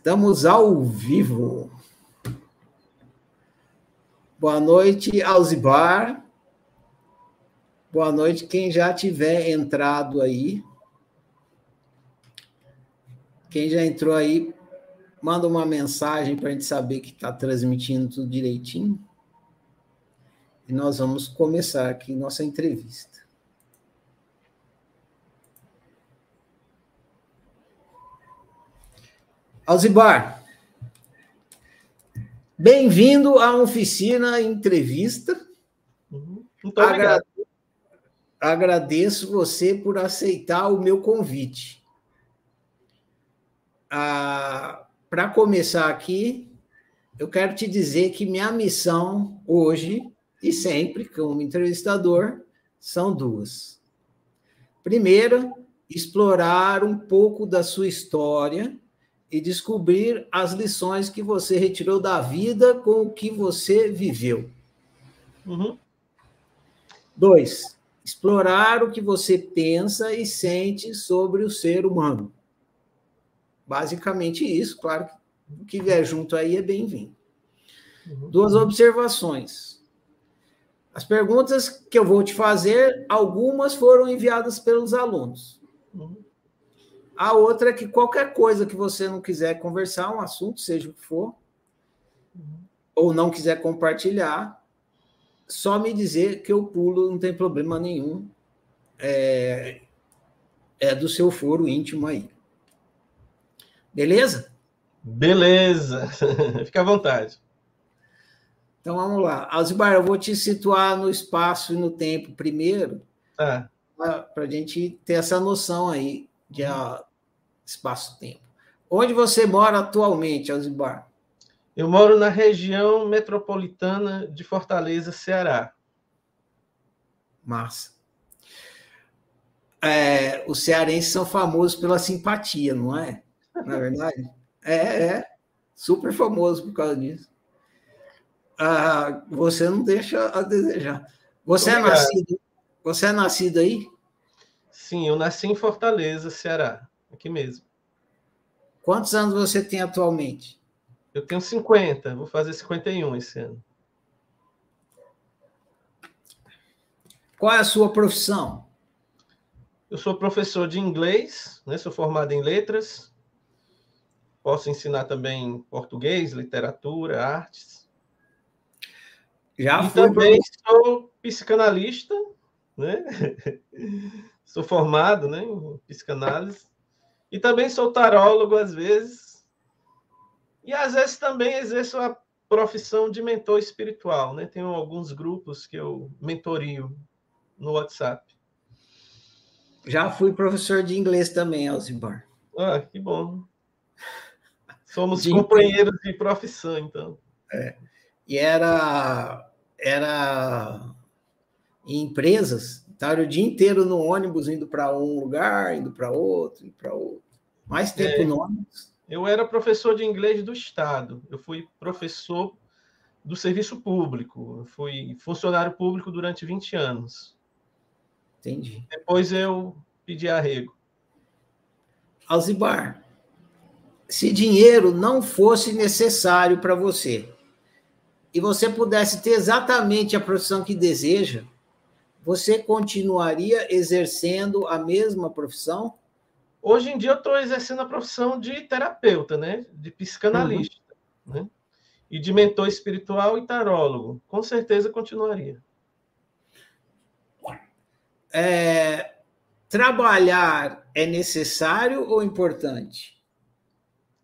Estamos ao vivo. Boa noite, Alzibar. Boa noite, quem já tiver entrado aí. Quem já entrou aí, manda uma mensagem para a gente saber que está transmitindo tudo direitinho. E nós vamos começar aqui nossa entrevista. Alzibar, bem-vindo à oficina entrevista. Uhum. Obrigado. Agradeço você por aceitar o meu convite. Ah, Para começar aqui, eu quero te dizer que minha missão hoje e sempre, como entrevistador, são duas. Primeira, explorar um pouco da sua história e descobrir as lições que você retirou da vida com o que você viveu. Uhum. Dois, explorar o que você pensa e sente sobre o ser humano. Basicamente isso, claro que o que vier junto aí é bem-vindo. Uhum. Duas observações. As perguntas que eu vou te fazer, algumas foram enviadas pelos alunos. Uhum. A outra é que qualquer coisa que você não quiser conversar, um assunto, seja o que for, ou não quiser compartilhar, só me dizer que eu pulo, não tem problema nenhum. É, é do seu foro íntimo aí. Beleza? Beleza. Fica à vontade. Então vamos lá. Alzibar, eu vou te situar no espaço e no tempo primeiro, ah. para a gente ter essa noção aí de, a, espaço-tempo. Onde você mora atualmente, Alzibar? Eu moro na região metropolitana de Fortaleza, Ceará. Massa. É, os cearenses são famosos pela simpatia, não é? Na é verdade? É, é. Super famoso por causa disso. Ah, você não deixa a desejar. Você é nascido, você é nascido aí? Sim, eu nasci em Fortaleza, Ceará aqui mesmo. Quantos anos você tem atualmente? Eu tenho 50, vou fazer 51 esse ano. Qual é a sua profissão? Eu sou professor de inglês, né? sou formado em letras. Posso ensinar também português, literatura, artes. Já e também sou psicanalista, né? sou formado né, em psicanálise. E também sou tarólogo às vezes. E às vezes também exerço a profissão de mentor espiritual, né? Tenho alguns grupos que eu mentorio no WhatsApp. Já fui professor de inglês também, Alzibar. Ah, que bom. Somos de companheiros de profissão, então. É. E era era em empresas Estava o dia inteiro no ônibus, indo para um lugar, indo para outro, indo para outro. Mais tempo é, no ônibus. Eu era professor de inglês do Estado. Eu fui professor do serviço público. Eu fui funcionário público durante 20 anos. Entendi. Depois eu pedi arrego. Alzibar, se dinheiro não fosse necessário para você e você pudesse ter exatamente a profissão que deseja, você continuaria exercendo a mesma profissão? Hoje em dia eu estou exercendo a profissão de terapeuta, né? De psicanalista, uhum. né? E de mentor espiritual e tarólogo. Com certeza continuaria. É, trabalhar é necessário ou importante?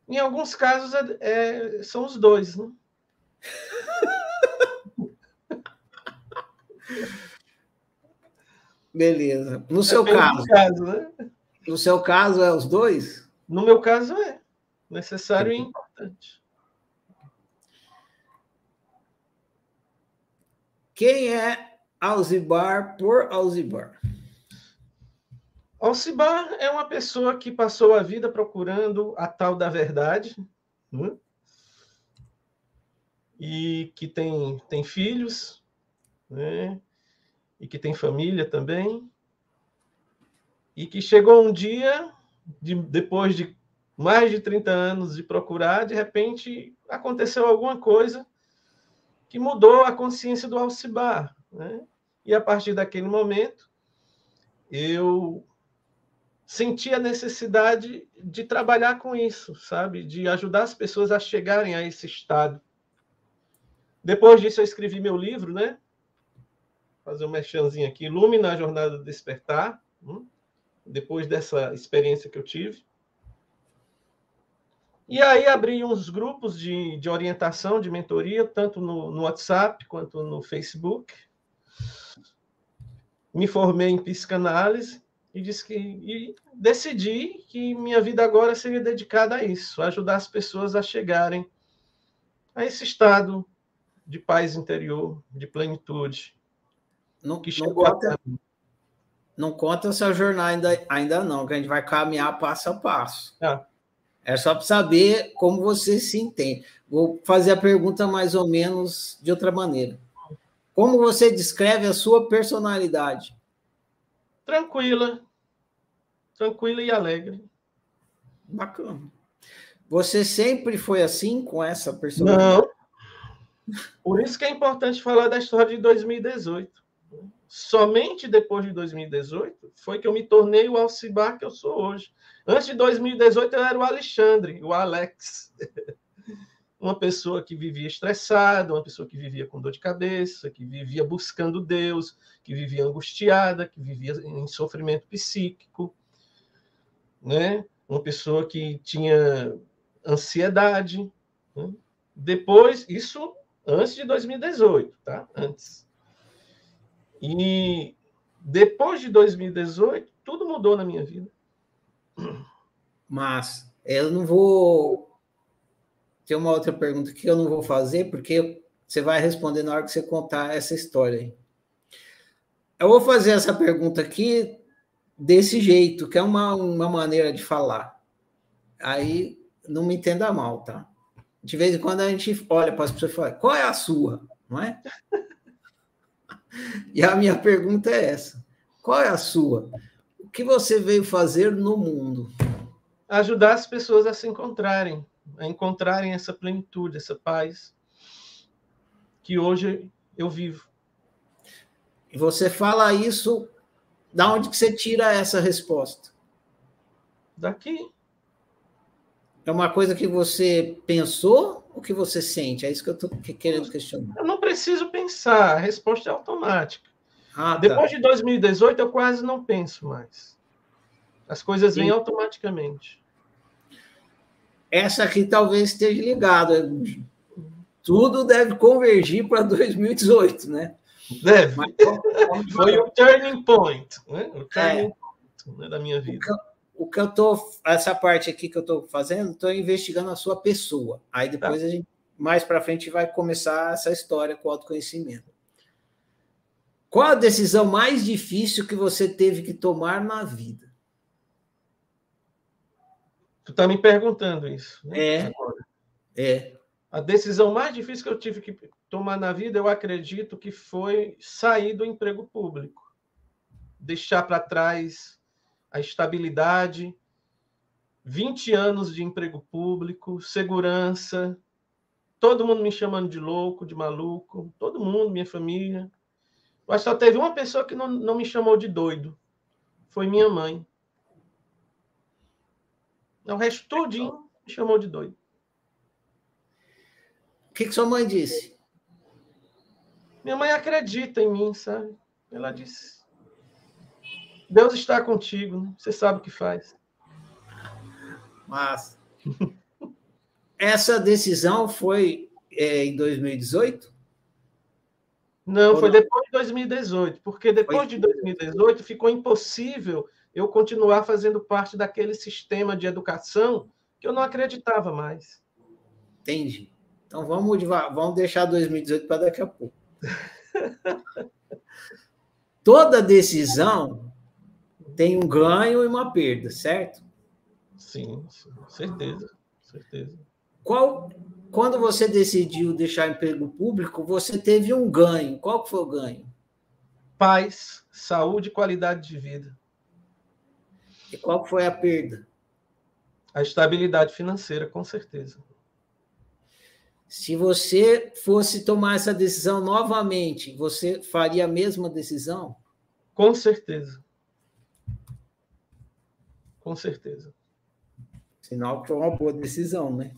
Em alguns casos é, é, são os dois, né? Beleza. No seu caso, caso né? no seu caso é os dois? No meu caso é necessário e importante. Quem é Alzibar por Alzibar? Alcibar é uma pessoa que passou a vida procurando a tal da verdade, né? e que tem, tem filhos, né? E que tem família também, e que chegou um dia, de, depois de mais de 30 anos de procurar, de repente aconteceu alguma coisa que mudou a consciência do Alcibar. Né? E a partir daquele momento, eu senti a necessidade de trabalhar com isso, sabe? De ajudar as pessoas a chegarem a esse estado. Depois disso, eu escrevi meu livro, né? Fazer um merchanzinho aqui, Lumina, a Jornada do Despertar. Hum? Depois dessa experiência que eu tive. E aí abri uns grupos de, de orientação, de mentoria, tanto no, no WhatsApp quanto no Facebook. Me formei em psicanálise e disse que e decidi que minha vida agora seria dedicada a isso, ajudar as pessoas a chegarem a esse estado de paz interior, de plenitude. Não, que não conta, não conta essa jornada ainda, ainda não, que a gente vai caminhar passo a passo. Ah. É só para saber como você se entende. Vou fazer a pergunta mais ou menos de outra maneira. Como você descreve a sua personalidade? Tranquila. Tranquila e alegre. Bacana. Você sempre foi assim com essa personalidade? Não. Por isso que é importante falar da história de 2018. Somente depois de 2018 foi que eu me tornei o Alcibar que eu sou hoje. Antes de 2018, eu era o Alexandre, o Alex. uma pessoa que vivia estressada, uma pessoa que vivia com dor de cabeça, que vivia buscando Deus, que vivia angustiada, que vivia em sofrimento psíquico, né? Uma pessoa que tinha ansiedade. Né? Depois, isso antes de 2018, tá? Antes. E depois de 2018, tudo mudou na minha vida. Mas eu não vou. Tem uma outra pergunta que eu não vou fazer, porque você vai responder na hora que você contar essa história aí. Eu vou fazer essa pergunta aqui desse jeito, que é uma, uma maneira de falar. Aí não me entenda mal, tá? De vez em quando a gente olha para as pessoas e fala, qual é a sua? Não é? E a minha pergunta é essa: qual é a sua? O que você veio fazer no mundo? Ajudar as pessoas a se encontrarem, a encontrarem essa plenitude, essa paz que hoje eu vivo. E você fala isso, da onde que você tira essa resposta? Daqui. É uma coisa que você pensou ou que você sente? É isso que eu estou querendo questionar. Eu não preciso pensar, a resposta é automática. Ah, tá. Depois de 2018, eu quase não penso mais. As coisas Sim. vêm automaticamente. Essa aqui talvez esteja ligada. Tudo deve convergir para 2018, né? Deve. Mas, Foi o turning point, né? o turning é. point né, da minha vida o que eu tô, essa parte aqui que eu estou fazendo, estou investigando a sua pessoa. Aí depois tá. a gente, mais para frente, vai começar essa história com o autoconhecimento. Qual a decisão mais difícil que você teve que tomar na vida? Tu está me perguntando isso. Né? É. Agora. É. A decisão mais difícil que eu tive que tomar na vida, eu acredito que foi sair do emprego público. Deixar para trás a estabilidade, 20 anos de emprego público, segurança, todo mundo me chamando de louco, de maluco, todo mundo, minha família. Mas só teve uma pessoa que não, não me chamou de doido. Foi minha mãe. O resto todinho me chamou de doido. O que, que sua mãe disse? Minha mãe acredita em mim, sabe? Ela disse: Deus está contigo, né? você sabe o que faz. Mas essa decisão foi é, em 2018? Não, Ou foi não? depois de 2018, porque depois foi... de 2018 ficou impossível eu continuar fazendo parte daquele sistema de educação que eu não acreditava mais. Entendi. Então vamos, vamos deixar 2018 para daqui a pouco. Toda decisão tem um ganho e uma perda, certo? Sim, certeza, certeza. Qual, quando você decidiu deixar emprego público, você teve um ganho. Qual foi o ganho? Paz, saúde e qualidade de vida. E qual foi a perda? A estabilidade financeira, com certeza. Se você fosse tomar essa decisão novamente, você faria a mesma decisão? Com certeza. Com certeza. Sinal que foi uma boa decisão, né?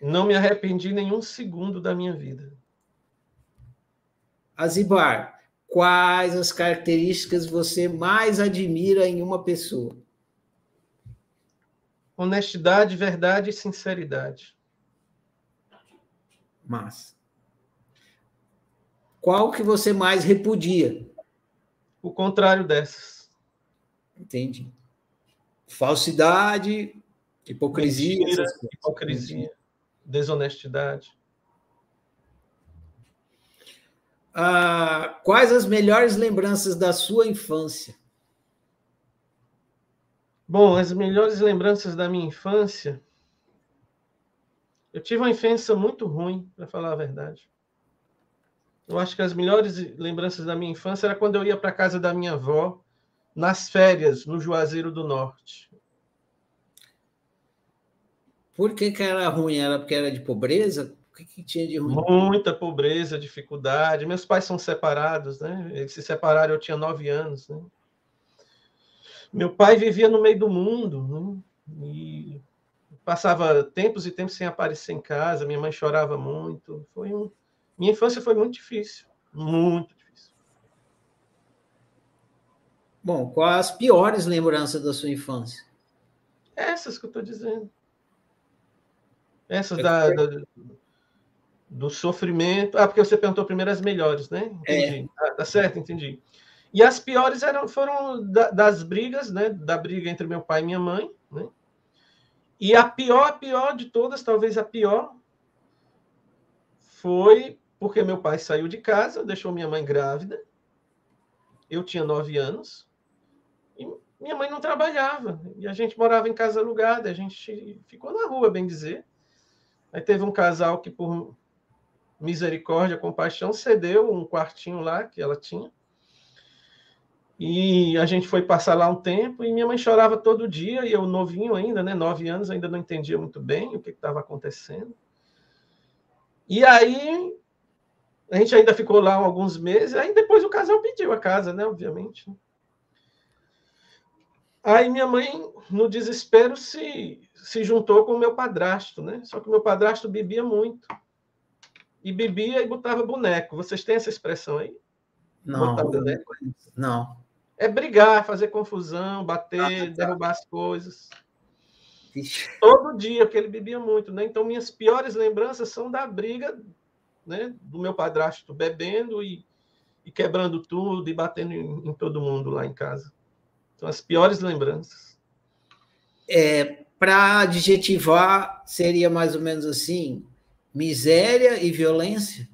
Não me arrependi nenhum segundo da minha vida. Azibar, quais as características você mais admira em uma pessoa? Honestidade, verdade e sinceridade. Mas qual que você mais repudia? O contrário dessas. Entendi. Falsidade, hipocrisia. Mentira, hipocrisia, desonestidade. Ah, quais as melhores lembranças da sua infância? Bom, as melhores lembranças da minha infância. Eu tive uma infância muito ruim, para falar a verdade. Eu acho que as melhores lembranças da minha infância era quando eu ia para casa da minha avó nas férias no Juazeiro do Norte. Por que, que era ruim? Era porque era de pobreza? O que, que tinha de ruim? Muita pobreza, dificuldade. Meus pais são separados, né? Eles se separaram, eu tinha nove anos. Né? Meu pai vivia no meio do mundo né? e passava tempos e tempos sem aparecer em casa. Minha mãe chorava muito. Foi um... Minha infância foi muito difícil, muito difícil. Bom, quais as piores lembranças da sua infância? Essas que eu estou dizendo. Essas da, da, do sofrimento. Ah, porque você perguntou primeiro as melhores, né? Entendi. É. Ah, tá certo, entendi. E as piores eram, foram da, das brigas, né? Da briga entre meu pai e minha mãe, né? E a pior, a pior de todas, talvez a pior, foi porque meu pai saiu de casa, deixou minha mãe grávida. Eu tinha nove anos. E minha mãe não trabalhava. E a gente morava em casa alugada. A gente ficou na rua, bem dizer. Aí teve um casal que, por misericórdia, compaixão, cedeu um quartinho lá que ela tinha. E a gente foi passar lá um tempo e minha mãe chorava todo dia, e eu novinho ainda, né? Nove anos, ainda não entendia muito bem o que estava acontecendo. E aí a gente ainda ficou lá alguns meses, aí depois o casal pediu a casa, né? Obviamente. Aí minha mãe, no desespero, se, se juntou com o meu padrasto, né? Só que meu padrasto bebia muito e bebia e botava boneco. Vocês têm essa expressão aí? Não. Não. É brigar, fazer confusão, bater, ah, tá. derrubar as coisas. Ixi. Todo dia, porque ele bebia muito, né? Então, minhas piores lembranças são da briga, né? Do meu padrasto bebendo e, e quebrando tudo e batendo em, em, todo mundo lá em casa. São as piores lembranças. É, Para adjetivar, seria mais ou menos assim: miséria e violência?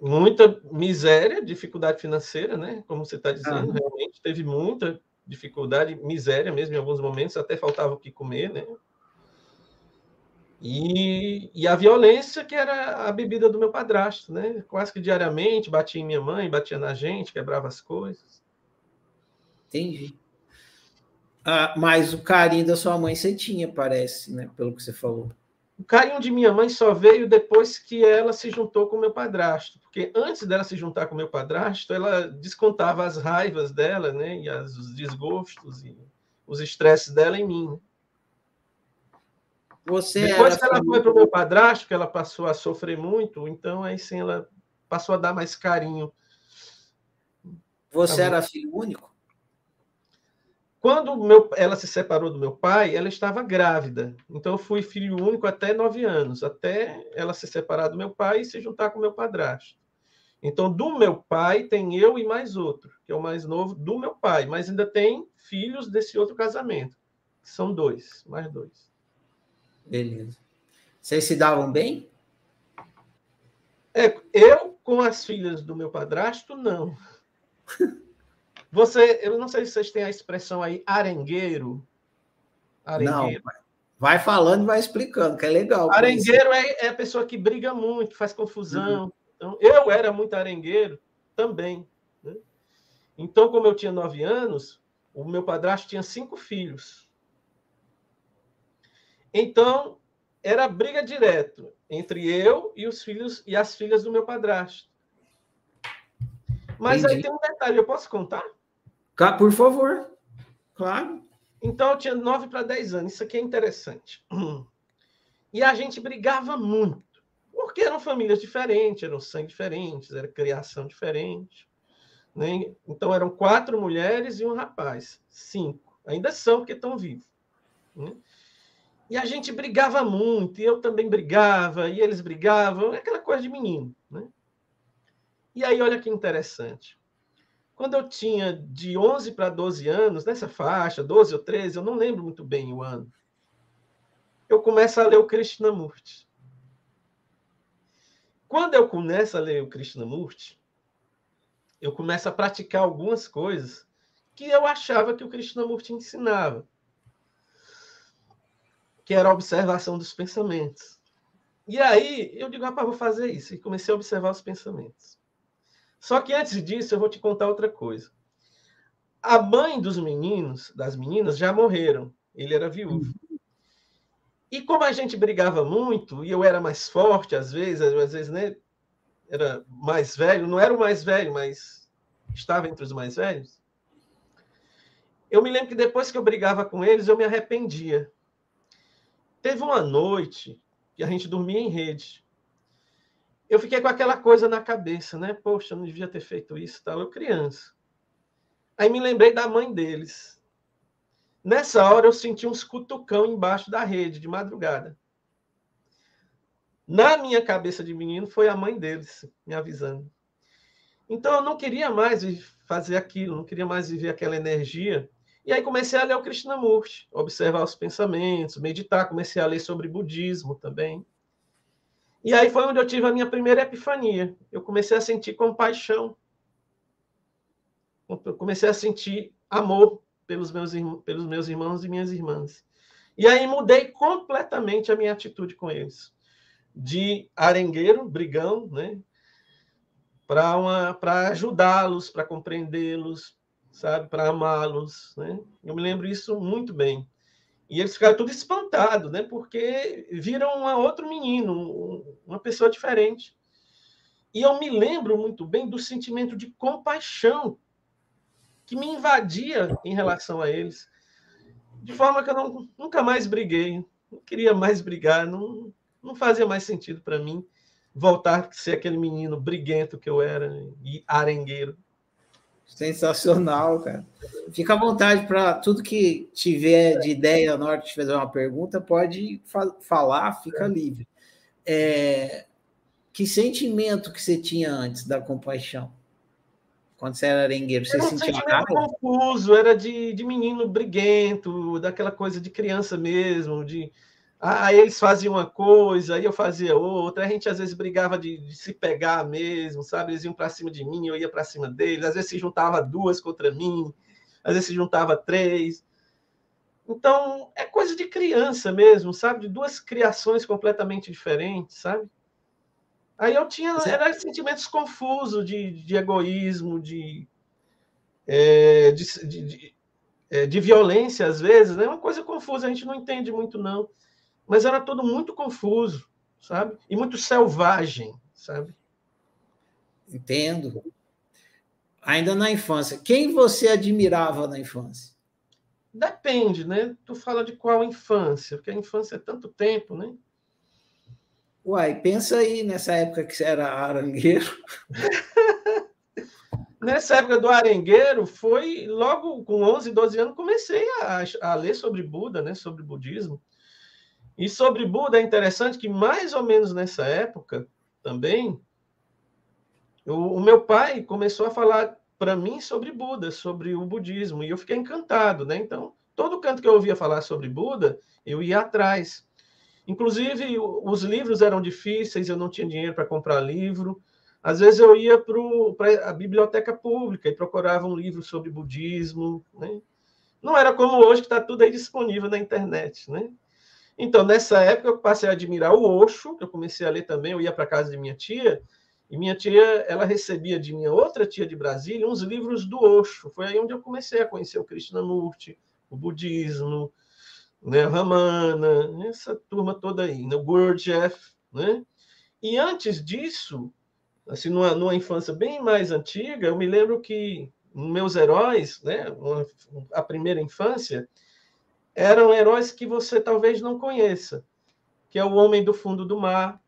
Muita miséria, dificuldade financeira, né? Como você está dizendo, ah. realmente teve muita dificuldade, miséria mesmo em alguns momentos, até faltava o que comer, né? E, e a violência, que era a bebida do meu padrasto, né? Quase que diariamente batia em minha mãe, batia na gente, quebrava as coisas. Entendi. Ah, mas o carinho da sua mãe você tinha, parece, né? Pelo que você falou. O carinho de minha mãe só veio depois que ela se juntou com meu padrasto, porque antes dela se juntar com meu padrasto, ela descontava as raivas dela, né, e as, os desgostos e os estresses dela em mim. Né. Você depois que ela foi para o meu padrasto, que ela passou a sofrer muito, então aí sim ela passou a dar mais carinho. Você era filho único? Quando meu, ela se separou do meu pai, ela estava grávida. Então, eu fui filho único até nove anos, até ela se separar do meu pai e se juntar com meu padrasto. Então, do meu pai, tem eu e mais outro, que é o mais novo do meu pai, mas ainda tem filhos desse outro casamento, que são dois, mais dois. Beleza. Vocês se davam bem? É, eu com as filhas do meu padrasto, não. Você, eu não sei se vocês têm a expressão aí, arengueiro. arengueiro. Não, vai falando e vai explicando, que é legal. Arengueiro é, é, a pessoa que briga muito, faz confusão. Uhum. Então, eu era muito arengueiro também. Né? Então, como eu tinha nove anos, o meu padrasto tinha cinco filhos. Então, era briga direto entre eu e os filhos e as filhas do meu padrasto. Mas Entendi. aí tem um detalhe, eu posso contar? Por favor. Claro. Então eu tinha 9 para 10 anos. Isso aqui é interessante. E a gente brigava muito. Porque eram famílias diferentes, eram sangue diferentes, era criação diferente. Né? Então eram quatro mulheres e um rapaz. Cinco. Ainda são, porque estão vivos. Né? E a gente brigava muito, e eu também brigava, e eles brigavam, aquela coisa de menino. Né? E aí, olha que interessante. Quando eu tinha de 11 para 12 anos, nessa faixa, 12 ou 13, eu não lembro muito bem o ano, eu começo a ler o Krishnamurti. Quando eu começo a ler o Krishnamurti, eu começo a praticar algumas coisas que eu achava que o Krishnamurti ensinava, que era a observação dos pensamentos. E aí eu digo, rapaz, vou fazer isso. E comecei a observar os pensamentos. Só que antes disso, eu vou te contar outra coisa. A mãe dos meninos, das meninas, já morreram. Ele era viúvo. E como a gente brigava muito, e eu era mais forte às vezes, às vezes, né? Era mais velho, não era o mais velho, mas estava entre os mais velhos. Eu me lembro que depois que eu brigava com eles, eu me arrependia. Teve uma noite que a gente dormia em rede eu fiquei com aquela coisa na cabeça, né? Poxa, eu não devia ter feito isso, tal. Eu criança. Aí me lembrei da mãe deles. Nessa hora eu senti uns cutucão embaixo da rede de madrugada. Na minha cabeça de menino foi a mãe deles me avisando. Então eu não queria mais fazer aquilo, não queria mais viver aquela energia. E aí comecei a ler o Krishnamurti, observar os pensamentos, meditar, comecei a ler sobre budismo também. E aí foi onde eu tive a minha primeira epifania. Eu comecei a sentir compaixão. Eu comecei a sentir amor pelos meus, pelos meus irmãos e minhas irmãs. E aí mudei completamente a minha atitude com eles. De arengueiro, brigão, né? Para ajudá-los, para compreendê-los, sabe? Para amá-los, né? Eu me lembro isso muito bem. E eles ficaram tudo espantados, né? Porque viram um outro menino, uma pessoa diferente. E eu me lembro muito bem do sentimento de compaixão que me invadia em relação a eles, de forma que eu não, nunca mais briguei, não queria mais brigar, não, não fazia mais sentido para mim voltar a ser aquele menino briguento que eu era e arengueiro. Sensacional, cara. Fica à vontade para tudo que tiver de ideia na hora uma pergunta, pode fa falar, fica livre. É, que sentimento que você tinha antes da compaixão? Quando você era arengueiro, você era um sentia raiva? confuso, era de, de menino briguento, daquela coisa de criança mesmo, de Aí eles faziam uma coisa, aí eu fazia outra. A gente às vezes brigava de, de se pegar mesmo, sabe? Eles iam para cima de mim, eu ia para cima deles. Às vezes se juntava duas contra mim, às vezes se juntava três. Então é coisa de criança mesmo, sabe? De duas criações completamente diferentes, sabe? Aí eu tinha era sentimentos confusos de, de egoísmo, de, é, de, de, de, é, de violência às vezes, é né? uma coisa confusa. A gente não entende muito não mas era tudo muito confuso, sabe? E muito selvagem, sabe? Entendo. Ainda na infância, quem você admirava na infância? Depende, né? Tu fala de qual infância, porque a infância é tanto tempo, né? Uai, pensa aí nessa época que você era arangueiro. nessa época do arengueiro, foi logo com 11, 12 anos, comecei a, a ler sobre Buda, né? Sobre budismo. E sobre Buda é interessante que, mais ou menos nessa época também, o, o meu pai começou a falar para mim sobre Buda, sobre o budismo, e eu fiquei encantado, né? Então, todo canto que eu ouvia falar sobre Buda, eu ia atrás. Inclusive, os livros eram difíceis, eu não tinha dinheiro para comprar livro. Às vezes eu ia para a biblioteca pública e procurava um livro sobre budismo. Né? Não era como hoje, que está tudo aí disponível na internet. Né? Então, nessa época, eu passei a admirar o Osho, que eu comecei a ler também. Eu ia para casa de minha tia, e minha tia, ela recebia de minha outra tia de Brasília uns livros do Osho. Foi aí onde eu comecei a conhecer o Krishnamurti, o budismo, né? Ramana, essa turma toda aí, né? Gurdjieff, né? E antes disso, assim, numa, numa infância bem mais antiga, eu me lembro que meus heróis, né? A primeira infância, eram heróis que você talvez não conheça, que é o Homem do Fundo do Mar.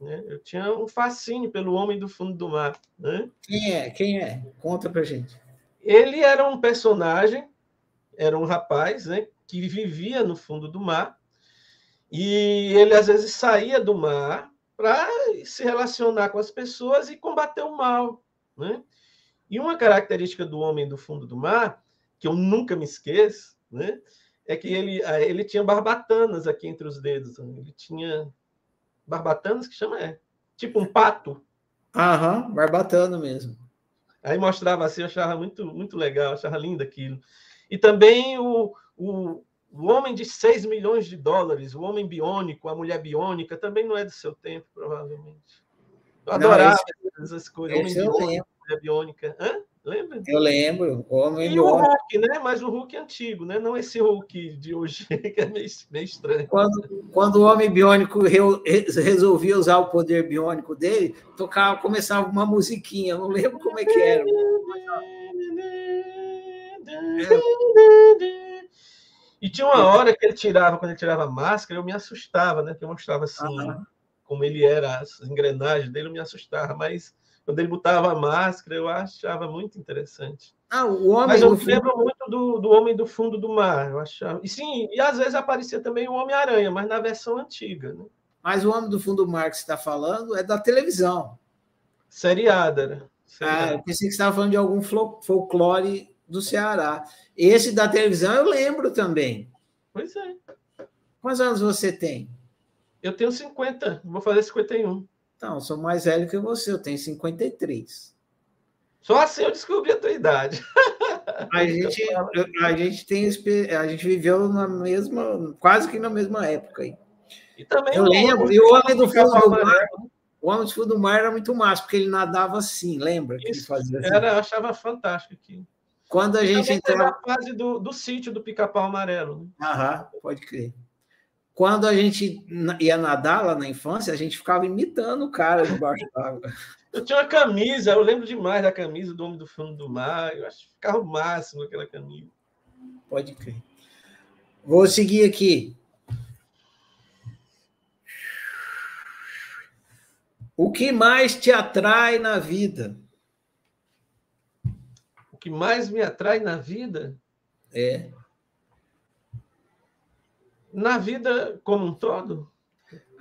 Né? Eu tinha um fascínio pelo Homem do Fundo do Mar. Né? Quem é? Quem é? Conta pra gente. Ele era um personagem, era um rapaz, né? Que vivia no fundo do mar e ele às vezes saía do mar para se relacionar com as pessoas e combater o mal. Né? E uma característica do homem do fundo do mar, que eu nunca me esqueço, né? É que ele, ah, ele tinha barbatanas aqui entre os dedos. Né? Ele tinha barbatanas que chama é tipo um pato. Aham, barbatana mesmo. Aí mostrava assim, eu achava muito, muito legal, achava lindo aquilo. E também o, o, o Homem de 6 milhões de dólares, o Homem Biônico, a Mulher Biônica, também não é do seu tempo, provavelmente. Eu adorava não, esse, essas coisas. Homem Biônico, Mulher Biônica. Hã? Lembra? Eu lembro. Homem e o Hulk, né? Mas o Hulk antigo, né? Não esse Hulk de hoje, que é meio, meio estranho. Quando, quando o Homem Biônico re, resolvia usar o poder biônico dele, tocava, começava uma musiquinha, eu não lembro como é que era. É. E tinha uma hora que ele tirava, quando ele tirava a máscara, eu me assustava, né? Que eu mostrava assim, como ele era, as engrenagens dele, eu me assustava, mas quando ele botava a máscara, eu achava muito interessante. Ah, o homem Mas eu lembro fundo... muito do, do Homem do Fundo do Mar, eu achava. E sim, e às vezes aparecia também o Homem-Aranha, mas na versão antiga, né? Mas o Homem do Fundo do Mar que você está falando é da televisão. Seriada, né? Seriada. Ah, eu pensei que você estava falando de algum folclore do Ceará. Esse da televisão eu lembro também. Pois é. Quantos anos você tem? Eu tenho 50, vou fazer 51. Eu sou mais velho que você, eu tenho 53. Só assim eu descobri a tua idade. A gente, a gente tem a gente viveu na mesma, quase que na mesma época aí. E também eu lembro, e o homem do fundo do mar, o homem do fundo do mar era muito massa, porque ele nadava assim, lembra? Isso, assim. era, eu achava fantástico aqui. Quando a gente entrava na fase do, do sítio do pica-pau amarelo. Né? Aham, pode crer. Quando a gente ia nadar lá na infância, a gente ficava imitando o cara debaixo d'água. Eu tinha uma camisa, eu lembro demais da camisa do Homem do Fundo do Mar. Eu acho que ficava o máximo aquela camisa. Pode crer. Vou seguir aqui. O que mais te atrai na vida? O que mais me atrai na vida? É. Na vida como um todo?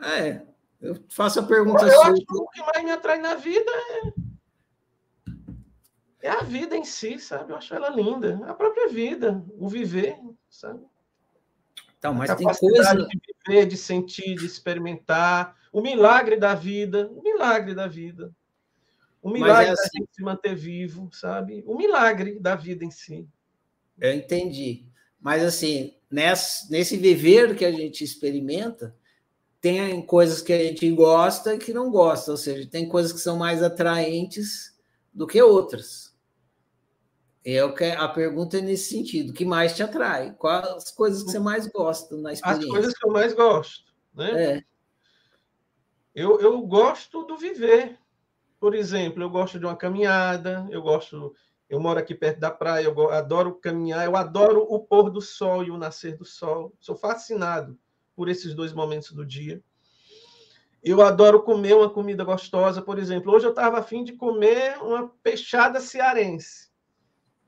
É. Eu faço a pergunta eu, eu acho que o que mais me atrai na vida é... é a vida em si, sabe? Eu acho ela linda. A própria vida, o viver, sabe? Então, mas tem coisa de viver, de sentir, de experimentar, o milagre da vida, o milagre da vida. O milagre é assim, da se manter vivo, sabe? O milagre da vida em si. Eu entendi. Mas, assim, nesse, nesse viver que a gente experimenta, tem coisas que a gente gosta e que não gosta. Ou seja, tem coisas que são mais atraentes do que outras. É o que a pergunta é nesse sentido. O que mais te atrai? Quais as coisas que você mais gosta na experiência? As coisas que eu mais gosto, né? É. Eu, eu gosto do viver, por exemplo, eu gosto de uma caminhada, eu gosto. Eu moro aqui perto da praia, eu adoro caminhar, eu adoro o pôr do sol e o nascer do sol. Sou fascinado por esses dois momentos do dia. Eu adoro comer uma comida gostosa, por exemplo. Hoje eu estava afim de comer uma peixada cearense.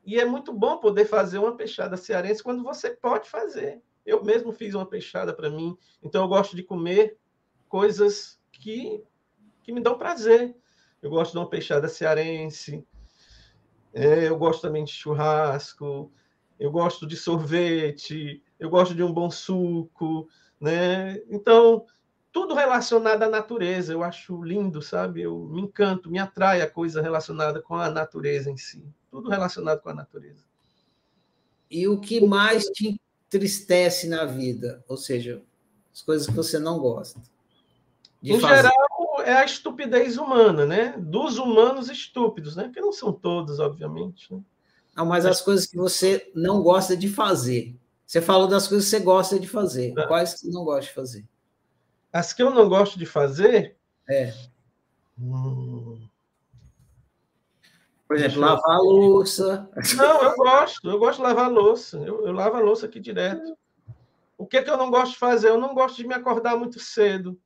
E é muito bom poder fazer uma peixada cearense quando você pode fazer. Eu mesmo fiz uma peixada para mim, então eu gosto de comer coisas que, que me dão prazer eu gosto de uma peixada cearense, é, eu gosto também de churrasco, eu gosto de sorvete, eu gosto de um bom suco, né? Então, tudo relacionado à natureza, eu acho lindo, sabe? Eu me encanto, me atrai a coisa relacionada com a natureza em si. Tudo relacionado com a natureza. E o que mais te entristece na vida? Ou seja, as coisas que você não gosta? em fazer. geral, é a estupidez humana, né? Dos humanos estúpidos, né? Que não são todos, obviamente. Né? Não, mas as coisas que você não gosta de fazer. Você falou das coisas que você gosta de fazer. Tá. Quais que você não gosta de fazer? As que eu não gosto de fazer? É. Hum. Por exemplo, lavar a louça. Não, eu gosto. Eu gosto de lavar a louça. Eu, eu lavo a louça aqui direto. O que, que eu não gosto de fazer? Eu não gosto de me acordar muito cedo.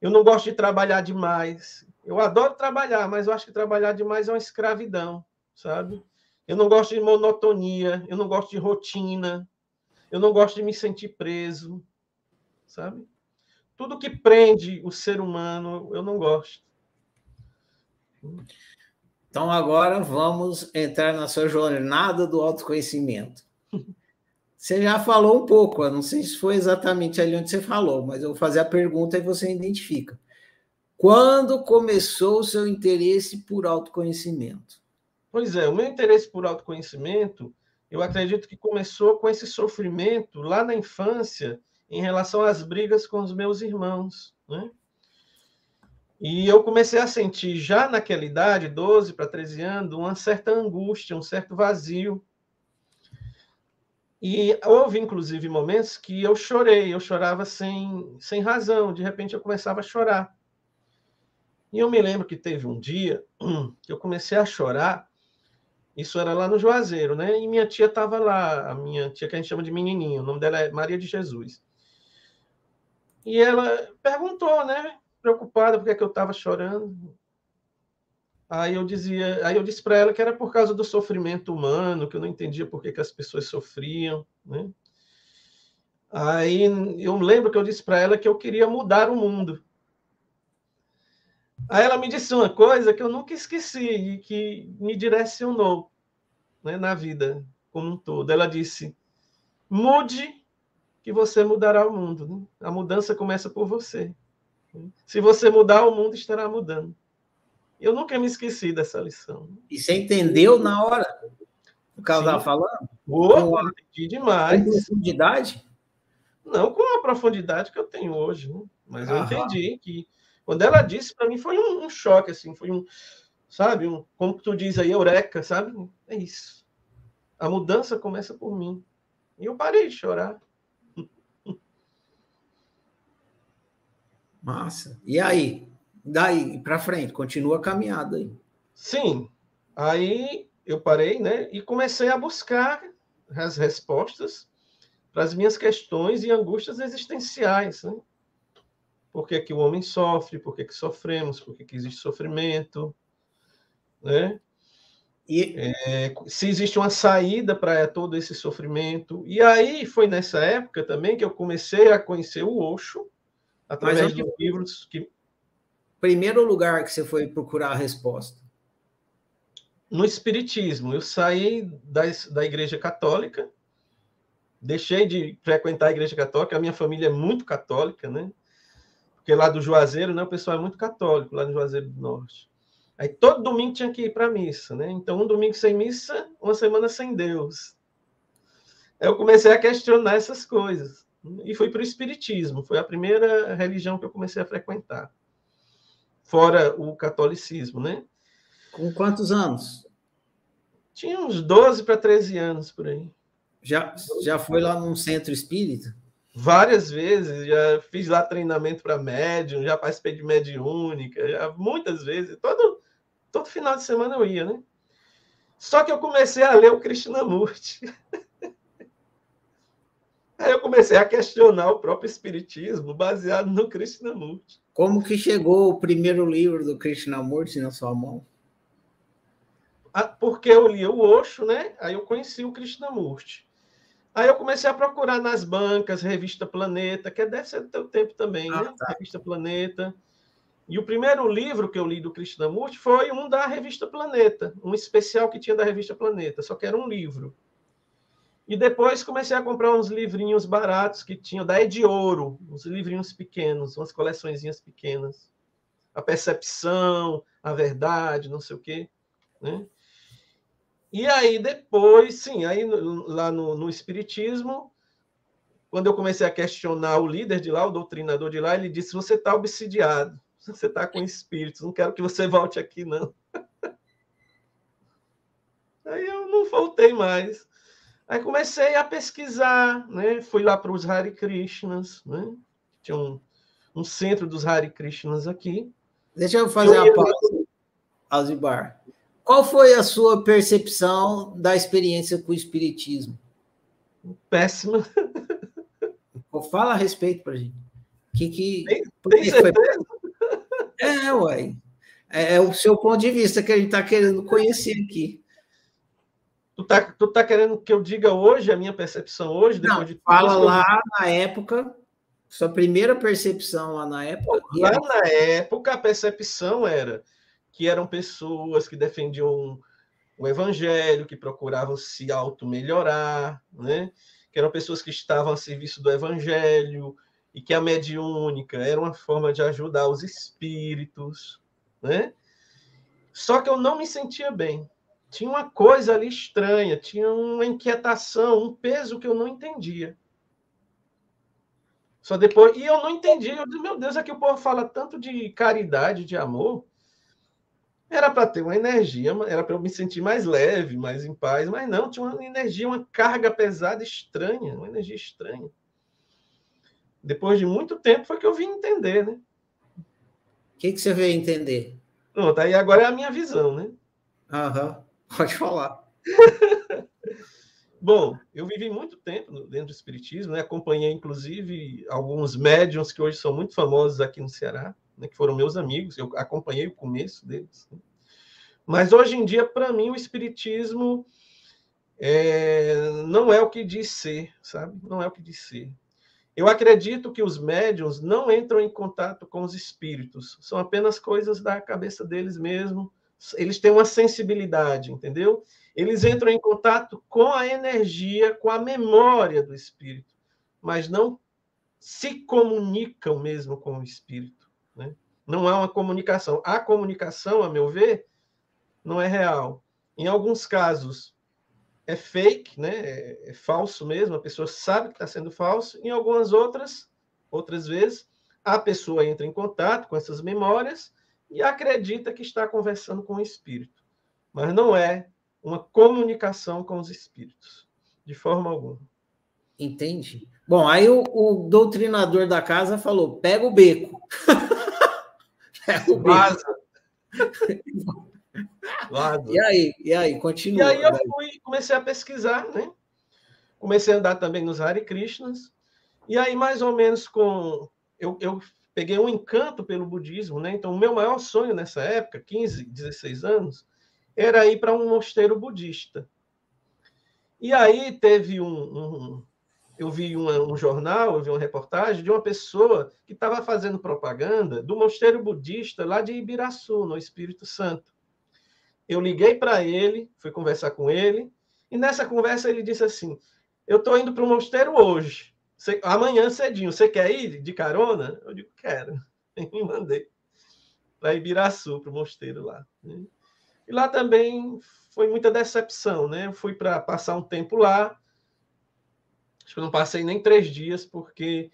Eu não gosto de trabalhar demais. Eu adoro trabalhar, mas eu acho que trabalhar demais é uma escravidão, sabe? Eu não gosto de monotonia, eu não gosto de rotina, eu não gosto de me sentir preso, sabe? Tudo que prende o ser humano, eu não gosto. Então, agora vamos entrar na sua jornada do autoconhecimento. Você já falou um pouco, não sei se foi exatamente ali onde você falou, mas eu vou fazer a pergunta e você identifica. Quando começou o seu interesse por autoconhecimento? Pois é, o meu interesse por autoconhecimento, eu acredito que começou com esse sofrimento lá na infância em relação às brigas com os meus irmãos, né? E eu comecei a sentir já naquela idade, 12 para 13 anos, uma certa angústia, um certo vazio. E houve, inclusive, momentos que eu chorei, eu chorava sem, sem razão, de repente eu começava a chorar. E eu me lembro que teve um dia que eu comecei a chorar, isso era lá no Juazeiro, né? E minha tia estava lá, a minha tia que a gente chama de menininho, o nome dela é Maria de Jesus. E ela perguntou, né? preocupada porque é que eu estava chorando. Aí eu dizia, aí eu disse para ela que era por causa do sofrimento humano, que eu não entendia por que, que as pessoas sofriam, né? Aí eu lembro que eu disse para ela que eu queria mudar o mundo. Aí ela me disse uma coisa que eu nunca esqueci e que me direcionou né, na vida como um todo. Ela disse: mude que você mudará o mundo. Né? A mudança começa por você. Se você mudar, o mundo estará mudando. Eu nunca me esqueci dessa lição. E você entendeu na hora? O cara estava falando? Oh, entendi demais. Com profundidade? Não com a profundidade que eu tenho hoje, né? mas eu entendi que quando ela disse para mim foi um, um, choque assim, foi um, sabe, um, como tu diz aí, eureka, sabe? É isso. A mudança começa por mim. E eu parei de chorar. Massa. E aí? Daí para frente, continua a caminhada aí. Sim. Aí eu parei, né? E comecei a buscar as respostas para as minhas questões e angústias existenciais, né? Por que, que o homem sofre? Por que, que sofremos? Por que, que existe sofrimento? Né? E... É, se existe uma saída para todo esse sofrimento. E aí foi nessa época também que eu comecei a conhecer o Osho, através de livros que. Primeiro lugar que você foi procurar a resposta? No Espiritismo. Eu saí da, da Igreja Católica, deixei de frequentar a Igreja Católica, a minha família é muito católica, né? Porque lá do Juazeiro, né, o pessoal é muito católico, lá no Juazeiro do Norte. Aí todo domingo tinha que ir para a missa, né? Então, um domingo sem missa, uma semana sem Deus. Aí eu comecei a questionar essas coisas e fui para o Espiritismo. Foi a primeira religião que eu comecei a frequentar, fora o catolicismo, né? Com quantos anos? Tinha uns 12 para 13 anos por aí. Já, já foi lá num centro espírita? Várias vezes, já fiz lá treinamento para médium, já participei de mediúnica, já, muitas vezes. Todo, todo final de semana eu ia, né? Só que eu comecei a ler o Krishnamurti. Aí eu comecei a questionar o próprio espiritismo baseado no Krishnamurti. Como que chegou o primeiro livro do Krishnamurti na sua mão? Ah, porque eu li o Osho, né? Aí eu conheci o Krishnamurti. Aí eu comecei a procurar nas bancas, revista Planeta, que deve ser do teu tempo também, ah, né? Tá. Revista Planeta. E o primeiro livro que eu li do Krishnamurti foi um da revista Planeta, um especial que tinha da revista Planeta, só que era um livro. E depois comecei a comprar uns livrinhos baratos que tinham, da de Ouro, uns livrinhos pequenos, umas coleçõezinhas pequenas. A percepção, a verdade, não sei o quê. Né? E aí depois, sim, aí lá no, no Espiritismo, quando eu comecei a questionar o líder de lá, o doutrinador de lá, ele disse: Você está obsidiado, você está com espíritos, não quero que você volte aqui, não. aí eu não voltei mais. Aí comecei a pesquisar, né? Fui lá para os Hare Krishnas, né? Tinha um, um centro dos Hare Krishnas aqui. Deixa eu fazer eu uma pausa, Alzibar. Qual foi a sua percepção da experiência com o Espiritismo? Péssima. Fala a respeito para gente. Que, que, tem, tem certeza? Foi... É, uai. É, é o seu ponto de vista que a gente está querendo conhecer aqui. Tu tá, tu tá querendo que eu diga hoje a minha percepção hoje? Depois Não, de fala lá na época, sua primeira percepção lá na época. Lá na época, a percepção era que eram pessoas que defendiam o evangelho, que procuravam se auto-melhorar, né? que eram pessoas que estavam a serviço do evangelho, e que a mediúnica era uma forma de ajudar os espíritos. Né? Só que eu não me sentia bem tinha uma coisa ali estranha, tinha uma inquietação, um peso que eu não entendia. Só depois. E eu não entendi. Eu disse, meu Deus, aqui o povo fala tanto de caridade, de amor. Era para ter uma energia, era para eu me sentir mais leve, mais em paz, mas não, tinha uma energia, uma carga pesada estranha, uma energia estranha. Depois de muito tempo foi que eu vim entender, né? O que, que você veio entender? Pronto, aí agora é a minha visão, né? Aham. Pode falar. Bom, eu vivi muito tempo dentro do Espiritismo, né? acompanhei inclusive alguns médiums que hoje são muito famosos aqui no Ceará, né? que foram meus amigos, eu acompanhei o começo deles. Né? Mas hoje em dia, para mim, o Espiritismo é, não é o que diz ser, sabe? Não é o que diz ser. Eu acredito que os médiums não entram em contato com os espíritos, são apenas coisas da cabeça deles mesmo, eles têm uma sensibilidade, entendeu? Eles entram em contato com a energia, com a memória do espírito, mas não se comunicam mesmo com o espírito. Né? Não há uma comunicação. A comunicação, a meu ver, não é real. Em alguns casos é fake, né? é, é falso mesmo, a pessoa sabe que está sendo falso. Em algumas outras, outras vezes, a pessoa entra em contato com essas memórias e acredita que está conversando com o espírito, mas não é uma comunicação com os espíritos, de forma alguma. Entendi. Bom, aí o, o doutrinador da casa falou: pega o beco. pega o Vaza. E aí, e aí, continua. E aí eu fui, comecei a pesquisar, né? Comecei a andar também nos Hare Krishnas. E aí, mais ou menos com. Eu, eu peguei um encanto pelo budismo, né? Então, o meu maior sonho nessa época, 15, 16 anos, era ir para um mosteiro budista. E aí teve um, um eu vi uma, um jornal, eu vi uma reportagem de uma pessoa que estava fazendo propaganda do mosteiro budista lá de Ibiraçu, no Espírito Santo. Eu liguei para ele, fui conversar com ele, e nessa conversa ele disse assim: Eu estou indo para o mosteiro hoje. Você, amanhã cedinho, você quer ir de carona? Eu digo, quero. E me mandei para Ibiraçu, para o mosteiro lá. Né? E lá também foi muita decepção, né? Eu fui para passar um tempo lá. Acho que eu não passei nem três dias, porque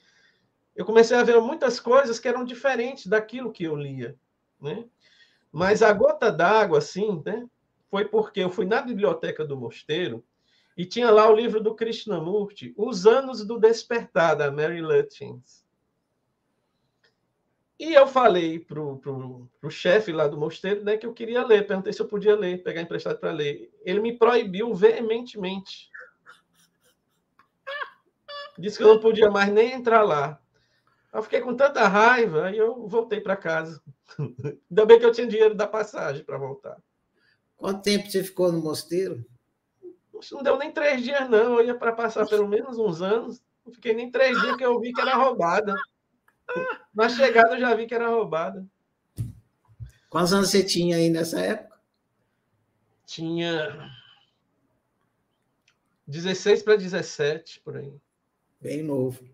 eu comecei a ver muitas coisas que eram diferentes daquilo que eu lia, né? Mas a gota d'água, assim, né? Foi porque eu fui na biblioteca do mosteiro e tinha lá o livro do Krishnamurti, Os Anos do Despertar, da Mary Lutyens. E eu falei para o chefe lá do mosteiro né, que eu queria ler, perguntei se eu podia ler, pegar emprestado para ler. Ele me proibiu veementemente. Disse que eu não podia mais nem entrar lá. Eu fiquei com tanta raiva e eu voltei para casa. Ainda bem que eu tinha dinheiro da passagem para voltar. Quanto tempo você ficou no mosteiro? Não deu nem três dias, não. Eu ia para passar pelo menos uns anos. Não fiquei nem três dias que eu vi que era roubada. Na chegada eu já vi que era roubada. Quantos anos você tinha aí nessa época? Tinha 16 para 17, por aí. Bem novo.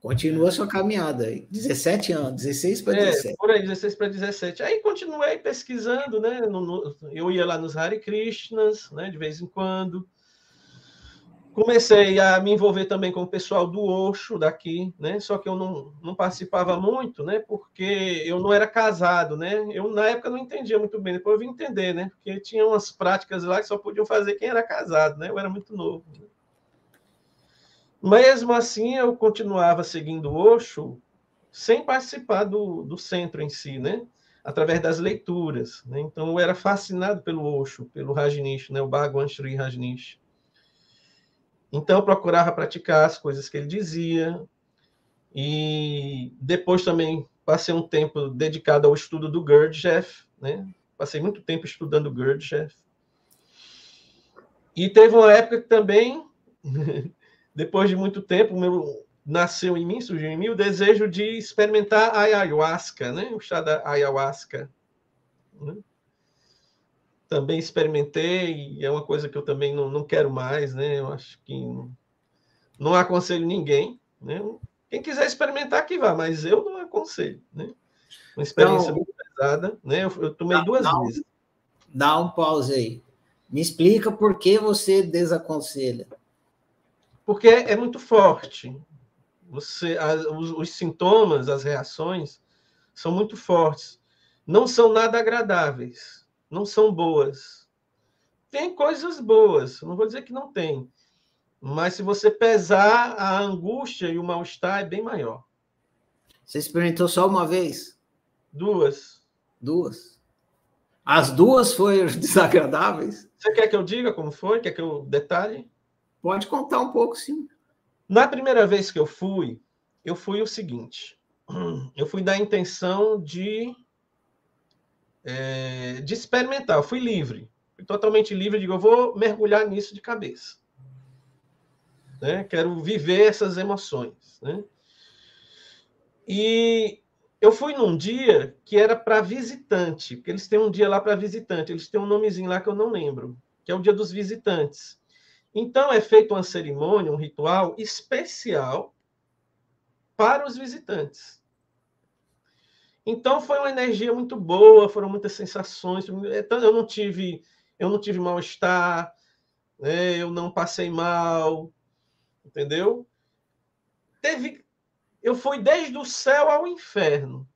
Continua sua caminhada aí. 17 anos, 16 para é, 17. Por aí, 16 para 17. Aí continuei pesquisando, né? Eu ia lá nos Hare Krishnas, né? De vez em quando comecei a me envolver também com o pessoal do Oxo daqui, né? Só que eu não, não participava muito, né? Porque eu não era casado, né? Eu na época não entendia muito bem, depois eu vim entender, né? Porque tinha umas práticas lá que só podiam fazer quem era casado, né? Eu era muito novo. Né? Mesmo assim, eu continuava seguindo o Osho sem participar do, do centro em si, né? Através das leituras. Né? Então, eu era fascinado pelo Osho, pelo Rajneesh, né? o Bhagwan Sri Rajneesh. Então, eu procurava praticar as coisas que ele dizia. E depois também passei um tempo dedicado ao estudo do Gurdjieff, né? Passei muito tempo estudando Gurdjieff. E teve uma época que também, depois de muito tempo, meu, nasceu em mim, surgiu em mim o desejo de experimentar a ayahuasca, né? O chá da ayahuasca. Né? Também experimentei e é uma coisa que eu também não, não quero mais, né? Eu acho que não, não aconselho ninguém, né? Quem quiser experimentar, que vá, mas eu não aconselho, né? Uma experiência então, muito pesada, né? Eu, eu tomei dá, duas dá vezes. Um, dá um pause aí. Me explica por que você desaconselha. Porque é muito forte. Você, os, os sintomas, as reações são muito fortes. Não são nada agradáveis. Não são boas. Tem coisas boas, não vou dizer que não tem. Mas se você pesar, a angústia e o mal-estar é bem maior. Você experimentou só uma vez? Duas. Duas. As duas foram desagradáveis? Você quer que eu diga como foi? Quer que eu detalhe? Pode contar um pouco, sim. Na primeira vez que eu fui, eu fui o seguinte: eu fui da intenção de, é, de experimentar, eu fui livre, fui totalmente livre, digo, eu vou mergulhar nisso de cabeça. Né? Quero viver essas emoções. Né? E eu fui num dia que era para visitante, porque eles têm um dia lá para visitante, eles têm um nomezinho lá que eu não lembro, que é o dia dos visitantes. Então é feita uma cerimônia, um ritual especial para os visitantes. Então foi uma energia muito boa, foram muitas sensações. Eu não tive, eu não tive mal estar, né? eu não passei mal, entendeu? Teve, eu fui desde o céu ao inferno,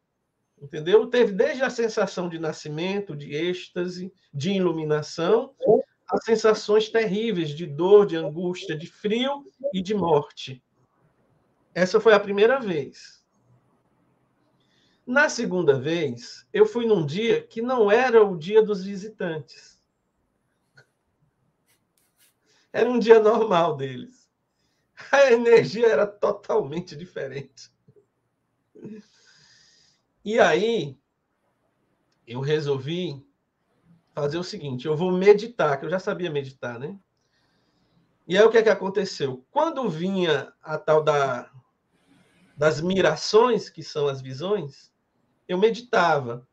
entendeu? Teve desde a sensação de nascimento, de êxtase, de iluminação, as sensações terríveis de dor, de angústia, de frio e de morte. Essa foi a primeira vez. Na segunda vez, eu fui num dia que não era o dia dos visitantes. Era um dia normal deles a energia era totalmente diferente. E aí, eu resolvi fazer o seguinte: eu vou meditar, que eu já sabia meditar, né? E aí o que é que aconteceu? Quando vinha a tal da, das mirações, que são as visões, eu meditava,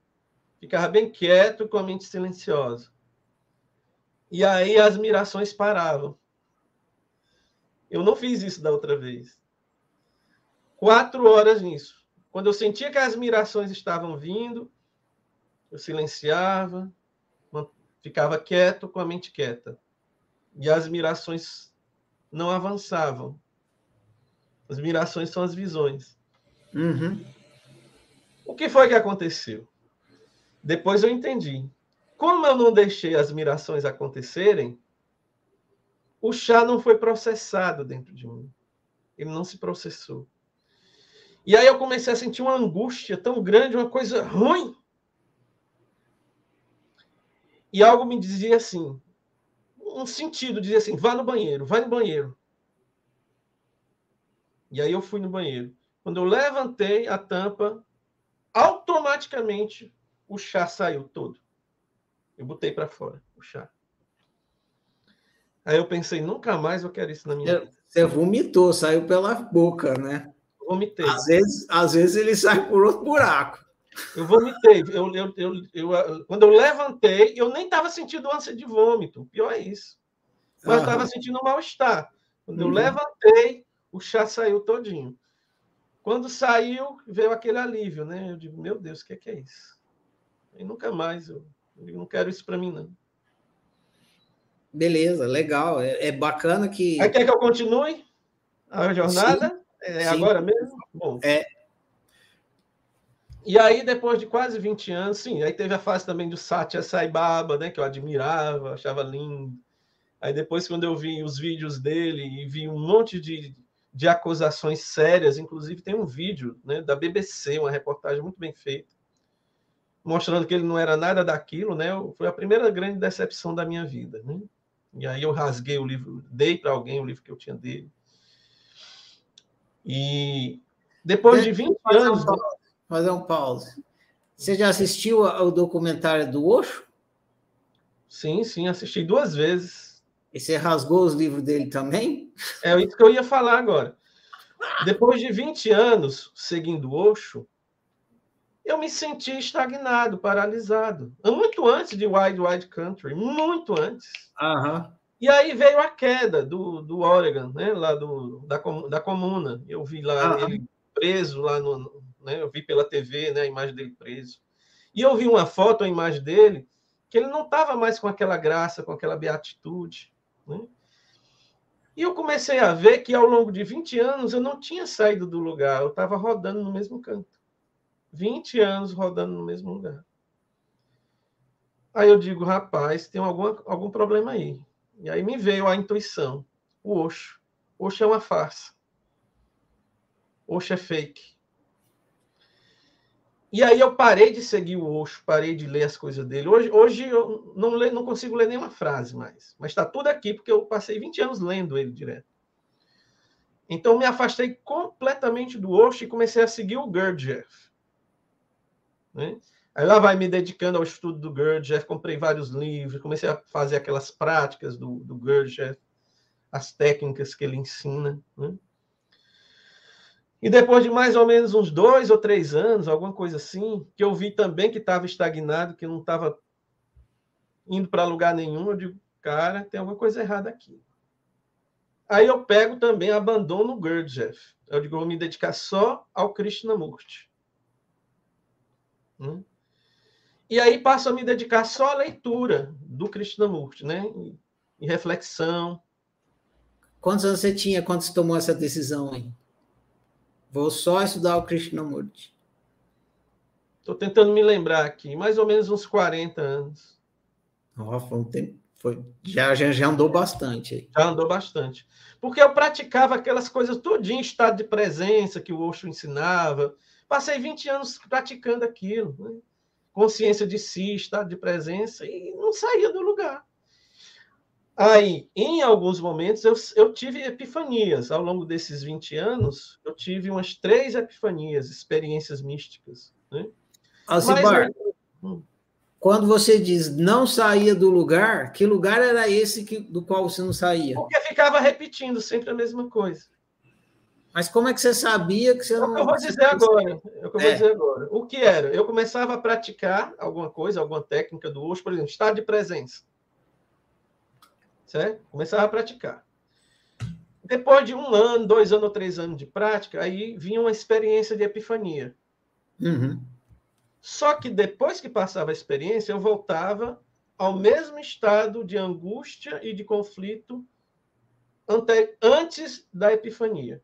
ficava bem quieto com a mente silenciosa. E aí as mirações paravam. Eu não fiz isso da outra vez. Quatro horas nisso. Quando eu sentia que as mirações estavam vindo, eu silenciava, ficava quieto com a mente quieta. E as mirações não avançavam. As mirações são as visões. Uhum. O que foi que aconteceu? Depois eu entendi. Como eu não deixei as mirações acontecerem, o chá não foi processado dentro de mim. Ele não se processou. E aí eu comecei a sentir uma angústia tão grande, uma coisa ruim. E algo me dizia assim, um sentido dizia assim: vá no banheiro, vai no banheiro. E aí eu fui no banheiro. Quando eu levantei a tampa, automaticamente o chá saiu todo. Eu botei para fora o chá. Aí eu pensei, nunca mais eu quero isso na minha vida. Você vomitou, saiu pela boca, né? Vomitei. Às vezes, às vezes ele sai por outro buraco. Eu vomitei. Eu, eu, eu, eu quando eu levantei, eu nem estava sentindo ânsia de vômito. Pior é isso. Mas estava sentindo mal-estar. Quando uhum. eu levantei, o chá saiu todinho. Quando saiu, veio aquele alívio, né? Eu digo, meu Deus, o que é, que é isso? E nunca mais, eu, eu não quero isso para mim, não. Beleza, legal. É, é, bacana que. Aí quer que eu continue a jornada? Sim, é sim. agora mesmo? Bom. É. E aí, depois de quase 20 anos, sim, aí teve a fase também do Satya Sai Baba, né, que eu admirava, achava lindo. Aí depois, quando eu vi os vídeos dele e vi um monte de, de acusações sérias. Inclusive, tem um vídeo né, da BBC, uma reportagem muito bem feita, mostrando que ele não era nada daquilo. Né? Foi a primeira grande decepção da minha vida. Né? E aí eu rasguei o livro, dei para alguém o livro que eu tinha dele. E depois de 20 anos. Fazer um pause. Você já assistiu ao documentário do Osho? Sim, sim, assisti duas vezes. E você rasgou os livros dele também? É isso que eu ia falar agora. Depois de 20 anos seguindo Osho, eu me senti estagnado, paralisado. Muito antes de Wide Wide Country, muito antes. Uhum. E aí veio a queda do, do Oregon, né, lá do, da, da comuna. Eu vi lá uhum. ele preso lá no, né? Eu vi pela TV né, a imagem dele preso. E eu vi uma foto, a imagem dele, que ele não estava mais com aquela graça, com aquela beatitude. Né? E eu comecei a ver que ao longo de 20 anos eu não tinha saído do lugar, eu estava rodando no mesmo canto. 20 anos rodando no mesmo lugar. Aí eu digo, rapaz, tem alguma, algum problema aí. E aí me veio a intuição. O Oxo. Oxo é uma farsa. Oxo é fake. E aí eu parei de seguir o Osho, parei de ler as coisas dele. Hoje, hoje eu não, não consigo ler nenhuma frase mais. Mas está tudo aqui, porque eu passei 20 anos lendo ele direto. Então me afastei completamente do Osho e comecei a seguir o Gurdjieff. Né? Aí lá vai me dedicando ao estudo do Gurdjieff, comprei vários livros, comecei a fazer aquelas práticas do, do Gurdjieff, as técnicas que ele ensina. Né? E depois de mais ou menos uns dois ou três anos, alguma coisa assim, que eu vi também que estava estagnado, que não estava indo para lugar nenhum, eu digo, cara, tem alguma coisa errada aqui. Aí eu pego também, abandono o Gurdjieff. Eu digo, vou me dedicar só ao Krishnamurti. Hum? E aí passo a me dedicar só à leitura do Krishnamurti, né? E reflexão. Quantos anos você tinha quando você tomou essa decisão aí? Vou só estudar o Krishnamurti. Estou tentando me lembrar aqui, mais ou menos uns 40 anos. Oh, foi um tempo, foi, já, já, já andou bastante. Já andou bastante. Porque eu praticava aquelas coisas tudinho, estado de presença que o Osho ensinava. Passei 20 anos praticando aquilo. Né? Consciência de si, estado de presença, e não saía do lugar. Aí, em alguns momentos, eu, eu tive epifanias. Ao longo desses 20 anos, eu tive umas três epifanias, experiências místicas. Né? Alcibar, Mas, hum. quando você diz não saía do lugar, que lugar era esse que, do qual você não saía? Porque ficava repetindo sempre a mesma coisa. Mas como é que você sabia que você não. É o que eu vou dizer agora. É o que eu vou é. dizer agora. O que era? Eu começava a praticar alguma coisa, alguma técnica do hoje, por exemplo, estado de presença certo? Começava a praticar. Depois de um ano, dois anos ou três anos de prática, aí vinha uma experiência de epifania. Uhum. Só que depois que passava a experiência, eu voltava ao mesmo estado de angústia e de conflito antes da epifania.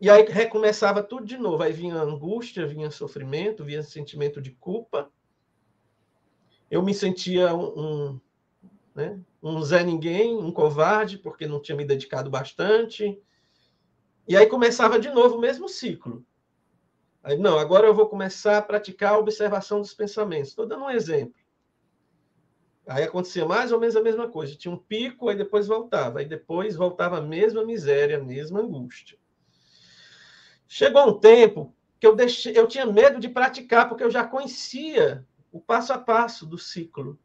E aí recomeçava tudo de novo. Aí vinha angústia, vinha sofrimento, vinha sentimento de culpa. Eu me sentia um, um né? um Zé Ninguém, um covarde, porque não tinha me dedicado bastante. E aí começava de novo o mesmo ciclo. Aí, não, agora eu vou começar a praticar a observação dos pensamentos. Estou dando um exemplo. Aí acontecia mais ou menos a mesma coisa. Tinha um pico, aí depois voltava. Aí depois voltava a mesma miséria, a mesma angústia. Chegou um tempo que eu, deixei, eu tinha medo de praticar, porque eu já conhecia o passo a passo do ciclo.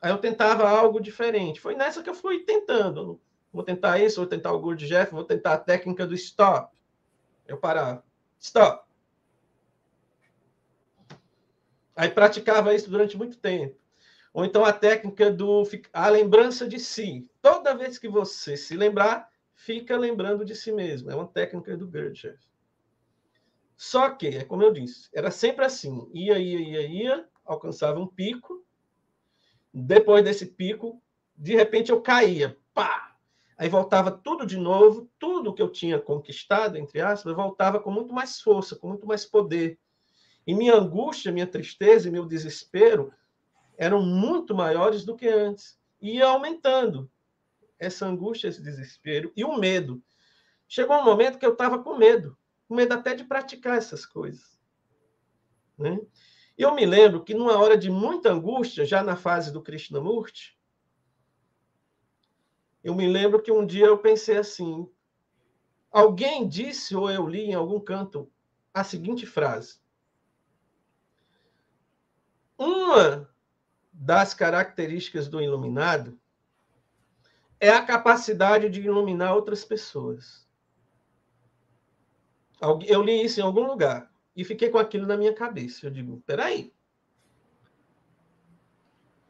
Aí eu tentava algo diferente. Foi nessa que eu fui tentando. Vou tentar isso, vou tentar o Good Jeff, vou tentar a técnica do stop. Eu parava. Stop. Aí praticava isso durante muito tempo. Ou então a técnica do a lembrança de si. Toda vez que você se lembrar, fica lembrando de si mesmo. É uma técnica do Gurdjieff. Só que, é como eu disse, era sempre assim. Ia, ia, ia, ia, alcançava um pico, depois desse pico, de repente eu caía, pá! Aí voltava tudo de novo, tudo que eu tinha conquistado, entre aspas, voltava com muito mais força, com muito mais poder. E minha angústia, minha tristeza e meu desespero eram muito maiores do que antes. E ia aumentando essa angústia, esse desespero e o medo. chegou um momento que eu estava com medo, com medo até de praticar essas coisas. Né? Eu me lembro que numa hora de muita angústia, já na fase do Krishnamurti, eu me lembro que um dia eu pensei assim, alguém disse ou eu li em algum canto a seguinte frase: Uma das características do iluminado é a capacidade de iluminar outras pessoas. Eu li isso em algum lugar e fiquei com aquilo na minha cabeça. Eu digo, peraí.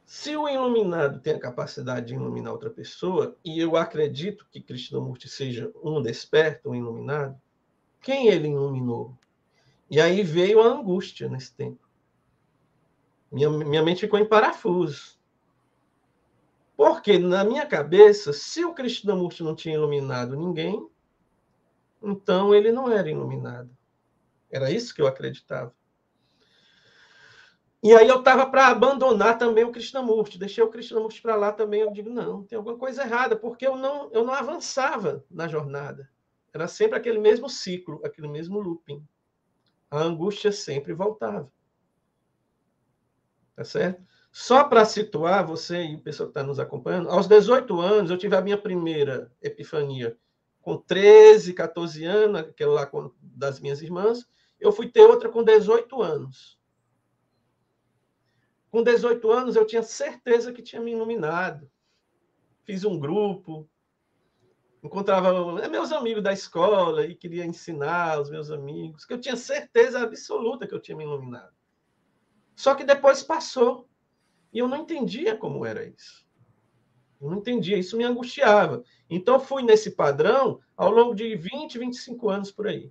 Se o iluminado tem a capacidade de iluminar outra pessoa, e eu acredito que Krishnamurti seja um desperto, um iluminado, quem ele iluminou? E aí veio a angústia nesse tempo. Minha, minha mente ficou em parafuso. Porque na minha cabeça, se o Krishnamurti não tinha iluminado ninguém, então ele não era iluminado. Era isso que eu acreditava. E aí eu estava para abandonar também o Krishnamurti, deixei o Krishnamurti para lá também. Eu digo, não, tem alguma coisa errada, porque eu não, eu não avançava na jornada. Era sempre aquele mesmo ciclo, aquele mesmo looping. A angústia sempre voltava. Tá certo? Só para situar você e o pessoal que está nos acompanhando, aos 18 anos eu tive a minha primeira epifania. Com 13, 14 anos, aquela lá das minhas irmãs, eu fui ter outra com 18 anos. Com 18 anos, eu tinha certeza que tinha me iluminado. Fiz um grupo, encontrava é, meus amigos da escola e queria ensinar os meus amigos, que eu tinha certeza absoluta que eu tinha me iluminado. Só que depois passou. E eu não entendia como era isso. Eu não entendia, isso me angustiava. Então, fui nesse padrão ao longo de 20, 25 anos por aí.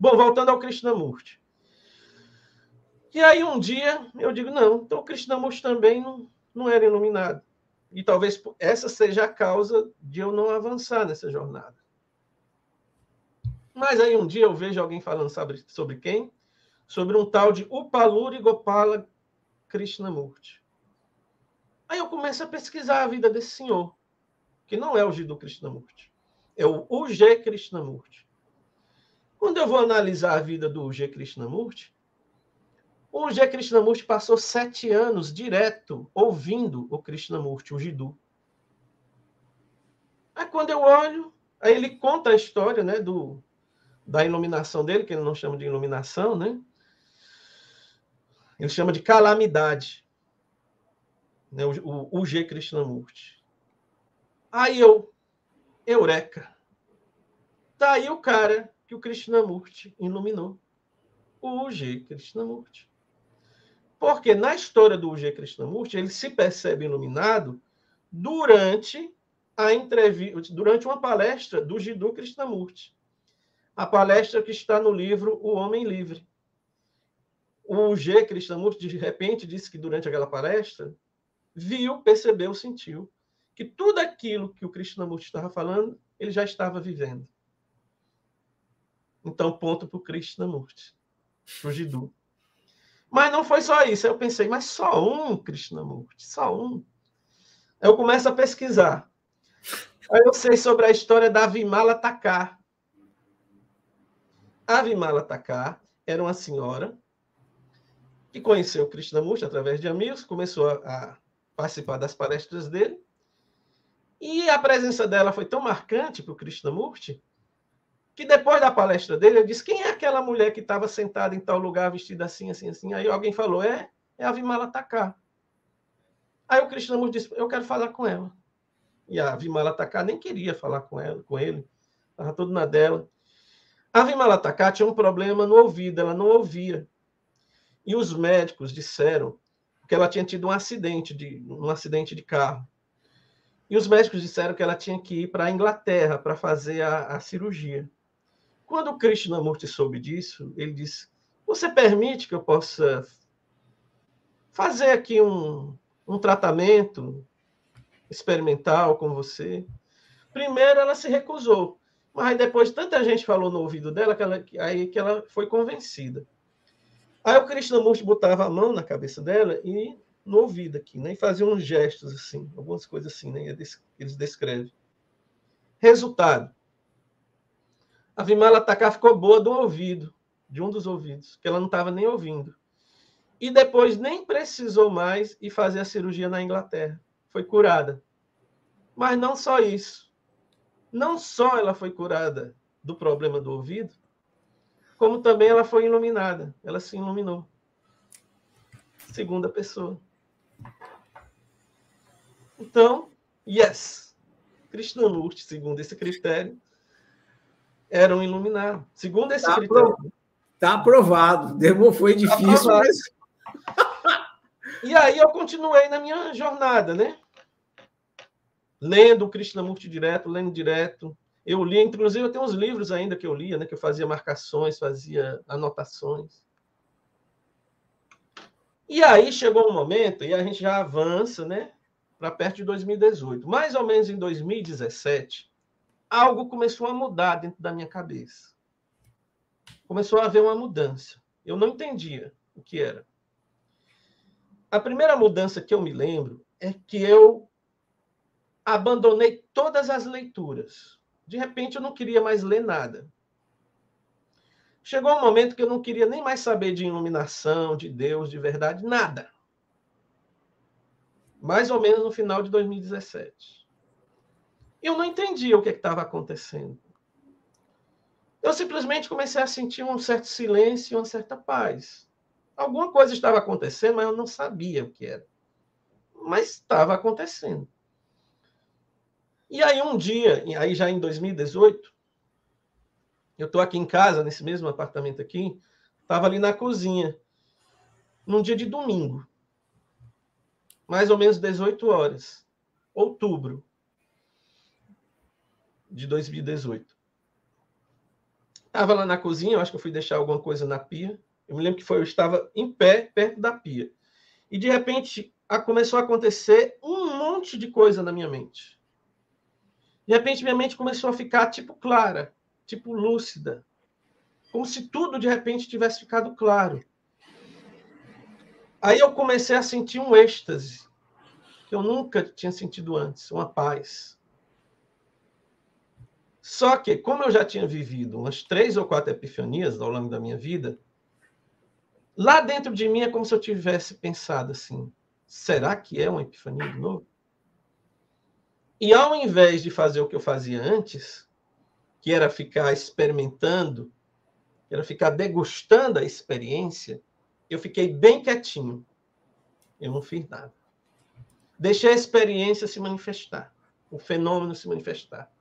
Bom, voltando ao Krishnamurti. E aí, um dia, eu digo, não, então o Krishnamurti também não, não era iluminado. E talvez essa seja a causa de eu não avançar nessa jornada. Mas aí, um dia, eu vejo alguém falando sobre, sobre quem? Sobre um tal de Upaluri Gopala Krishnamurti. Aí eu começo a pesquisar a vida desse senhor, que não é o Jiddu Krishnamurti, é o UG Krishnamurti. Quando eu vou analisar a vida do UG Krishnamurti, o G. Krishnamurti passou sete anos direto ouvindo o Krishnamurti, o Jiddu. Aí quando eu olho, aí ele conta a história né, do, da iluminação dele, que ele não chama de iluminação, né? Ele chama de calamidade. Né, o, o, o G. Krishnamurti. Aí eu, eureka. Tá aí o cara que o Krishnamurti iluminou. O G. Krishnamurti. Porque na história do G. Krishnamurti, ele se percebe iluminado durante a entrevista, durante uma palestra do Jiddu Krishnamurti. A palestra que está no livro O Homem Livre. O G. Krishnamurti, de repente, disse que durante aquela palestra, viu, percebeu, sentiu que tudo aquilo que o Krishnamurti estava falando, ele já estava vivendo. Então, ponto para o Krishnamurti, para o Jiddu. Mas não foi só isso. Eu pensei, mas só um Krishnamurti, só um. Eu começo a pesquisar. Aí eu sei sobre a história da Vimala Takar. A Vimala Takar era uma senhora que conheceu Krishnamurti através de amigos, começou a participar das palestras dele. E a presença dela foi tão marcante para o Krishnamurti que depois da palestra dele, ele disse: Quem é aquela mulher que estava sentada em tal lugar, vestida assim, assim, assim? Aí alguém falou: É, é a Vimala Taká. Aí o Krishnamurti disse: Eu quero falar com ela. E a Vimala Taká nem queria falar com ela, com ele, estava tudo na dela. A Vimala Taká tinha um problema no ouvido, ela não ouvia. E os médicos disseram que ela tinha tido um acidente de um acidente de carro. E os médicos disseram que ela tinha que ir para a Inglaterra para fazer a, a cirurgia. Quando Krishnamurti soube disso, ele disse: Você permite que eu possa fazer aqui um, um tratamento experimental com você? Primeiro, ela se recusou, mas depois tanta gente falou no ouvido dela que ela, aí que ela foi convencida. Aí o Krishnamurti botava a mão na cabeça dela e no ouvido aqui, né? E fazia uns gestos assim, algumas coisas assim, né? Eles descrevem. Resultado: A Vimala Taká ficou boa do ouvido, de um dos ouvidos, que ela não estava nem ouvindo. E depois nem precisou mais ir fazer a cirurgia na Inglaterra. Foi curada. Mas não só isso. Não só ela foi curada do problema do ouvido, como também ela foi iluminada. Ela se iluminou. Segunda pessoa. Então, yes, Krishnamurti, segundo esse critério, era um iluminado. Segundo esse tá critério. Está aprovado. Demo foi tá difícil, tá mas. E aí eu continuei na minha jornada, né? Lendo o Krishnamurti direto, lendo direto. Eu li, inclusive, eu tenho uns livros ainda que eu lia, né? Que eu fazia marcações, fazia anotações. E aí chegou um momento, e a gente já avança, né? Para perto de 2018. Mais ou menos em 2017, algo começou a mudar dentro da minha cabeça. Começou a haver uma mudança. Eu não entendia o que era. A primeira mudança que eu me lembro é que eu abandonei todas as leituras. De repente, eu não queria mais ler nada. Chegou um momento que eu não queria nem mais saber de iluminação, de Deus, de verdade, nada. Mais ou menos no final de 2017. Eu não entendia o que estava acontecendo. Eu simplesmente comecei a sentir um certo silêncio e uma certa paz. Alguma coisa estava acontecendo, mas eu não sabia o que era. Mas estava acontecendo. E aí um dia, aí já em 2018, eu estou aqui em casa, nesse mesmo apartamento aqui, estava ali na cozinha, num dia de domingo, mais ou menos 18 horas, outubro de 2018. Estava lá na cozinha, acho que eu fui deixar alguma coisa na pia. Eu me lembro que foi, eu estava em pé, perto da pia. E de repente a, começou a acontecer um monte de coisa na minha mente. De repente minha mente começou a ficar tipo clara tipo lúcida, como se tudo de repente tivesse ficado claro. Aí eu comecei a sentir um êxtase que eu nunca tinha sentido antes, uma paz. Só que, como eu já tinha vivido umas três ou quatro epifanias ao longo da minha vida, lá dentro de mim é como se eu tivesse pensado assim: será que é uma epifania de novo? E ao invés de fazer o que eu fazia antes, que era ficar experimentando, era ficar degustando a experiência, eu fiquei bem quietinho. Eu não fiz nada. Deixei a experiência se manifestar, o fenômeno se manifestar.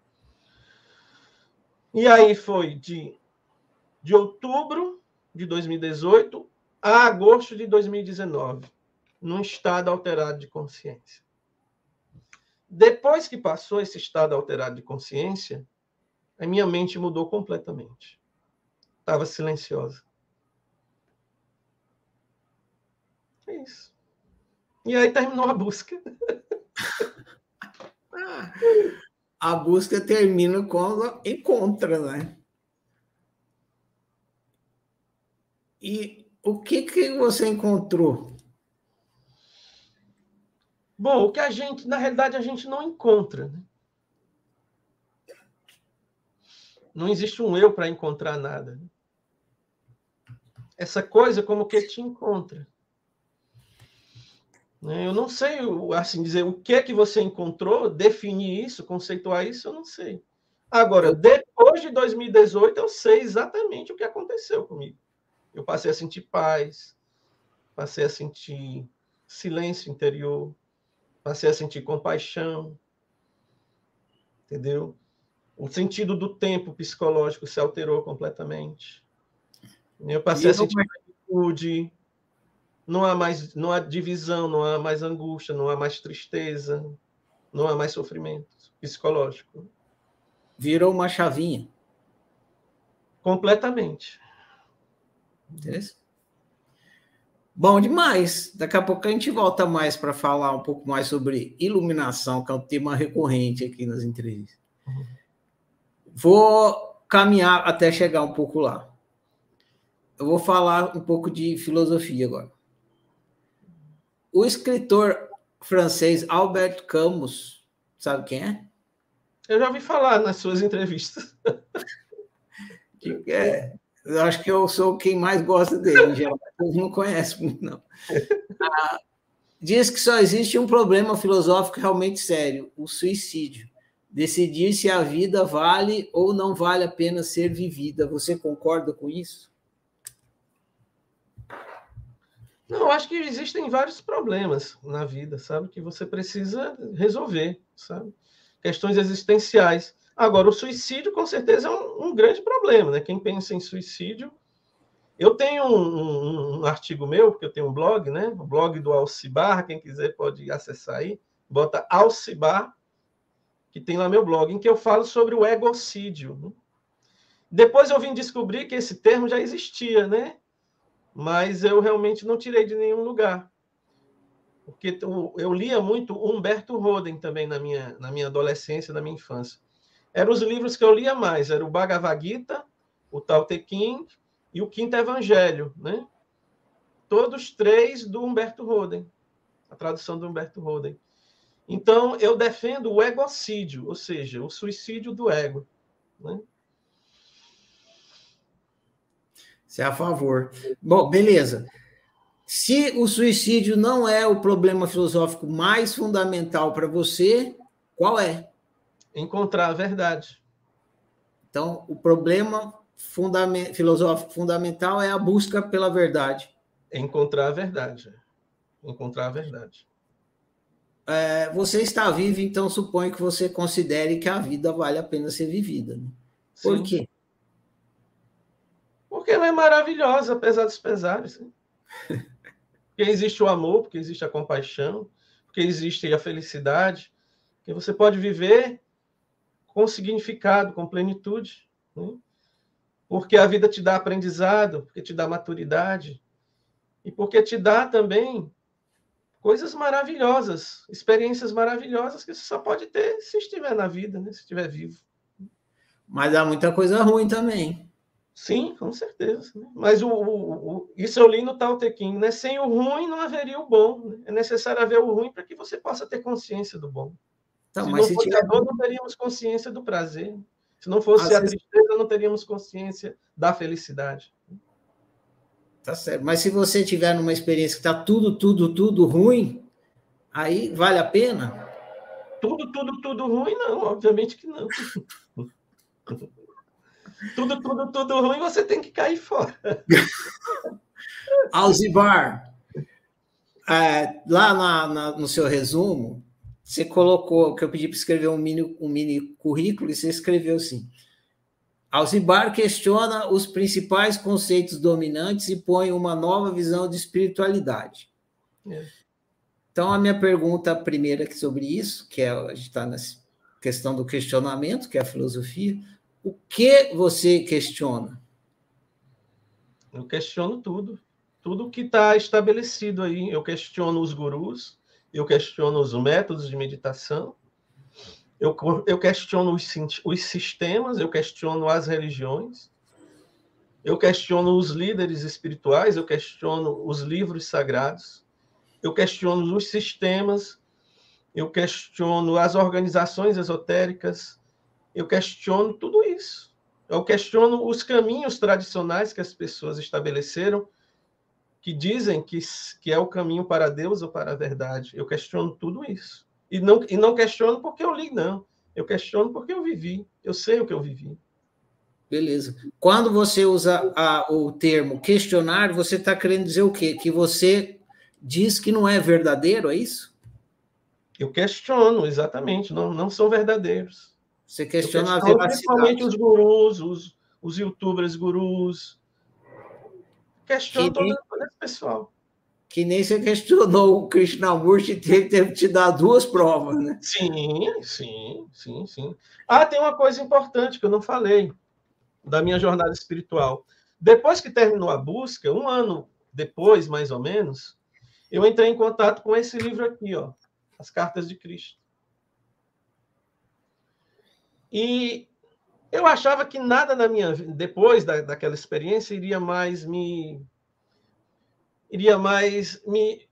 E aí foi de, de outubro de 2018 a agosto de 2019, num estado alterado de consciência. Depois que passou esse estado alterado de consciência, a minha mente mudou completamente. Estava silenciosa. É isso. E aí terminou a busca. a busca termina quando encontra, né? E o que, que você encontrou? Bom, o que a gente, na realidade, a gente não encontra. Né? Não existe um eu para encontrar nada. Essa coisa como que te encontra. Né? Eu não sei, assim dizer, o que é que você encontrou, definir isso, conceituar isso, eu não sei. Agora, depois de 2018, eu sei exatamente o que aconteceu comigo. Eu passei a sentir paz, passei a sentir silêncio interior, passei a sentir compaixão, entendeu? o sentido do tempo psicológico se alterou completamente. Eu passei a sentir atitude, não há mais, não há divisão, não há mais angústia, não há mais tristeza, não há mais sofrimento psicológico. Virou uma chavinha. Completamente. Interessante. Bom demais. Daqui a pouco a gente volta mais para falar um pouco mais sobre iluminação, que é um tema recorrente aqui nas entrevistas. Vou caminhar até chegar um pouco lá. Eu vou falar um pouco de filosofia agora. O escritor francês Albert Camus, sabe quem é? Eu já ouvi falar nas suas entrevistas. É, eu acho que eu sou quem mais gosta dele, em geral. Não conhece muito, não. Ah, diz que só existe um problema filosófico realmente sério: o suicídio. Decidir se a vida vale ou não vale a pena ser vivida. Você concorda com isso? Não, acho que existem vários problemas na vida, sabe? Que você precisa resolver, sabe? Questões existenciais. Agora, o suicídio, com certeza, é um, um grande problema, né? Quem pensa em suicídio. Eu tenho um, um, um, artigo meu, porque eu tenho um blog, né? O blog do Alcibar, quem quiser pode acessar aí. Bota Alcibar, que tem lá meu blog, em que eu falo sobre o egocídio. Né? Depois eu vim descobrir que esse termo já existia, né? Mas eu realmente não tirei de nenhum lugar. Porque eu lia muito Humberto Roden também na minha, na minha adolescência, na minha infância. Eram os livros que eu lia mais, era o Bhagavad Gita, o Tao Te Ching e o Quinto Evangelho, né? Todos três do Humberto Roden, a tradução do Humberto Roden. Então, eu defendo o egocídio, ou seja, o suicídio do ego. Né? Você é a favor. Bom, beleza. Se o suicídio não é o problema filosófico mais fundamental para você, qual é? Encontrar a verdade. Então, o problema fundament, filosófico fundamental é a busca pela verdade. Encontrar a verdade. Encontrar a verdade. É, você está vivo, então suponho que você considere que a vida vale a pena ser vivida. Né? Por Sim. quê? Porque ela é maravilhosa, apesar dos pesares. Né? Porque existe o amor, porque existe a compaixão, porque existe a felicidade, que você pode viver com significado, com plenitude. Né? Porque a vida te dá aprendizado, porque te dá maturidade, e porque te dá também coisas maravilhosas, experiências maravilhosas que você só pode ter se estiver na vida, né? se estiver vivo. Mas há muita coisa ruim também. Sim, com certeza. Né? Mas o, o, o, isso eu li no Tao Te Ching, né? Sem o ruim não haveria o bom. Né? É necessário haver o ruim para que você possa ter consciência do bom. Então, se mas não se fosse tiver... a dor, não teríamos consciência do prazer. Se não fosse Às a vezes... tristeza, não teríamos consciência da felicidade. Tá certo. Mas se você tiver numa experiência que está tudo, tudo, tudo ruim, aí vale a pena? Tudo, tudo, tudo ruim, não. Obviamente que não. tudo, tudo, tudo ruim, você tem que cair fora. Alzibar, é, lá na, na, no seu resumo, você colocou que eu pedi para escrever um mini, um mini currículo e você escreveu assim. Alzibar questiona os principais conceitos dominantes e põe uma nova visão de espiritualidade. É. Então, a minha pergunta primeira sobre isso, que é, a gente está na questão do questionamento, que é a filosofia, o que você questiona? Eu questiono tudo. Tudo que está estabelecido aí. Eu questiono os gurus, eu questiono os métodos de meditação, eu, eu questiono os, os sistemas, eu questiono as religiões, eu questiono os líderes espirituais, eu questiono os livros sagrados, eu questiono os sistemas, eu questiono as organizações esotéricas, eu questiono tudo isso. Eu questiono os caminhos tradicionais que as pessoas estabeleceram, que dizem que, que é o caminho para Deus ou para a verdade. Eu questiono tudo isso. E não, e não questiono porque eu li, não. Eu questiono porque eu vivi. Eu sei o que eu vivi. Beleza. Quando você usa a, o termo questionar, você está querendo dizer o quê? Que você diz que não é verdadeiro, é isso? Eu questiono, exatamente. Não, não são verdadeiros. Você questiona a veracidade. Principalmente os gurus, os, os youtubers gurus. Questiona todo, todo esse pessoal. Que nem você questionou o Krishnamurti teve, teve que te dar duas provas, né? Sim, sim, sim, sim. Ah, tem uma coisa importante que eu não falei da minha jornada espiritual. Depois que terminou a busca, um ano depois, mais ou menos, eu entrei em contato com esse livro aqui, ó, As Cartas de Cristo. E eu achava que nada na minha depois da, daquela experiência, iria mais me iria mais me,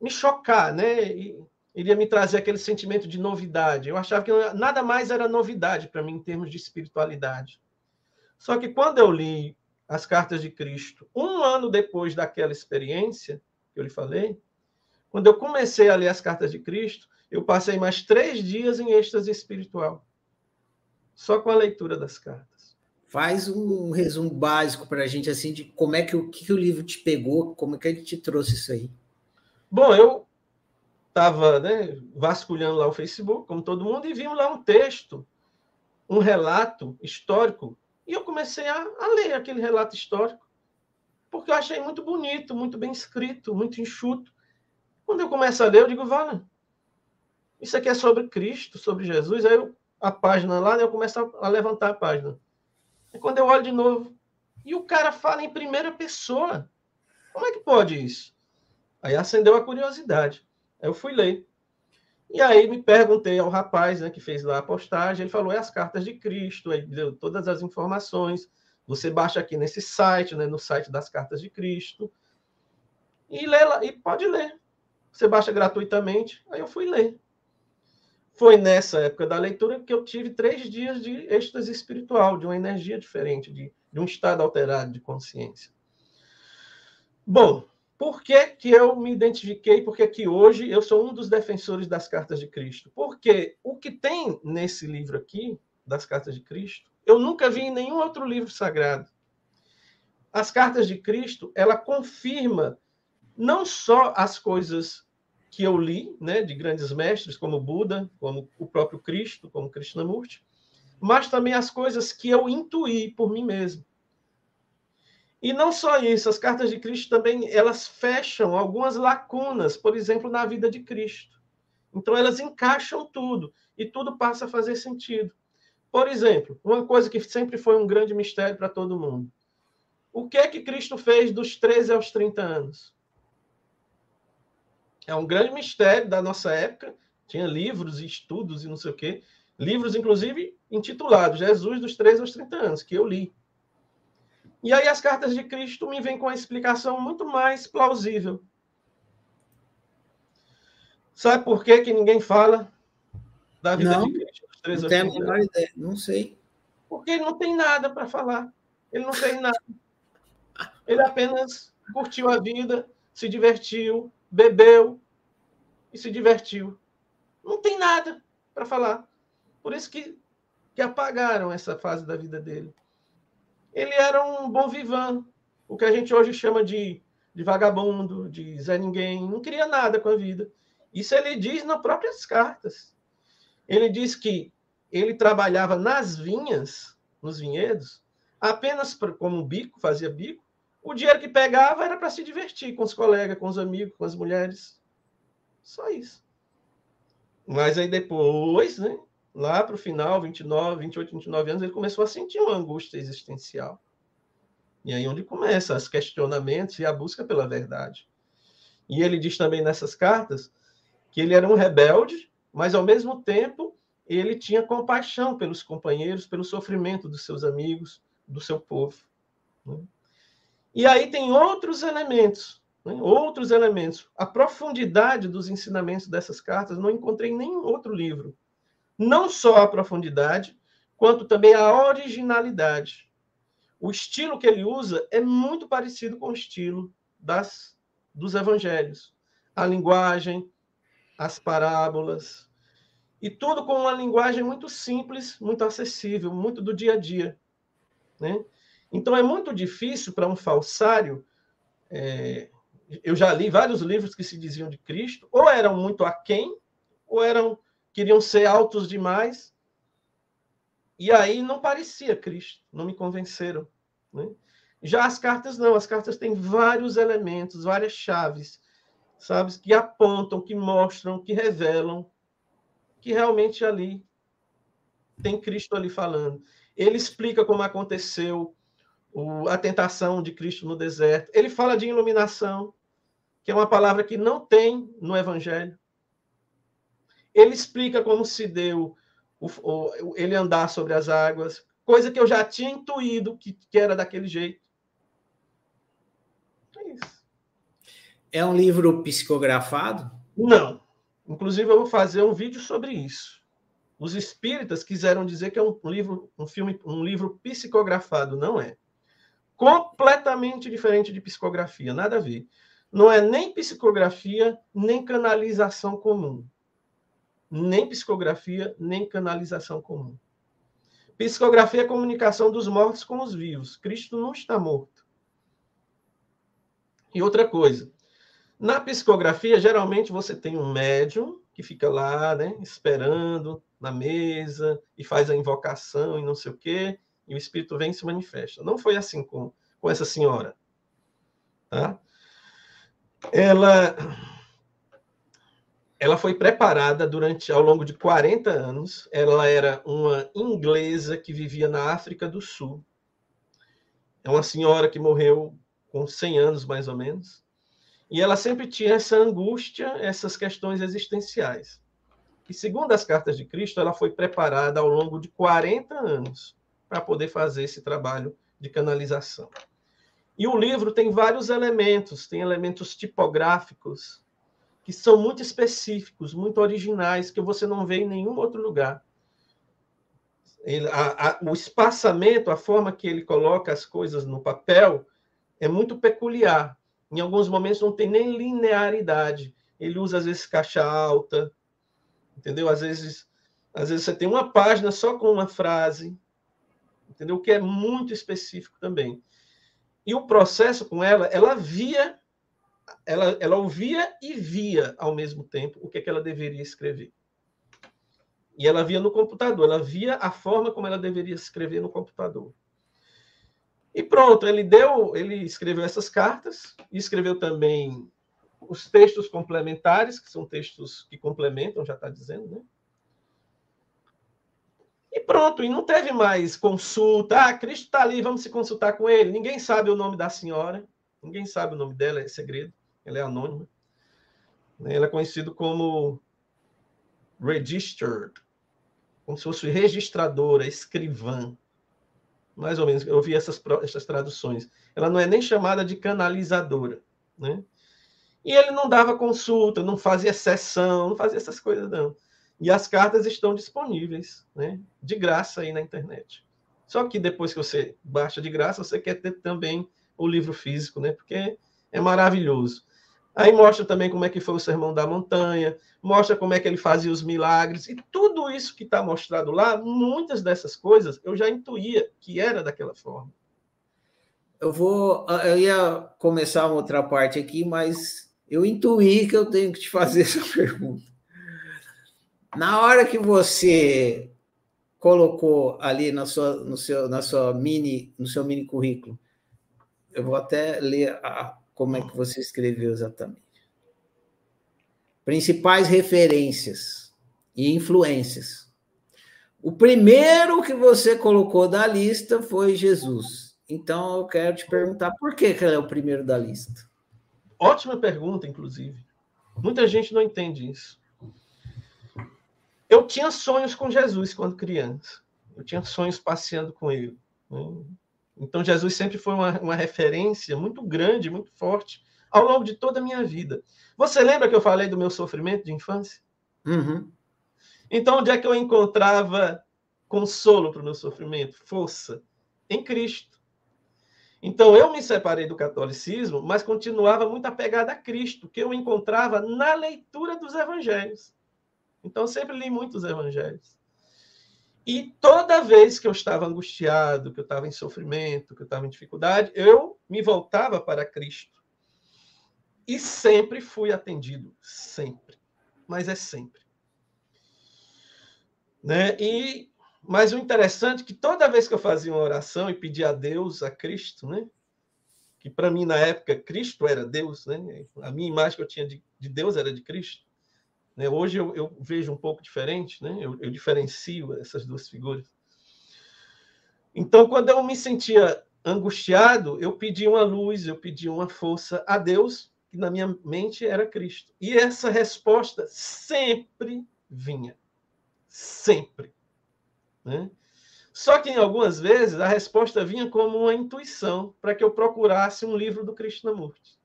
me chocar, né? E, iria me trazer aquele sentimento de novidade. Eu achava que nada mais era novidade para mim em termos de espiritualidade. Só que quando eu li as cartas de Cristo, um ano depois daquela experiência que eu lhe falei, quando eu comecei a ler as cartas de Cristo, eu passei mais três dias em êxtase espiritual, só com a leitura das cartas. Faz um resumo básico para a gente, assim, de como é que o, que, que o livro te pegou, como é que ele te trouxe isso aí. Bom, eu estava né, vasculhando lá o Facebook, como todo mundo, e vimos lá um texto, um relato histórico, e eu comecei a, a ler aquele relato histórico, porque eu achei muito bonito, muito bem escrito, muito enxuto. Quando eu começo a ler, eu digo, Vana, isso aqui é sobre Cristo, sobre Jesus. Aí eu, a página lá, né, eu começo a, a levantar a página. E quando eu olho de novo, e o cara fala em primeira pessoa. Como é que pode isso? Aí acendeu a curiosidade. Aí eu fui ler. E aí me perguntei ao rapaz né, que fez lá a postagem, ele falou, é as cartas de Cristo, aí deu todas as informações. Você baixa aqui nesse site, né, no site das cartas de Cristo, e lê lá, e pode ler. Você baixa gratuitamente. Aí eu fui ler. Foi nessa época da leitura que eu tive três dias de êxtase espiritual, de uma energia diferente, de, de um estado alterado de consciência. Bom, por que, que eu me identifiquei? Porque que hoje eu sou um dos defensores das cartas de Cristo. Porque o que tem nesse livro aqui, das cartas de Cristo, eu nunca vi em nenhum outro livro sagrado. As cartas de Cristo, ela confirma não só as coisas que eu li, né, de grandes mestres como Buda, como o próprio Cristo, como Krishnamurti, mas também as coisas que eu intuí por mim mesmo. E não só isso, as cartas de Cristo também elas fecham algumas lacunas, por exemplo, na vida de Cristo. Então elas encaixam tudo e tudo passa a fazer sentido. Por exemplo, uma coisa que sempre foi um grande mistério para todo mundo. O que é que Cristo fez dos 13 aos 30 anos? É um grande mistério da nossa época. Tinha livros e estudos e não sei o quê. Livros, inclusive, intitulados Jesus dos 13 aos 30 anos, que eu li. E aí as cartas de Cristo me vêm com uma explicação muito mais plausível. Sabe por que, que ninguém fala da vida não, de Cristo? Dos 13 não tenho a menor ideia, não sei. Porque ele não tem nada para falar. Ele não tem nada. Ele apenas curtiu a vida, se divertiu, bebeu e se divertiu. Não tem nada para falar. Por isso que, que apagaram essa fase da vida dele. Ele era um bom vivan, o que a gente hoje chama de, de vagabundo, de Zé Ninguém. Não queria nada com a vida. Isso ele diz nas próprias cartas. Ele diz que ele trabalhava nas vinhas, nos vinhedos, apenas como bico, fazia bico, o dinheiro que pegava era para se divertir com os colegas, com os amigos, com as mulheres. Só isso. Mas aí depois, né, lá para o final, 29, 28, 29 anos, ele começou a sentir uma angústia existencial. E aí onde começa os questionamentos e a busca pela verdade. E ele diz também nessas cartas que ele era um rebelde, mas ao mesmo tempo ele tinha compaixão pelos companheiros, pelo sofrimento dos seus amigos, do seu povo. Né? E aí tem outros elementos, né? outros elementos. A profundidade dos ensinamentos dessas cartas não encontrei em nenhum outro livro. Não só a profundidade, quanto também a originalidade. O estilo que ele usa é muito parecido com o estilo das, dos evangelhos. A linguagem, as parábolas, e tudo com uma linguagem muito simples, muito acessível, muito do dia a dia. Né? Então é muito difícil para um falsário. É, eu já li vários livros que se diziam de Cristo, ou eram muito aquém, ou eram queriam ser altos demais. E aí não parecia Cristo, não me convenceram. Né? Já as cartas não, as cartas têm vários elementos, várias chaves, sabe, que apontam, que mostram, que revelam que realmente ali tem Cristo ali falando. Ele explica como aconteceu o, a tentação de Cristo no deserto. Ele fala de iluminação, que é uma palavra que não tem no Evangelho. Ele explica como se deu o, o, ele andar sobre as águas, coisa que eu já tinha intuído que, que era daquele jeito. É isso. É um livro psicografado? Não. Inclusive, eu vou fazer um vídeo sobre isso. os espíritas quiseram dizer que é um livro, um filme, um livro psicografado, não é. Completamente diferente de psicografia, nada a ver. Não é nem psicografia, nem canalização comum. Nem psicografia, nem canalização comum. Psicografia é comunicação dos mortos com os vivos. Cristo não está morto. E outra coisa, na psicografia, geralmente você tem um médium que fica lá, né, esperando na mesa e faz a invocação e não sei o quê, e o espírito vem e se manifesta. Não foi assim com, com essa senhora. Tá? Ela ela foi preparada durante ao longo de 40 anos. Ela era uma inglesa que vivia na África do Sul. É uma senhora que morreu com 100 anos mais ou menos. E ela sempre tinha essa angústia, essas questões existenciais. E segundo as cartas de Cristo, ela foi preparada ao longo de 40 anos para poder fazer esse trabalho de canalização. E o livro tem vários elementos, tem elementos tipográficos que são muito específicos, muito originais, que você não vê em nenhum outro lugar. Ele, a, a, o espaçamento, a forma que ele coloca as coisas no papel é muito peculiar. Em alguns momentos não tem nem linearidade. Ele usa, às vezes, caixa alta, entendeu? Às vezes, às vezes você tem uma página só com uma frase, entendeu? O que é muito específico também. E o processo com ela, ela via, ela, ela ouvia e via ao mesmo tempo o que, é que ela deveria escrever. E ela via no computador, ela via a forma como ela deveria escrever no computador. E pronto, ele deu, ele escreveu essas cartas escreveu também os textos complementares, que são textos que complementam, já está dizendo, né? E pronto, e não teve mais consulta. Ah, Cristo está ali, vamos se consultar com ele. Ninguém sabe o nome da senhora, ninguém sabe o nome dela, é segredo, ela é anônima. Ela é conhecida como registered, como se fosse registradora, escrivã mais ou menos, eu vi essas, essas traduções. Ela não é nem chamada de canalizadora, né? E ele não dava consulta, não fazia sessão, não fazia essas coisas, não. E as cartas estão disponíveis, né? De graça aí na internet. Só que depois que você baixa de graça, você quer ter também o livro físico, né? Porque é maravilhoso. Aí mostra também como é que foi o Sermão da Montanha, mostra como é que ele fazia os milagres, e tudo isso que está mostrado lá, muitas dessas coisas eu já intuía que era daquela forma. Eu vou. Eu ia começar uma outra parte aqui, mas eu intuí que eu tenho que te fazer essa pergunta. Na hora que você colocou ali na sua, no seu, na sua mini, no seu mini currículo, eu vou até ler a, como é que você escreveu exatamente? Principais referências e influências. O primeiro que você colocou da lista foi Jesus. Então eu quero te perguntar por que, que ele é o primeiro da lista. Ótima pergunta, inclusive. Muita gente não entende isso. Eu tinha sonhos com Jesus quando criança. Eu tinha sonhos passeando com ele. Né? Então, Jesus sempre foi uma, uma referência muito grande, muito forte, ao longo de toda a minha vida. Você lembra que eu falei do meu sofrimento de infância? Uhum. Então, onde é que eu encontrava consolo para o meu sofrimento? Força. Em Cristo. Então, eu me separei do catolicismo, mas continuava muito apegado a Cristo, que eu encontrava na leitura dos evangelhos. Então, sempre li muitos evangelhos. E toda vez que eu estava angustiado, que eu estava em sofrimento, que eu estava em dificuldade, eu me voltava para Cristo. E sempre fui atendido, sempre. Mas é sempre. Né? E mas o interessante é que toda vez que eu fazia uma oração e pedia a Deus, a Cristo, né? Que para mim na época Cristo era Deus, né? A minha imagem que eu tinha de, de Deus era de Cristo. Né? Hoje eu, eu, vejo um pouco diferente, né? eu, eu diferencio essas duas figuras. Então, quando eu me sentia angustiado, eu pedi uma luz, eu pedi uma força a Deus, que na minha mente era Cristo. E essa resposta sempre vinha. Sempre. Né? Só que em algumas vezes a resposta vinha como uma intuição para que eu procurasse um livro do Krishnamurti.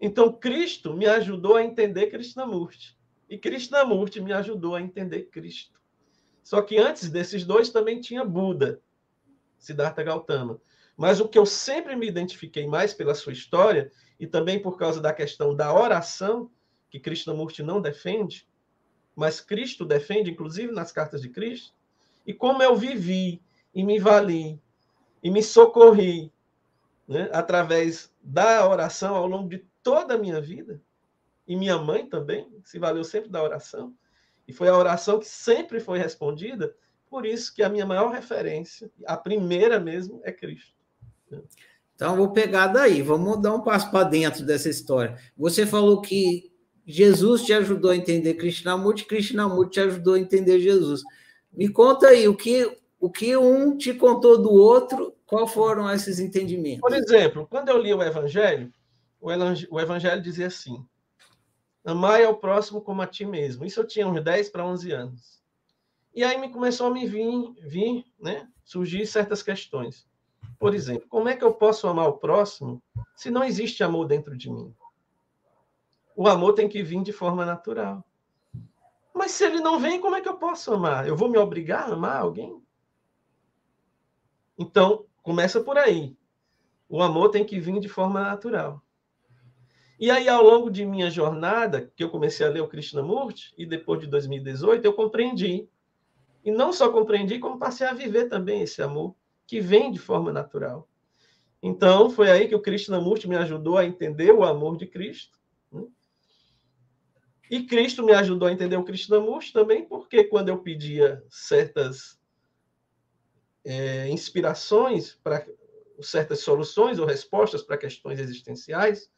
Então, Cristo me ajudou a entender Krishnamurti. E Krishnamurti me ajudou a entender Cristo. Só que antes desses dois também tinha Buda, Siddhartha Gautama. Mas o que eu sempre me identifiquei mais pela sua história, e também por causa da questão da oração, que Krishnamurti não defende, mas Cristo defende, inclusive nas cartas de Cristo, e como eu vivi e me vali e me socorri né, através da oração ao longo de toda a minha vida, e minha mãe também se valeu sempre da oração, e foi a oração que sempre foi respondida, por isso que a minha maior referência, a primeira mesmo, é Cristo. Então, vou pegar daí, vamos dar um passo para dentro dessa história. Você falou que Jesus te ajudou a entender Krishnamurti, Krishnamurti te ajudou a entender Jesus. Me conta aí, o que, o que um te contou do outro, qual foram esses entendimentos? Por exemplo, quando eu li o Evangelho, o Evangelho dizia assim: Amai ao próximo como a ti mesmo. Isso eu tinha uns 10 para 11 anos. E aí me começou a me vir, vir né, surgir certas questões. Por exemplo, como é que eu posso amar o próximo se não existe amor dentro de mim? O amor tem que vir de forma natural. Mas se ele não vem, como é que eu posso amar? Eu vou me obrigar a amar alguém? Então, começa por aí. O amor tem que vir de forma natural. E aí, ao longo de minha jornada, que eu comecei a ler o Krishnamurti, e depois de 2018, eu compreendi. E não só compreendi, como passei a viver também esse amor que vem de forma natural. Então, foi aí que o Krishnamurti me ajudou a entender o amor de Cristo. Né? E Cristo me ajudou a entender o Krishnamurti também, porque quando eu pedia certas é, inspirações para certas soluções ou respostas para questões existenciais,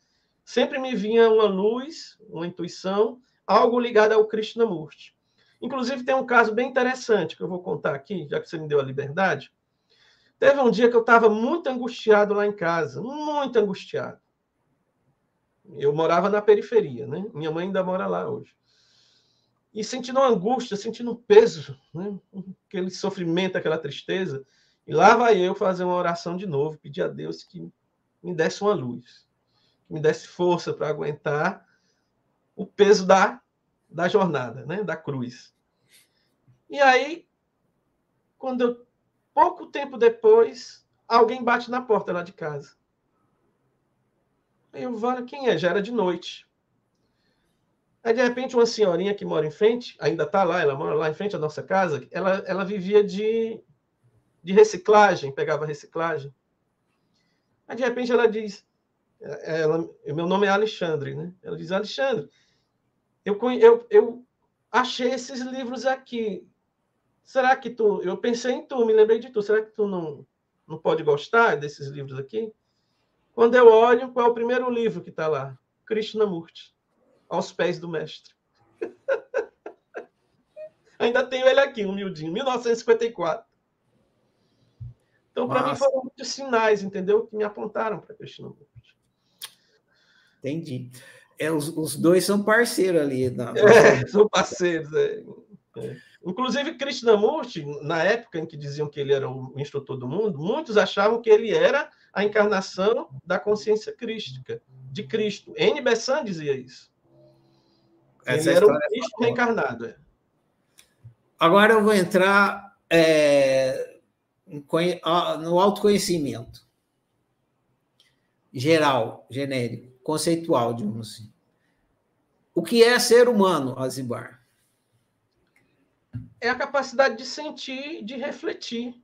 sempre me vinha uma luz, uma intuição, algo ligado ao Krishnamurti. Inclusive, tem um caso bem interessante que eu vou contar aqui, já que você me deu a liberdade. Teve um dia que eu estava muito angustiado lá em casa, muito angustiado. Eu morava na periferia, né? Minha mãe ainda mora lá hoje. E sentindo uma angústia, sentindo um peso, né? aquele sofrimento, aquela tristeza. E lá vai eu fazer uma oração de novo, pedir a Deus que me desse uma luz, me desse força para aguentar o peso da, da jornada, né? da cruz. E aí, quando eu Pouco tempo depois, alguém bate na porta lá de casa. Aí eu falo, quem é? Já era de noite. Aí, de repente, uma senhorinha que mora em frente, ainda está lá, ela mora lá em frente à nossa casa, ela, ela vivia de, de reciclagem, pegava reciclagem. Aí, de repente, ela diz, ela, meu nome é Alexandre, né? Ela diz, Alexandre, eu, eu, eu achei esses livros aqui será que tu. Eu pensei em tu, me lembrei de tu. Será que tu não, não pode gostar desses livros aqui? Quando eu olho, qual é o primeiro livro que está lá? Krishnamurti, aos pés do mestre. Ainda tenho ele aqui, humildinho, 1954. Então, para mim, foram muitos sinais, entendeu? Que me apontaram para Krishnamurti. Entendi. É, os, os dois são parceiros ali. Na... É, são parceiros. É. É. Inclusive, Krishnamurti, na época em que diziam que ele era o instrutor do mundo, muitos achavam que ele era a encarnação da consciência crística, de Cristo. N. Bessan dizia isso. Essa ele era o é Cristo é reencarnado. Agora eu vou entrar é, no autoconhecimento. Geral, genérico, conceitual, digamos assim. O que é ser humano, Azibar? é a capacidade de sentir, de refletir.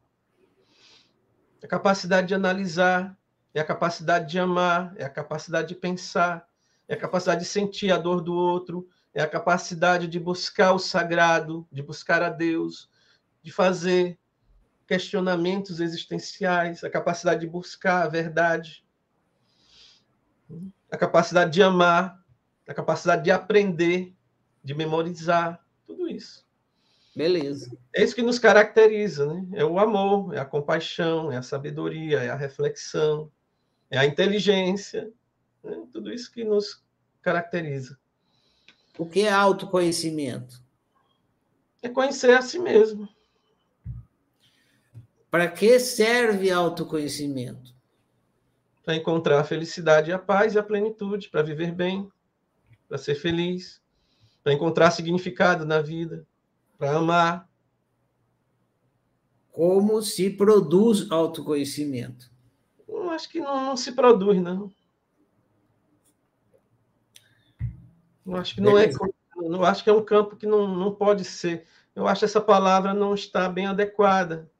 É a capacidade de analisar, é a capacidade de amar, é a capacidade de pensar, é a capacidade de sentir a dor do outro, é a capacidade de buscar o sagrado, de buscar a Deus, de fazer questionamentos existenciais, a capacidade de buscar a verdade, a capacidade de amar, a capacidade de aprender, de memorizar, tudo isso. Beleza. É isso que nos caracteriza, né? É o amor, é a compaixão, é a sabedoria, é a reflexão, é a inteligência, né? tudo isso que nos caracteriza. O que é autoconhecimento? É conhecer a si mesmo. Para que serve autoconhecimento? Para encontrar a felicidade, a paz e a plenitude, para viver bem, para ser feliz. para encontrar significado na vida, para amar. Como se produz autoconhecimento? Eu acho que não, não se produz, não. Eu acho que não é. Eu acho que é um campo que não, não pode ser. Eu acho que essa palavra não está bem adequada.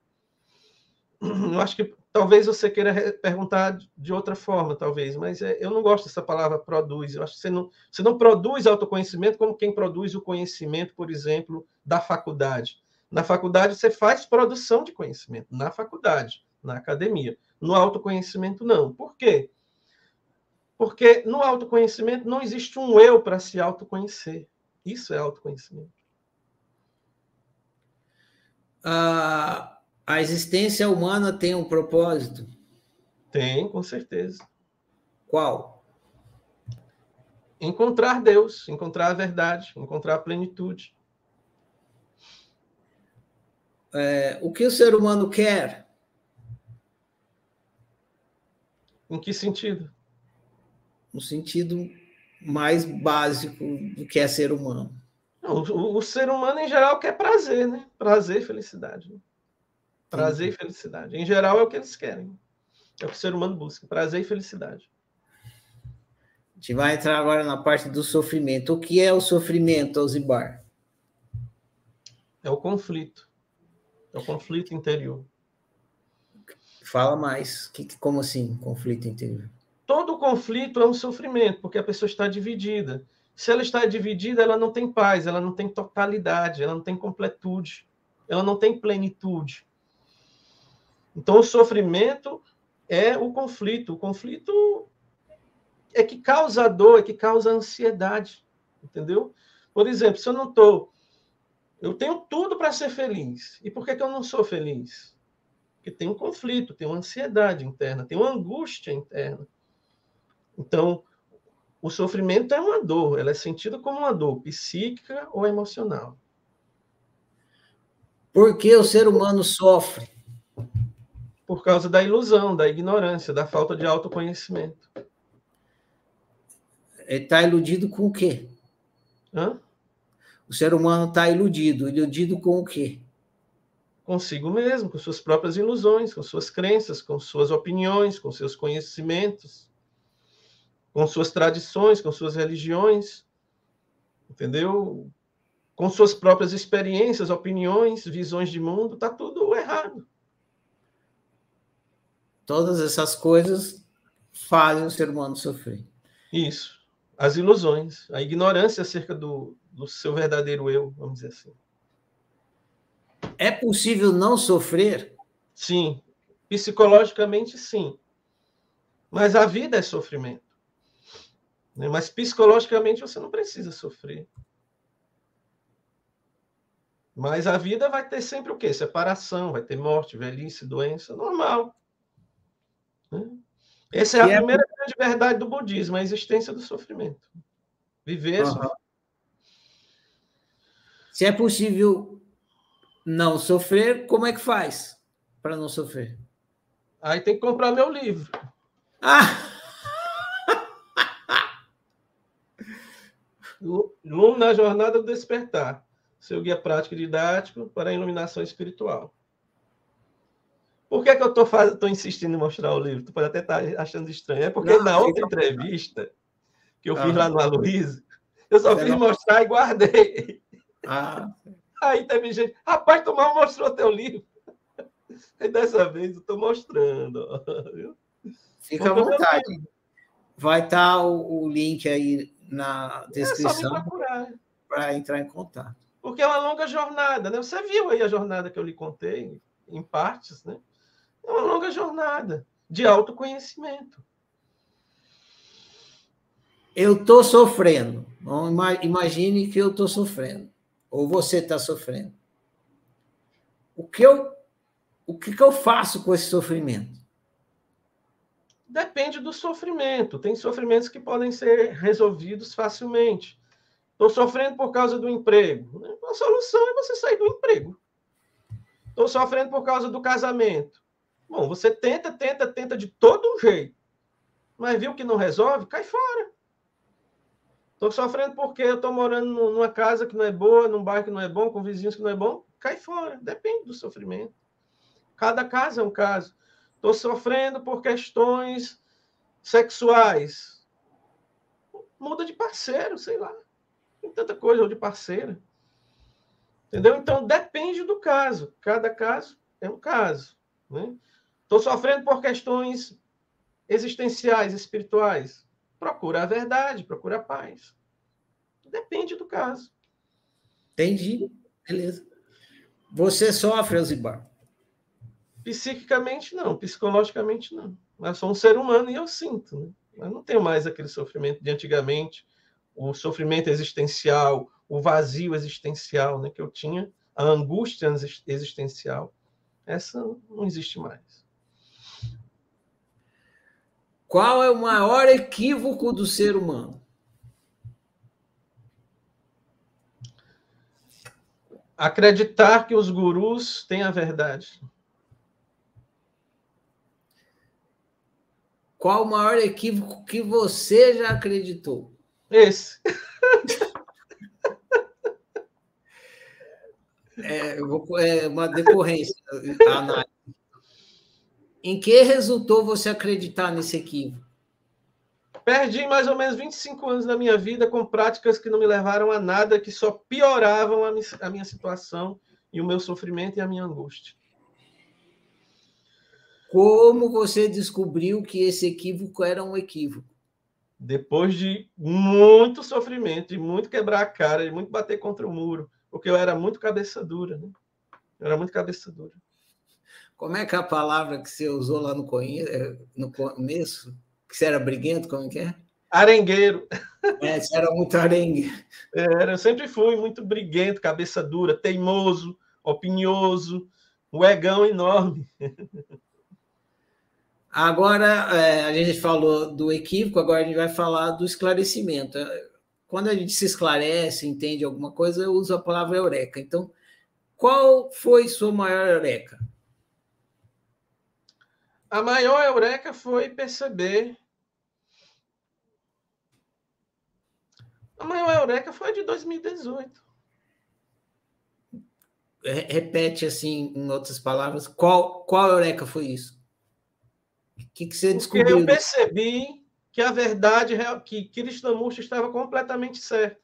Eu acho que talvez você queira perguntar de outra forma, talvez, mas é, eu não gosto dessa palavra produz. Eu acho que você não, você não produz autoconhecimento como quem produz o conhecimento, por exemplo, da faculdade. Na faculdade você faz produção de conhecimento, na faculdade, na academia. No autoconhecimento, não. Por quê? Porque no autoconhecimento não existe um eu para se autoconhecer. Isso é autoconhecimento. Ah a existência humana tem um propósito? Tem, com certeza. Qual? Encontrar Deus, encontrar a verdade, encontrar a plenitude. É, o que o ser humano quer? Em que sentido? No sentido mais básico do que é ser humano. o, o, o, ser humano, em geral, quer prazer, né? Prazer e felicidade. Né? Prazer e felicidade. Em geral, é o que eles querem. É o que o ser humano busca: prazer e felicidade. A gente vai entrar agora na parte do sofrimento. O que é o sofrimento, Alzibar? É o conflito. É o conflito interior. Fala mais. Que, como assim, conflito interior? Todo conflito é um sofrimento, porque a pessoa está dividida. Se ela está dividida, ela não tem paz, ela não tem totalidade, ela não tem completude, ela não tem plenitude. Então, o sofrimento é o conflito. O conflito é que causa dor, é que causa ansiedade, entendeu? Por exemplo, se eu não estou. Eu tenho tudo para ser feliz. E por que, que eu não sou feliz? Porque tem um conflito, tem uma ansiedade interna, tem uma angústia interna. Então, o sofrimento é uma dor, ela é sentida como uma dor psíquica ou emocional. Por que o ser humano sofre? Por causa da ilusão, da ignorância, da falta de autoconhecimento. Está iludido com o quê? Hã? O ser humano está iludido. Iludido com o quê? Consigo mesmo, com suas próprias ilusões, com suas crenças, com suas opiniões, com seus conhecimentos, com suas tradições, com suas religiões, entendeu? Com suas próprias experiências, opiniões, visões de mundo, está tudo errado. Todas essas coisas fazem o ser humano sofrer. Isso. As ilusões, a ignorância acerca do, do seu verdadeiro eu, vamos dizer assim. É possível não sofrer? Sim. Psicologicamente, sim. Mas a vida é sofrimento. Né? Mas psicologicamente você não precisa sofrer. Mas a vida vai ter sempre o quê? Separação, vai ter morte, velhice, doença, normal. Essa é a e é primeira é... grande verdade do budismo, a existência do sofrimento. Viver uhum. sofrimento. Se é possível não sofrer, como é que faz para não sofrer? Aí tem que comprar meu livro. Ah! Lume na Jornada do Despertar. Seu guia prático e didático para a iluminação espiritual. Por que, que eu estou insistindo em mostrar o livro? Tu pode até estar tá achando estranho. É porque Não, na outra entrevista que eu fiz lá no Aloysio, eu só fiz mostrar e guardei. Ah. Aí teve gente, rapaz, tu mal mostrou teu livro. E dessa vez eu estou mostrando. Viu? Fica à vontade. Vai estar tá o, o, link aí na descrição é para entrar em contato. Porque é uma longa jornada, né? Você viu aí a jornada que eu lhe contei, em partes, né? É uma longa jornada de autoconhecimento. Eu estou sofrendo. Imagine que eu estou sofrendo. Ou você está sofrendo. O que, eu, o que, que eu faço com esse sofrimento? Depende do sofrimento. Tem sofrimentos que podem ser resolvidos facilmente. Estou sofrendo por causa do emprego. A solução é você sair do emprego. Estou sofrendo por causa do casamento. Bom, você tenta, tenta, tenta de todo jeito, mas viu que não resolve, cai fora. Estou sofrendo porque eu estou morando numa casa que não é boa, num bairro que não é bom, com vizinhos que não é bom. Cai fora, depende do sofrimento. Cada caso é um caso. Estou sofrendo por questões sexuais. Muda de parceiro, sei lá. Tem tanta coisa, ou de parceira. Entendeu? Então, depende do caso. Cada caso é um caso. Estou sofrendo por questões existenciais, espirituais. Procura a verdade, procura a paz. Depende do caso. Entendi. Beleza. Você sofre, Alzibar? Psiquicamente, não. Psicologicamente, não. Mas sou um ser humano e eu sinto. Né? Mas não tenho mais aquele sofrimento de antigamente, o sofrimento existencial, o vazio existencial né, que eu tinha, a angústia existencial. Essa não existe mais. Qual é o maior equívoco do ser humano? Acreditar que os gurus têm a verdade. Qual o maior equívoco que você já acreditou? Esse. É, é uma decorrência. análise. Em que resultou você acreditar nesse equívoco? Perdi mais ou menos 25 anos da minha vida com práticas que não me levaram a nada, que só pioravam a minha situação e o meu sofrimento e a minha angústia. Como você descobriu que esse equívoco era um equívoco? Depois de muito sofrimento, de muito quebrar a cara, de muito bater contra o muro, porque eu era muito cabeça dura, né? Eu era muito cabeça dura. Como é que é a palavra que você usou lá no, no começo? Que você era briguento, como é que é? Arengueiro. É, você era muito arengue. Era, eu sempre fui muito briguento, cabeça dura, teimoso, opinioso, um egão enorme. Agora, é, a gente falou do equívoco, agora a gente vai falar do esclarecimento. Quando a gente se esclarece, entende alguma coisa, eu uso a palavra eureka. Então, qual foi sua maior eureka? A maior eureka foi perceber. A maior eureka foi a de 2018. Repete assim, em outras palavras, qual, qual eureka foi isso? O que, que você descobriu? Porque eu percebi que a verdade, que Krishnamurti estava completamente certo.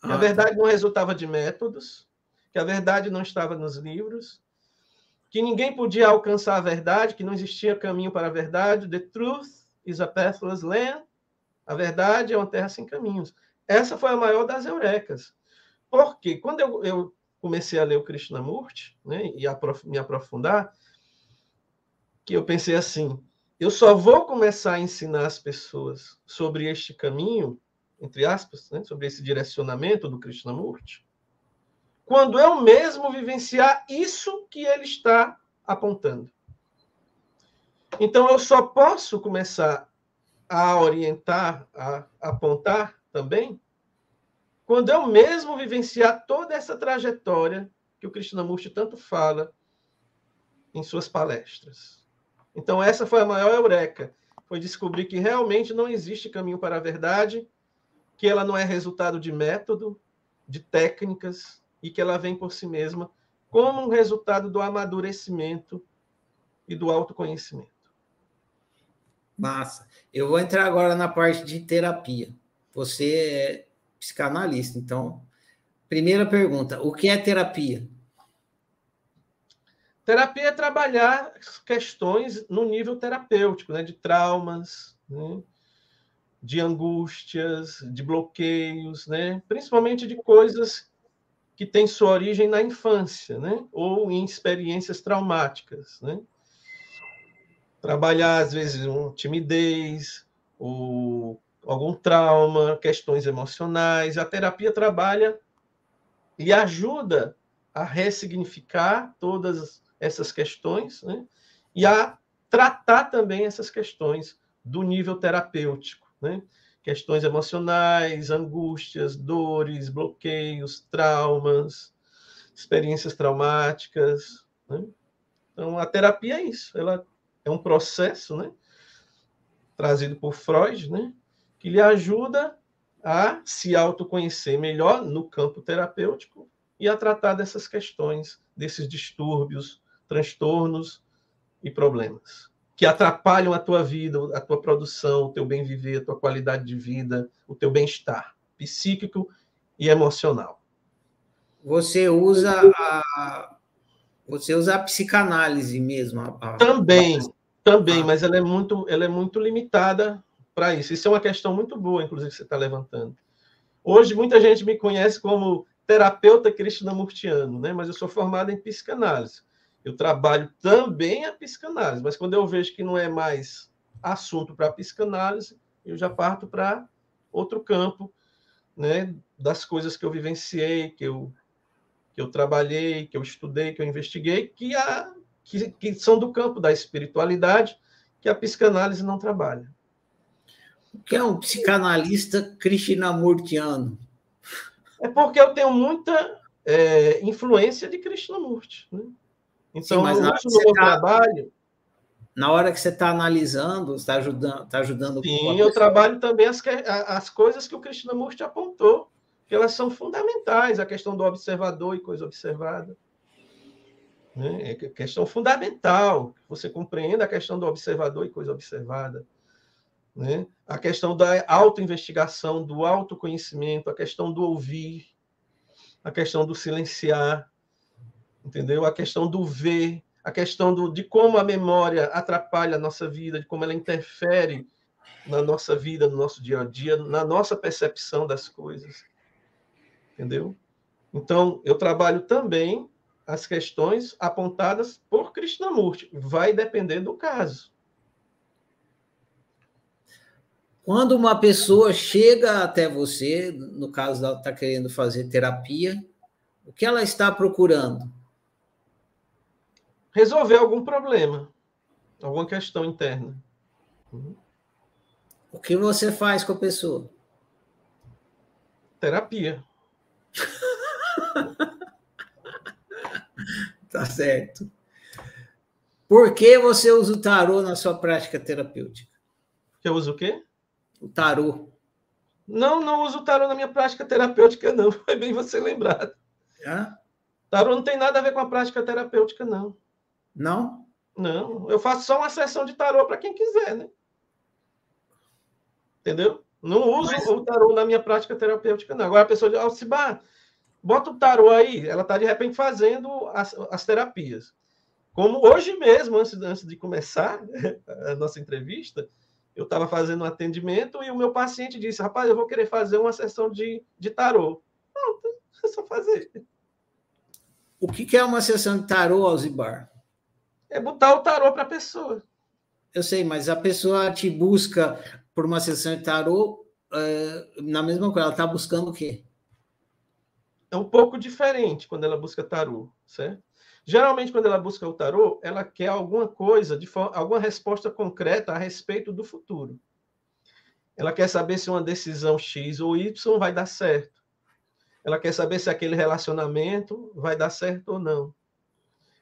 Que ah, a verdade tá. não resultava de métodos, que a verdade não estava nos livros, que ninguém podia alcançar a verdade, que não existia caminho para a verdade. The truth is a pathless land. A verdade é uma terra sem caminhos. Essa foi a maior das eurecas. Porque quando eu, eu comecei a ler o Krishnamurti né, e me aprofundar, que eu pensei assim, eu só vou começar a ensinar as pessoas sobre este caminho, entre aspas, né, sobre esse direcionamento do Krishnamurti, quando eu mesmo vivenciar isso que ele está apontando. Então, eu só posso começar a orientar, a apontar também, quando eu mesmo vivenciar toda essa trajetória que o Krishnamurti tanto fala em suas palestras. Então, essa foi a maior eureka. Foi descobrir que realmente não existe caminho para a verdade, que ela não é resultado de método, de técnicas, e que ela vem por si mesma como um resultado do amadurecimento e do autoconhecimento. Massa. Eu vou entrar agora na parte de terapia. Você é psicanalista, então, primeira pergunta: o que é terapia? Terapia é trabalhar questões no nível terapêutico, né, de traumas, né, de angústias, de bloqueios, né, principalmente de coisas que tem sua origem na infância, né? ou em experiências traumáticas. Né? Trabalhar, às vezes, uma timidez, ou algum trauma, questões emocionais. A terapia trabalha e ajuda a ressignificar todas essas questões né? e a tratar também essas questões do nível terapêutico. Né? Questões emocionais, angústias, dores, bloqueios, traumas, experiências traumáticas. Né? Então, a terapia é isso. Ela é um processo, né? trazido por Freud, né? que lhe ajuda a se autoconhecer melhor no campo terapêutico e a tratar dessas questões, desses distúrbios, transtornos e problemas que atrapalham a tua vida, a tua produção, o teu bem viver, a tua qualidade de vida, o teu bem-estar psíquico e emocional. Você usa a, você usa a psicanálise mesmo? A. Também, também, ah. mas ela é muito, ela é muito limitada para isso. Isso é uma questão muito boa, inclusive, que você está levantando. Hoje, muita gente me conhece como terapeuta krishnamurtiano, né? mas eu sou formado em psicanálise. Eu trabalho também a psicanálise, mas quando eu vejo que não é mais assunto para psicanálise, eu já parto para outro campo, né, das coisas que eu vivenciei, que eu que eu trabalhei, que eu estudei, que eu investiguei, que, a, que, que são do campo da espiritualidade, que a psicanálise não trabalha. O que é um psicanalista krishnamurtiano? É porque eu tenho muita é, influência de Krishnamurti. Né? Então, Sim, mas hora que você tá, trabalho. Na hora que você está analisando, está ajudando, tá ajudando. Sim, eu trabalho também as, as coisas que o Krishnamurti apontou, que elas são fundamentais, a questão do observador e coisa observada. Né? É questão fundamental, você compreenda a questão do observador e coisa observada. Né? A questão da autoinvestigação, do autoconhecimento, a questão do ouvir, a questão do silenciar, entendeu? A questão do ver, a questão do, de como a memória atrapalha a nossa vida, de como ela interfere na nossa vida, no nosso dia a dia, na nossa percepção das coisas. Entendeu? Então, eu trabalho também as questões apontadas por Krishnamurti. Vai depender do caso. Quando uma pessoa chega até você, no caso ela está querendo fazer terapia, o que ela está procurando? Resolver algum problema, alguma questão interna. O que você faz com a pessoa? Terapia. tá certo. Por que você usa o tarô na sua prática terapêutica? Eu uso o quê? O tarô. Não, não uso o tarô na minha prática terapêutica, não. Foi bem você lembrado. Hã? Tarô não tem nada a ver com a prática terapêutica, não. Não? Não, eu faço só uma sessão de tarô para quem quiser, né? Entendeu? Não uso Mas... o tarô na minha prática terapêutica, não. Agora a pessoa diz, Alcibar, bota o tarô aí. Ela está, de repente, fazendo as, as terapias. Como hoje mesmo, antes, antes de começar a nossa entrevista, eu estava fazendo um atendimento e o meu paciente disse, rapaz, eu vou querer fazer uma sessão de, de tarô. Pronto, é só fazer. O que é uma sessão de tarô, Alzibar? É botar o tarô para a pessoa. Eu sei, mas a pessoa te busca por uma sessão de tarô uh, na mesma coisa, ela está buscando o quê? É um pouco diferente quando ela busca tarô, certo? Geralmente, quando ela busca o tarô, ela quer alguma coisa, de alguma resposta concreta a respeito do futuro. Ela quer saber se uma decisão X ou Y vai dar certo. Ela quer saber se aquele relacionamento vai dar certo ou não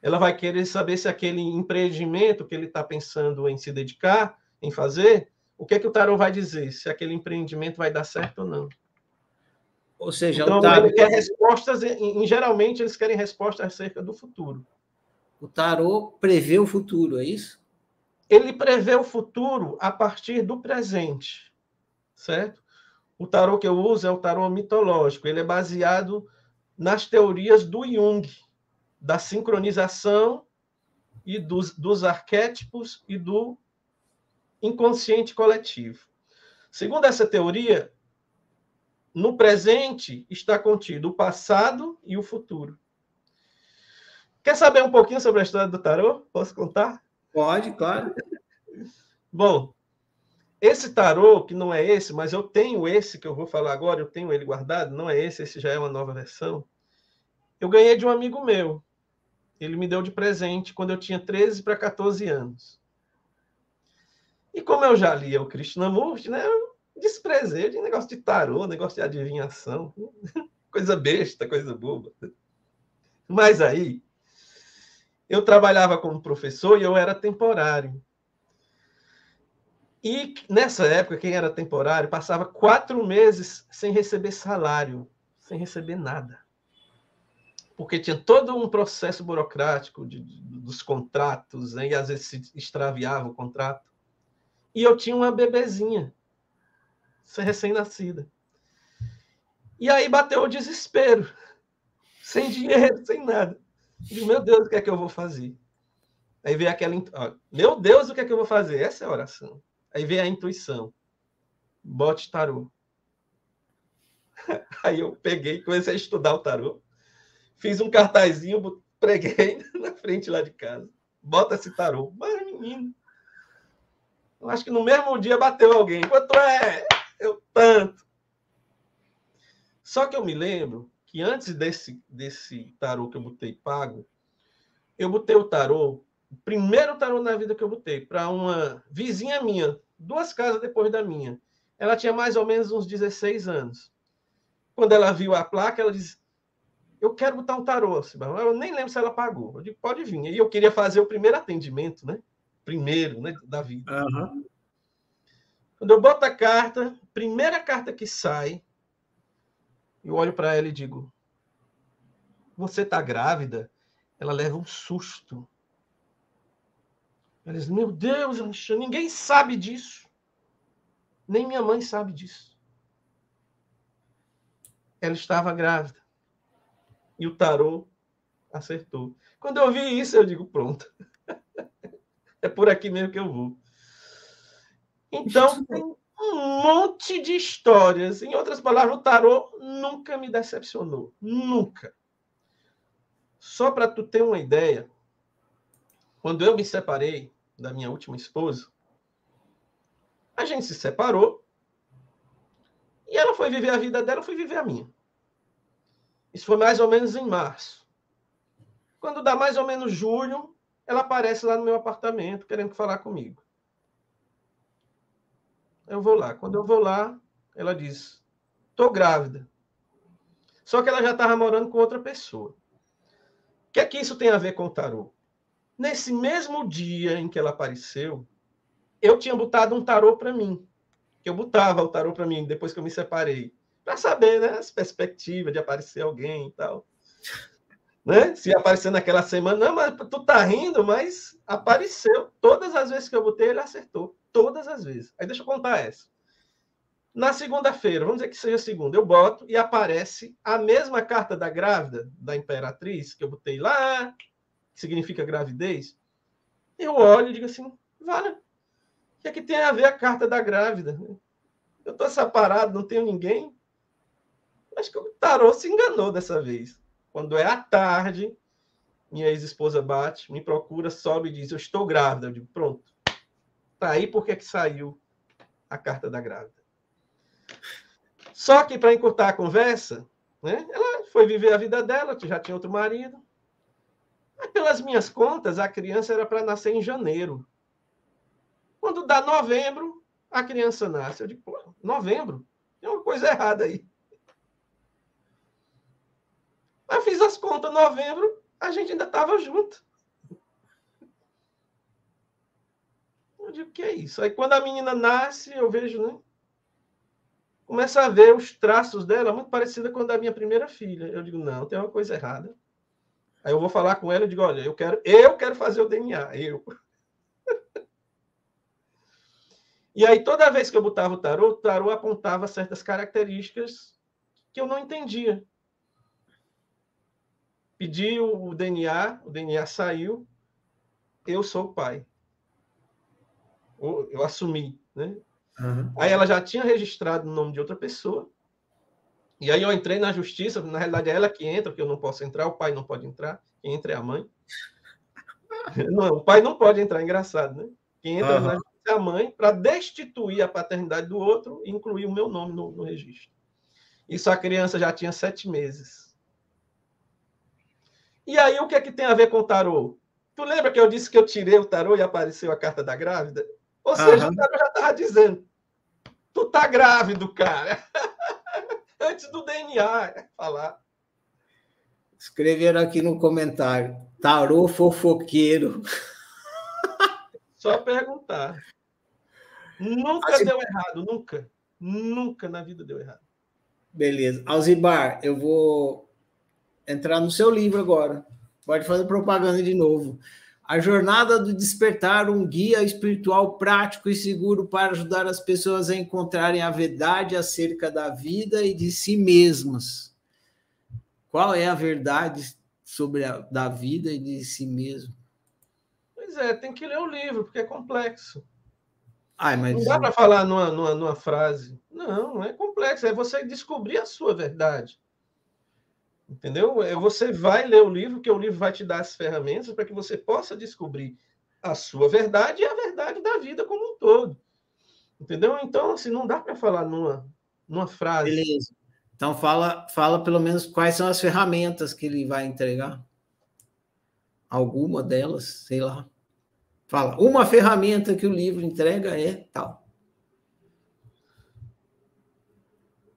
ela vai querer saber se aquele empreendimento que ele está pensando em se dedicar, em fazer, o que é que o tarô vai dizer? Se aquele empreendimento vai dar certo ou não. Ou seja, então, o tarô... ele quer respostas, em, geralmente eles querem respostas acerca do futuro. O tarô prevê o futuro, é isso? Ele prevê o futuro a partir do presente, certo? O tarô que eu uso é o tarô mitológico, ele é baseado nas teorias do Jung, da sincronização e dos, dos arquétipos e do inconsciente coletivo. Segundo essa teoria, no presente está contido o passado e o futuro. Quer saber um pouquinho sobre a história do tarô? Posso contar? Pode, claro. Bom, esse tarô, que não é esse, mas eu tenho esse que eu vou falar agora, eu tenho ele guardado, não é esse, esse já é uma nova versão. Eu ganhei de um amigo meu ele me deu de presente quando eu tinha 13 para 14 anos. E como eu já lia o Krishnamurti, né, eu desprezei de negócio de tarô, negócio de adivinhação, coisa besta, coisa boba. Mas aí, eu trabalhava como professor e eu era temporário. E nessa época, quem era temporário passava quatro meses sem receber salário, sem receber nada. Porque tinha todo um processo burocrático de, de, dos contratos, né? e às vezes se extraviava o contrato. E eu tinha uma bebezinha, recém-nascida. E aí bateu o desespero, sem dinheiro, sem nada. E, meu Deus, o que é que eu vou fazer? Aí veio aquela. Ó, meu Deus, o que é que eu vou fazer? Essa é a oração. Aí veio a intuição. Bote tarô. Aí eu peguei, comecei a estudar o tarô. Fiz um cartazinho, preguei na frente lá de casa. Bota esse tarô. Mas, menino. Eu acho que no mesmo dia bateu alguém. Quanto é? Eu tanto. Só que eu me lembro que antes desse, desse tarô que eu botei pago, eu botei o tarô o primeiro tarô na vida que eu botei para uma vizinha minha, duas casas depois da minha. Ela tinha mais ou menos uns 16 anos. Quando ela viu a placa, ela disse: Eu quero botar um tarô. Eu nem lembro se ela pagou. Eu disse: Pode vir. E eu queria fazer o primeiro atendimento, né? Primeiro, né? Da vida. Uhum. Quando eu boto a carta, primeira carta que sai, eu olho para ela e digo: Você está grávida? Ela leva um susto. Ela diz: Meu Deus, Alexandre, ninguém sabe disso. Nem minha mãe sabe disso. Ela estava grávida. E o tarô acertou. Quando eu vi isso, eu digo: Pronto. é por aqui mesmo que eu vou. Então, tem um monte de histórias. Em outras palavras, o tarô nunca me decepcionou. Nunca. Só para tu ter uma ideia, quando eu me separei, da minha última esposa, a gente se separou e ela foi viver a vida dela, eu fui viver a minha. Isso foi mais ou menos em março. Quando dá mais ou menos julho, ela aparece lá no meu apartamento querendo falar comigo. Eu vou lá. Quando eu vou lá, ela diz: "Tô grávida". Só que ela já estava morando com outra pessoa. O que é que isso tem a ver com o tarô? Nesse mesmo dia em que ela apareceu, eu tinha botado um tarô para mim. Eu botava o tarô para mim depois que eu me separei, para saber, né, as perspectivas de aparecer alguém e tal. Né? Se aparecer naquela semana, não, mas tu tá rindo, mas apareceu. Todas as vezes que eu botei, ele acertou. Todas as vezes. Aí deixa eu contar essa. Na segunda-feira, vamos dizer que seja segunda, eu boto e aparece a mesma carta da grávida, da imperatriz, que eu botei lá que significa gravidez, eu olho e digo assim, vale, o que é que tem a ver a carta da grávida? Eu estou separado, não tenho ninguém. Acho que o tarô se enganou dessa vez. Quando é à tarde, minha ex-esposa bate, me procura, sobe e diz, eu estou grávida. Eu digo, pronto. Tá aí porque que saiu a carta da grávida. Só que para encurtar a conversa, né, ela foi viver a vida dela, já tinha outro marido. Pelas minhas contas, a criança era para nascer em janeiro. Quando dá novembro, a criança nasce. Eu digo, pô, novembro? Tem uma coisa errada aí. Eu fiz as contas novembro, a gente ainda estava junto. Eu digo, que é isso? Aí quando a menina nasce, eu vejo, né? Começa a ver os traços dela muito parecida com a da minha primeira filha. Eu digo, não, tem uma coisa errada. Aí eu vou falar com ela e digo, olha, eu quero, eu quero fazer o DNA, eu. e aí toda vez que eu botava o tarô, o tarô apontava certas características que eu não entendia. Pedi o DNA, o DNA saiu, eu sou o pai. Eu assumi, né? Uhum. Aí ela já tinha registrado o nome de outra pessoa. E aí eu entrei na justiça, na realidade é ela que entra, porque eu não posso entrar, o pai não pode entrar, quem entra é a mãe. Não, o pai não pode entrar, engraçado, né? Quem entra uhum. na justiça é a mãe para destituir a paternidade do outro e incluir o meu nome no, no registro. Isso a criança já tinha sete meses. E aí o que é que tem a ver com o tarô? Tu lembra que eu disse que eu tirei o tarô e apareceu a carta da grávida? Ou seja, uhum. o tarô já estava dizendo: tu tá grávido, cara. antes do DNA falar. Escreveram aqui no comentário: tarô fofoqueiro. Só perguntar. Nunca Alcibar. deu errado, nunca. Nunca na vida deu errado. Beleza. Alzibar, eu vou entrar no seu livro agora. Pode fazer propaganda de novo. A jornada do despertar, um guia espiritual prático e seguro para ajudar as pessoas a encontrarem a verdade acerca da vida e de si mesmas. Qual é a verdade sobre a da vida e de si mesmo? Pois é, tem que ler o livro, porque é complexo. Ai, mas... Não dá para falar numa, numa, numa frase. Não, não é complexo. É você descobrir a sua verdade. Entendeu? É, você vai ler o livro, que o livro vai te dar as ferramentas para que você possa descobrir a sua verdade e a verdade da vida como um todo. Entendeu? Então, assim, não dá para falar numa, numa frase. Beleza. Então, fala, fala pelo menos quais são as ferramentas que ele vai entregar. Alguma delas, sei lá. Fala, uma ferramenta que o livro entrega é tal.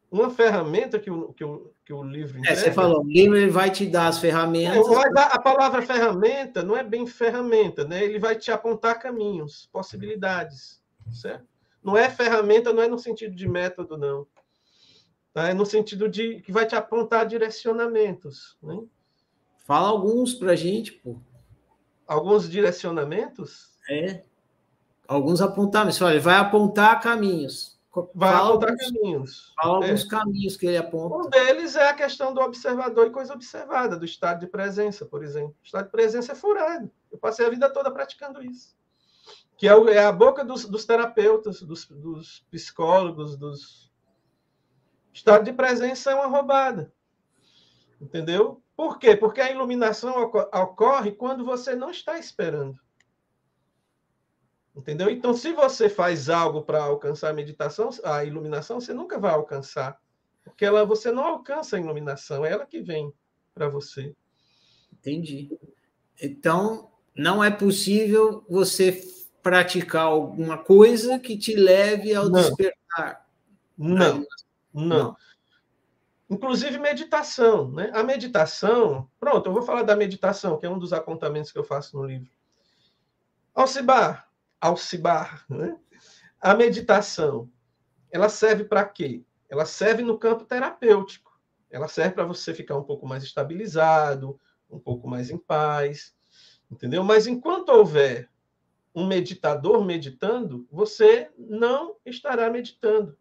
Uma ferramenta que o, que o, o livro. É, você falou, o livro ele vai te dar as ferramentas. É, a palavra ferramenta não é bem ferramenta, né? Ele vai te apontar caminhos, possibilidades, certo? Não é ferramenta, não é no sentido de método, não. Tá? É no sentido de que vai te apontar direcionamentos. Né? Fala alguns para a gente, pô alguns direcionamentos? É. Alguns apontamentos. Olha, vai apontar caminhos. Vai fala apontar alguns, caminhos. Fala é. alguns caminhos que ele aponta. Um deles é a questão do observador e coisa observada, do estado de presença, por exemplo. O estado de presença é furado. Eu passei a vida toda praticando isso. Que é, é a boca dos, dos terapeutas, dos, dos psicólogos, dos. Estado de presença é uma roubada. Entendeu? Por quê? Porque a iluminação ocorre quando você não está esperando. Entendeu? Então, se você faz algo para alcançar a meditação, a iluminação, você nunca vai alcançar. Porque ela, você não alcança a iluminação, é ela que vem para você. Entendi. Então, não é possível você praticar alguma coisa que te leve ao não. despertar. Não, não. não. Inclusive meditação, né? A meditação, pronto, eu vou falar da meditação, que é um dos apontamentos que eu faço no livro. Alcibar, Alcibar, né? A meditação, ela serve para quê? Ela serve no campo terapêutico. Ela serve para você ficar um pouco mais estabilizado, um pouco mais em paz, entendeu? Mas enquanto houver um meditador meditando, você não estará meditando.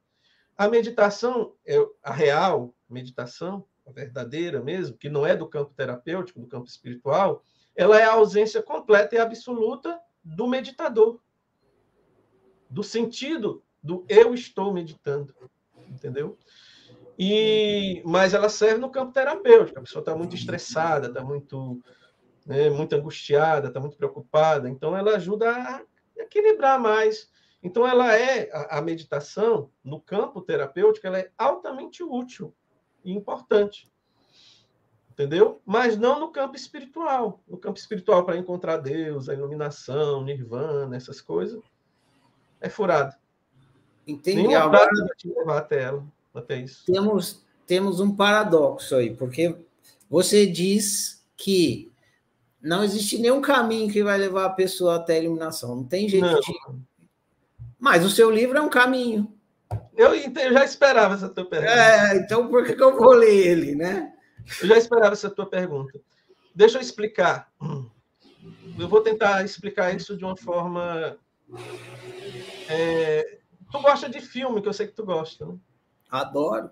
A meditação, é a real, meditação, a verdadeira mesmo, que não é do campo terapêutico, do campo espiritual, ela é a ausência completa e absoluta do meditador, do sentido do eu estou meditando, entendeu? E mas ela serve no campo terapêutico. A pessoa está muito estressada, está muito, né, muito angustiada, está muito preocupada. Então ela ajuda a equilibrar mais. Então ela é a, a meditação no campo terapêutico, ela é altamente útil importante. Entendeu? Mas não no campo espiritual. No campo espiritual, para encontrar Deus, a iluminação, nirvana, essas coisas, é furado. Entendi. Nenhuma Agora, vai te levar até ela, até isso. Temos, temos um paradoxo aí, porque você diz que não existe nenhum caminho que vai levar a pessoa até a iluminação. Não tem jeito não. de. Mas o seu livro é um caminho. Eu, eu já esperava essa tua pergunta. É, então por que, que eu vou ler ele, né? Eu já esperava essa tua pergunta. Deixa eu explicar. Eu vou tentar explicar isso de uma forma. É... Tu gosta de filme, que eu sei que tu gosta, né? Adoro.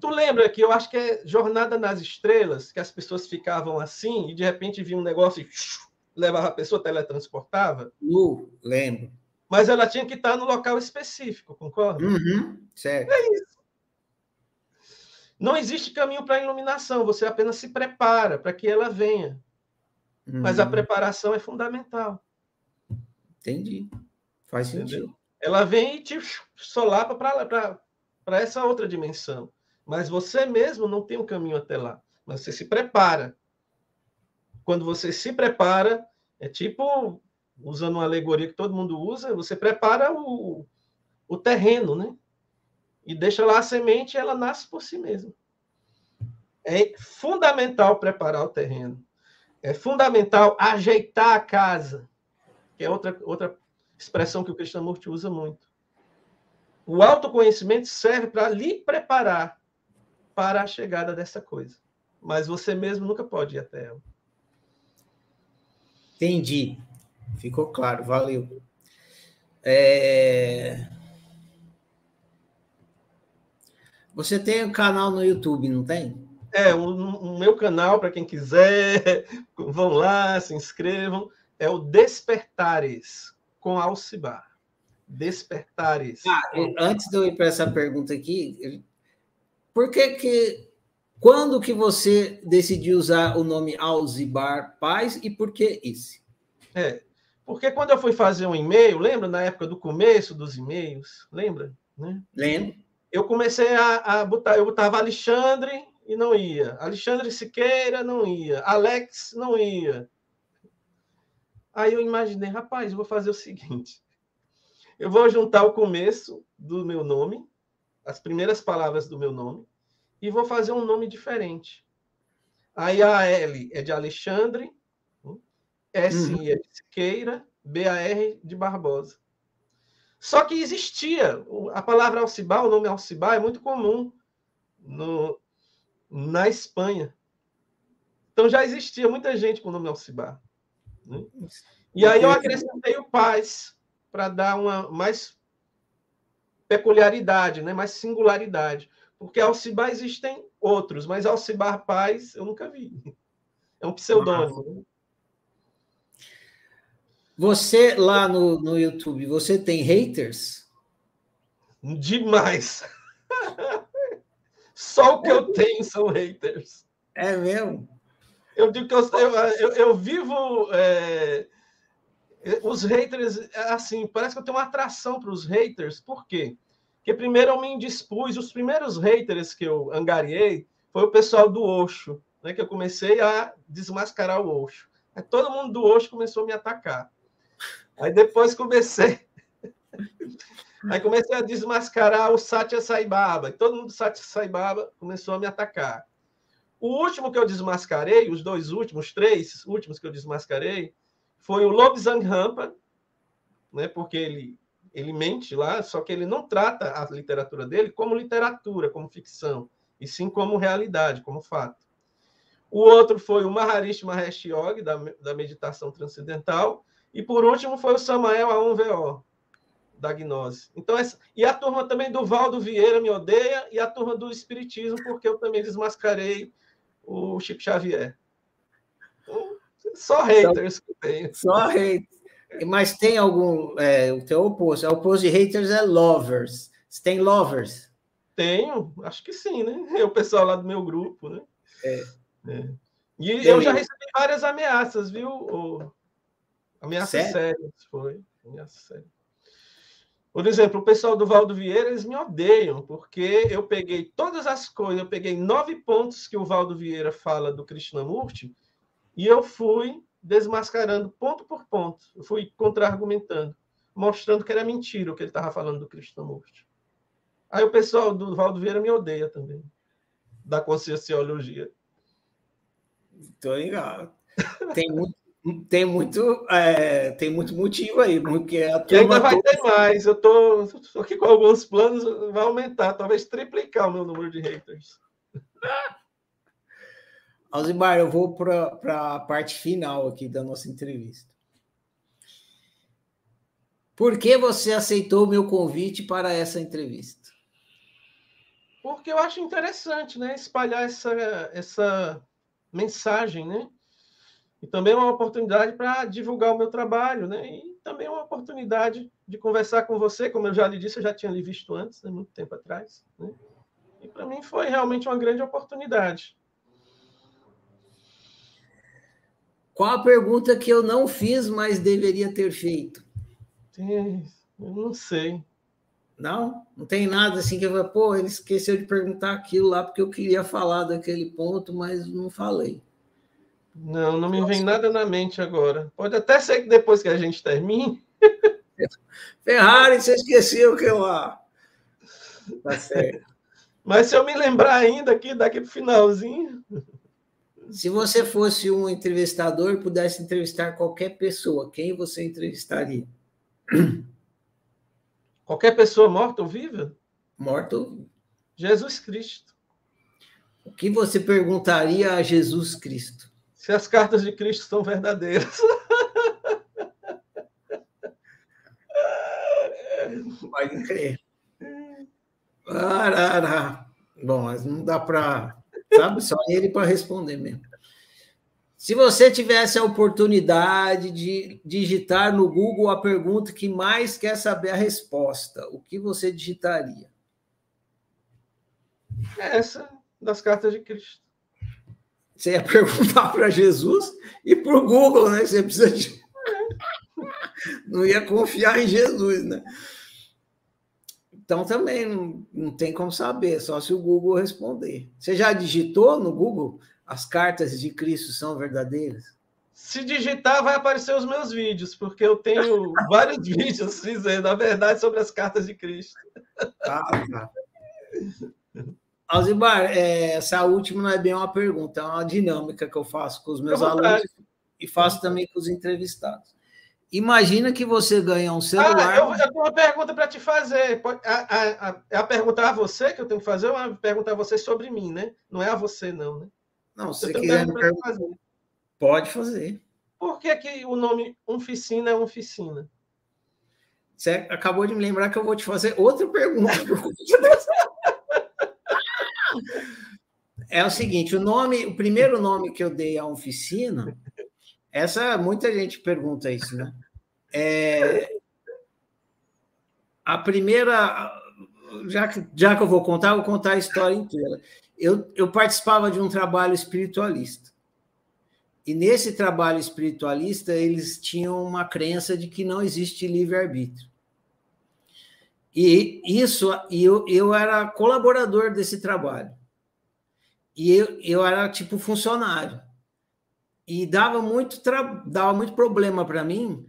Tu lembra que eu acho que é Jornada nas Estrelas, que as pessoas ficavam assim e de repente vinha um negócio e levava a pessoa, teletransportava? Uh, lembro mas ela tinha que estar no local específico, concorda? Uhum, certo. É isso. Não existe caminho para a iluminação, você apenas se prepara para que ela venha. Uhum. Mas a uhum. preparação é fundamental. Entendi. Faz Entendeu? sentido. Ela vem e te solapa para essa outra dimensão. Mas você mesmo não tem um caminho até lá. Mas você se prepara. Quando você se prepara, é tipo usando uma alegoria que todo mundo usa, você prepara o, o terreno, né? E deixa lá a semente e ela nasce por si mesma. É fundamental preparar o terreno. É fundamental ajeitar a casa, que é outra, outra expressão que o Krishnamurti usa muito. O autoconhecimento serve para lhe preparar para a chegada dessa coisa. Mas você mesmo nunca pode ir até ela. Entendi. Ficou claro, valeu. É... Você tem um canal no YouTube, não tem? É, o, o meu canal, para quem quiser, vão lá, se inscrevam. É o Despertares, com Alcibar. Despertares. Ah, antes de eu ir para essa pergunta aqui, por que que quando que você decidiu usar o nome Alzibar Paz e por que esse? É, porque quando eu fui fazer um e-mail, lembra na época do começo dos e-mails? Lembra? Né? Lembro. Eu comecei a, a botar, eu botava Alexandre e não ia. Alexandre Siqueira não ia. Alex não ia. Aí eu imaginei, rapaz, eu vou fazer o seguinte: eu vou juntar o começo do meu nome, as primeiras palavras do meu nome, e vou fazer um nome diferente. Aí a L é de Alexandre, S uhum. é de Siqueira, B-A-R de Barbosa. Só que existia a palavra Alcibá, o nome Alcibá é muito comum no, na Espanha. Então já existia muita gente com o nome Alcibá. Né? E aí eu acrescentei o Paz para dar uma mais peculiaridade, né? mais singularidade. Porque Alcibar existem outros, mas Alcibar Paz eu nunca vi. É um pseudônimo. Você lá no, no YouTube, você tem haters? Demais. Só o que eu tenho são haters. É mesmo? Eu digo que eu, eu, eu, vivo. É, os haters, assim, parece que eu tenho uma atração para os haters. Por quê? Porque primeiro eu me indispus, os primeiros haters que eu angariei foi o pessoal do Oxo, né, que eu comecei a desmascarar o Oxo. Aí todo mundo do Oxo começou a me atacar. Aí depois comecei. Aí comecei a desmascarar o Satya Sai Baba. Todo mundo do Satya Sai Baba começou a me atacar. O último que eu desmascarei, os dois últimos, três últimos que eu desmascarei, foi o Lobsang Rampa, né, porque ele ele mente lá, só que ele não trata a literatura dele como literatura, como ficção, e sim como realidade, como fato. O outro foi o Maharishi Mahesh Yogi, da, da meditação transcendental, e por último foi o Samael A1VO, da gnose. Então, essa... E a turma também do Valdo Vieira me odeia, e a turma do Espiritismo, porque eu também desmascarei o Chico Xavier. Então, só haters que tenho. Só haters. Mas tem algum. É, o teu oposto. O oposto de haters é lovers. Você tem lovers? Tenho, acho que sim, né? É o pessoal lá do meu grupo, né? É. é. E eu já recebi várias ameaças, viu? Ameaças sérias, foi. Ameaças sérias. Por exemplo, o pessoal do Valdo Vieira, eles me odeiam, porque eu peguei todas as coisas, eu peguei nove pontos que o Valdo Vieira fala do Krishnamurti, e eu fui desmascarando ponto por ponto. Eu fui contra-argumentando, mostrando que era mentira o que ele estava falando do Krishnamurti. Aí o pessoal do Valdo Vieira me odeia também, da conscienciologia. Tô ligado. Tem muito, tem muito, é, tem muito motivo aí, porque a e ainda vai ter mais. Eu tô, tô aqui com alguns planos, vai aumentar, talvez triplicar o meu número de haters. Alzimar, eu vou para a parte final aqui da nossa entrevista. Por que você aceitou o meu convite para essa entrevista? Porque eu acho interessante, né, espalhar essa, essa mensagem, né? E também é uma oportunidade para divulgar o meu trabalho, né? E também é uma oportunidade de conversar com você, como eu já lhe disse, eu já tinha lhe visto antes, né, muito tempo atrás, né? E para mim foi realmente uma grande oportunidade. Qual a pergunta que eu não fiz, mas deveria ter feito? eu não sei. Não? Não tem nada assim que eu vou, pô, ele esqueceu de perguntar aquilo lá porque eu queria falar daquele ponto, mas não falei. Não, não me vem nada na mente agora. Pode até ser que depois que a gente termine. Ferrari, você esqueceu que eu lá. Tá certo. Mas se eu me lembrar ainda aqui, daqui para o finalzinho. Se você fosse um entrevistador e pudesse entrevistar qualquer pessoa, quem você entrevistaria? Qualquer pessoa morta ou viva? Morta ou viva. Jesus Cristo. O que você perguntaria a Jesus Cristo? Se as cartas de Cristo são verdadeiras. Pode crer. Arara. Bom, mas não dá para. Sabe, só ele para responder mesmo. Se você tivesse a oportunidade de digitar no Google a pergunta que mais quer saber a resposta, o que você digitaria? Essa das cartas de Cristo. Você ia perguntar para Jesus e para o Google, né? Você precisa de. Não ia confiar em Jesus, né? Então também não, não tem como saber, só se o Google responder. Você já digitou no Google? as cartas de Cristo são verdadeiras? Se digitar, vai aparecer os meus vídeos, porque eu tenho vários vídeos dizendo a verdade sobre as cartas de Cristo. Ah, tá. Alzibar, é, essa última não é bem uma pergunta, é uma dinâmica que eu faço com os meus alunos e faço também com os entrevistados. Imagina que você ganha um celular. Ah, eu, eu tenho uma pergunta para te fazer. A, a, a, é a perguntar a você que eu tenho que fazer ou é a perguntar a você sobre mim, né? Não é a você, não, né? Não, se você quiser me perguntar, fazer. pode fazer. Por que, que o nome oficina é oficina? Você acabou de me lembrar que eu vou te fazer outra pergunta. é o seguinte, o nome, o primeiro nome que eu dei à oficina, essa muita gente pergunta isso, né? É, a primeira, já que, já que eu vou contar, eu vou contar a história inteira eu, eu participava de um trabalho espiritualista. E nesse trabalho espiritualista, eles tinham uma crença de que não existe livre-arbítrio. E isso, eu, eu era colaborador desse trabalho. E eu, eu era tipo funcionário. E dava muito, dava muito problema para mim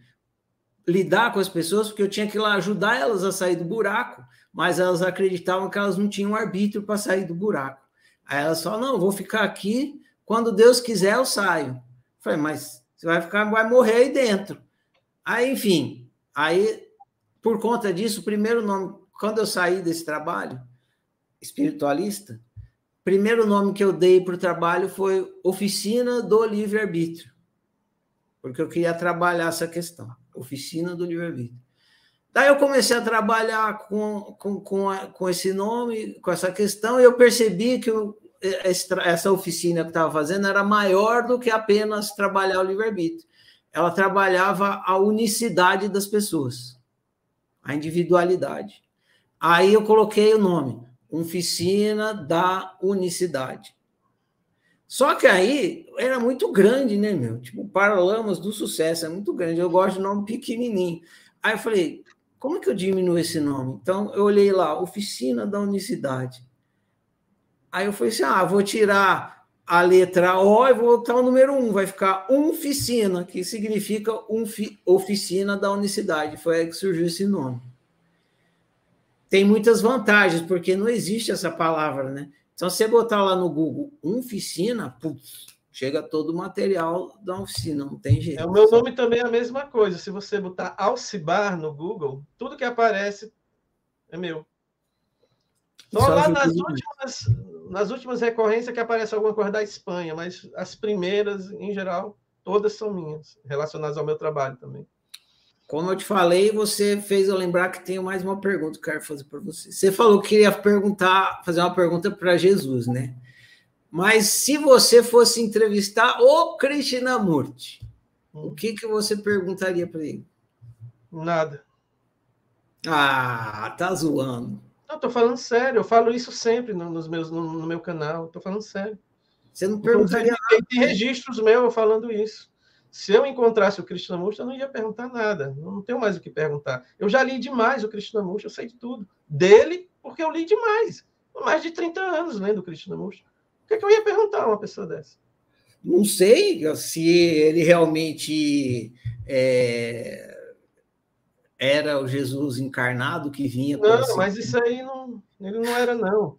lidar com as pessoas, porque eu tinha que ir lá ajudar elas a sair do buraco, mas elas acreditavam que elas não tinham arbítrio para sair do buraco. Aí ela só, não, vou ficar aqui, quando Deus quiser eu saio. falei, mas você vai ficar, vai morrer aí dentro. Aí, enfim, aí, por conta disso, o primeiro nome, quando eu saí desse trabalho espiritualista, primeiro nome que eu dei para o trabalho foi Oficina do Livre-Arbítrio, porque eu queria trabalhar essa questão, Oficina do Livre-Arbítrio. Daí eu comecei a trabalhar com, com, com, a, com, esse nome, com essa questão, e eu percebi que essa oficina que estava fazendo era maior do que apenas trabalhar o livre-arbítrio. Ela trabalhava a unicidade das pessoas, a individualidade. Aí eu coloquei o nome, Oficina da Unicidade. Só que aí era muito grande, né, meu? Tipo, Paralamas do Sucesso, é muito grande. Eu gosto de nome pequenininho. Aí eu falei, como é que eu diminuo esse nome? Então, eu olhei lá, Oficina da Unicidade. Aí eu falei assim: ah, vou tirar a letra O e vou botar o número 1, vai ficar oficina, que significa oficina da unicidade. Foi aí que surgiu esse nome. Tem muitas vantagens, porque não existe essa palavra, né? Então, se você botar lá no Google oficina, putz, chega todo o material da oficina, não tem jeito. É, o meu nome também é a mesma coisa. Se você botar Alcibar no Google, tudo que aparece é meu. Só lá nas últimas, nas últimas recorrências que aparece alguma coisa da Espanha, mas as primeiras, em geral, todas são minhas, relacionadas ao meu trabalho também. Como eu te falei, você fez eu lembrar que tenho mais uma pergunta que eu quero fazer para você. Você falou que queria perguntar, fazer uma pergunta para Jesus, né? Mas se você fosse entrevistar o Krishnamurti, hum. o que, que você perguntaria para ele? Nada. Ah, tá zoando. Não, tô falando sério. Eu falo isso sempre no, nos meus, no, no, meu canal. Tô falando sério. Você não perguntaria nada. Tem registros meus falando isso. Se eu encontrasse o Krishnamurti, eu não ia perguntar nada. Eu não tenho mais o que perguntar. Eu já li demais o Krishnamurti, eu sei de tudo. Dele, porque eu li demais. Mais de 30 anos lendo o Krishnamurti que, que eu ia perguntar a uma pessoa dessa? Não sei se ele realmente é, era o Jesus encarnado que vinha. Não, mas isso aí não, ele não era, não.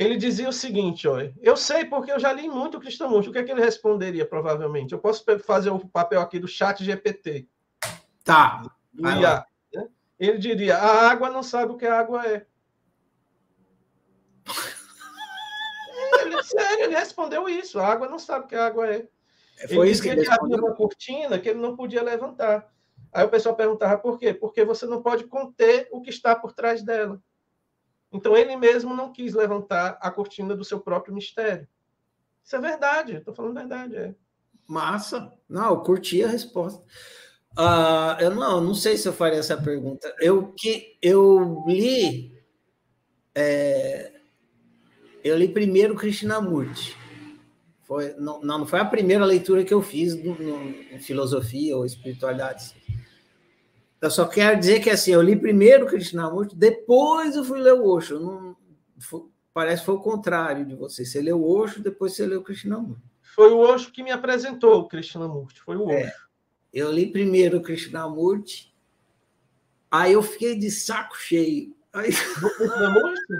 Ele dizia o seguinte, olha, eu sei porque eu já li muito o Cristiano O que é que ele responderia, provavelmente? Eu posso fazer o papel aqui do chat GPT. Tá. IA, né? ele diria: a água não sabe o que a água é. ele, sério, ele respondeu isso: a água não sabe o que a água é. é foi ele isso que ele, havia uma cortina que ele não podia levantar. Aí o pessoal perguntava por quê? Porque você não pode conter o que está por trás dela. Então ele mesmo não quis levantar a cortina do seu próprio mistério. Isso é verdade, estou falando verdade. É. Massa. Não, eu curti a resposta. Uh, eu não, não sei se eu faria essa pergunta. Eu que eu li, é, eu li primeiro Krishnamurti. Foi, não, não foi a primeira leitura que eu fiz no, no, em filosofia ou espiritualidade. Eu só quero dizer que assim, eu li primeiro Krishnamurti, depois eu fui ler o Osho. Não, foi, parece que foi o contrário de você. Você leu o Osho, depois você leu o Krishnamurti. Foi o Osho que me apresentou o Krishnamurti, foi o é, Osho. É, eu li primeiro o Krishnamurti, aí eu fiquei de saco cheio. Aí... Krishnamurti?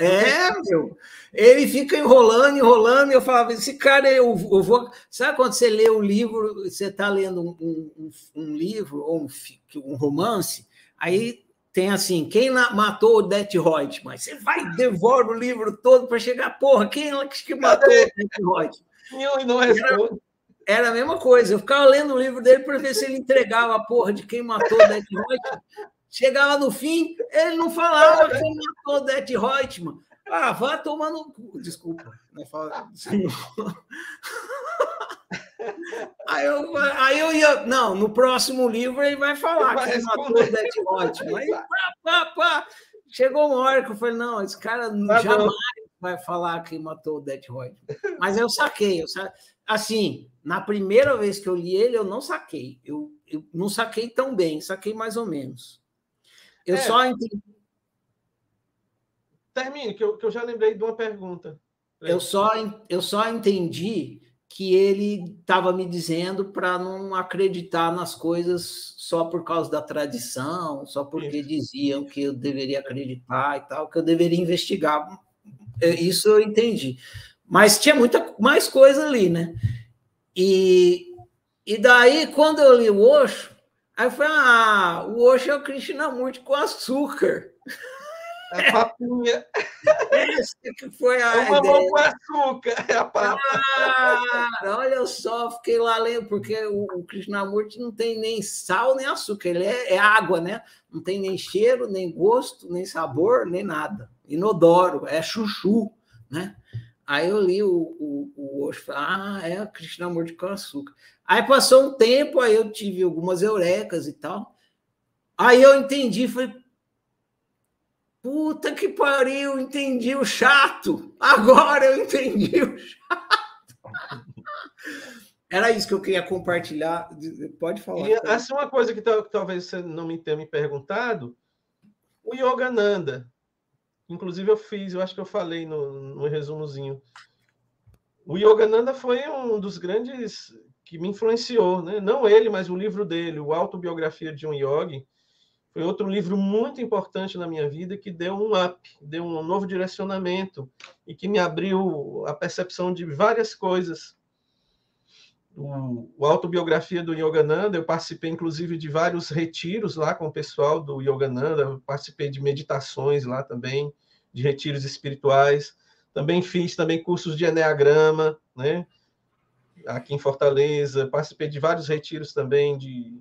É, meu. Ele fica enrolando, enrolando, e eu falava, esse cara, eu, eu vou. Sabe quando você lê um livro, você está lendo um, um, um, livro ou um, um romance, aí tem assim, quem matou o Det Reutemann? Você vai devora o livro todo para chegar, porra, quem é que matou o Det Reutemann? E não responde. Era, a mesma coisa, eu ficava lendo o livro dele para ver se ele entregava a porra de quem matou o Det Reutemann. Chegava no fim, ele não falava quem matou o Det Reutemann. Ah, vá tomando. Desculpa. Né? Aí eu, aí eu ia. Não, no próximo livro ele vai falar vai que matou o Det Reutemann. Aí, pá, pá, pá. Chegou uma hora que eu falei: não, esse cara tá jamais bom. vai falar que matou o Det Reutemann. Mas eu saquei. Eu. Assim, na primeira vez que eu li ele, eu não saquei. Eu, eu não saquei tão bem, saquei mais ou menos. Eu é, só entendi. Termine, que eu, que eu já lembrei de uma pergunta. Eu só, eu só entendi que ele estava me dizendo para não acreditar nas coisas só por causa da tradição, só porque Isso. diziam que eu deveria acreditar e tal, que eu deveria investigar. Isso eu entendi. Mas tinha muita mais coisa ali, né? E, e daí, quando eu li o Osho, Aí eu falei, ah, o Osho é o Krishnamurti com açúcar. É papinha. Essa que foi a é uma ideia. com açúcar, é a papa. Ah, olha só, fiquei lá lendo, porque o, o Krishnamurti não tem nem sal nem açúcar, ele é, é, água, né? Não tem nem cheiro, nem gosto, nem sabor, nem nada. Inodoro, é chuchu, né? Aí eu li o, o, o Osho, ah, é o Krishnamurti com açúcar. Aí passou um tempo, aí eu tive algumas eurecas e tal. Aí eu entendi, falei, puta que pariu, entendi o chato. Agora eu entendi o chato. Era isso que eu queria compartilhar. Pode falar. E assim, uma coisa que talvez você não me tenha me perguntado, o Yogananda. Inclusive eu fiz, eu acho que eu falei no, no resumozinho. O Yogananda foi um dos grandes que me influenciou, né? não ele, mas o livro dele, o Autobiografia de um Yogi, foi outro livro muito importante na minha vida que deu um up, deu um novo direcionamento e que me abriu a percepção de várias coisas. O, o Autobiografia do Yogananda, eu participei inclusive de vários retiros lá com o pessoal do Yogananda, participei de meditações lá também, de retiros espirituais, também fiz também cursos de Enneagrama, né? Aqui em Fortaleza, participei de vários retiros também de,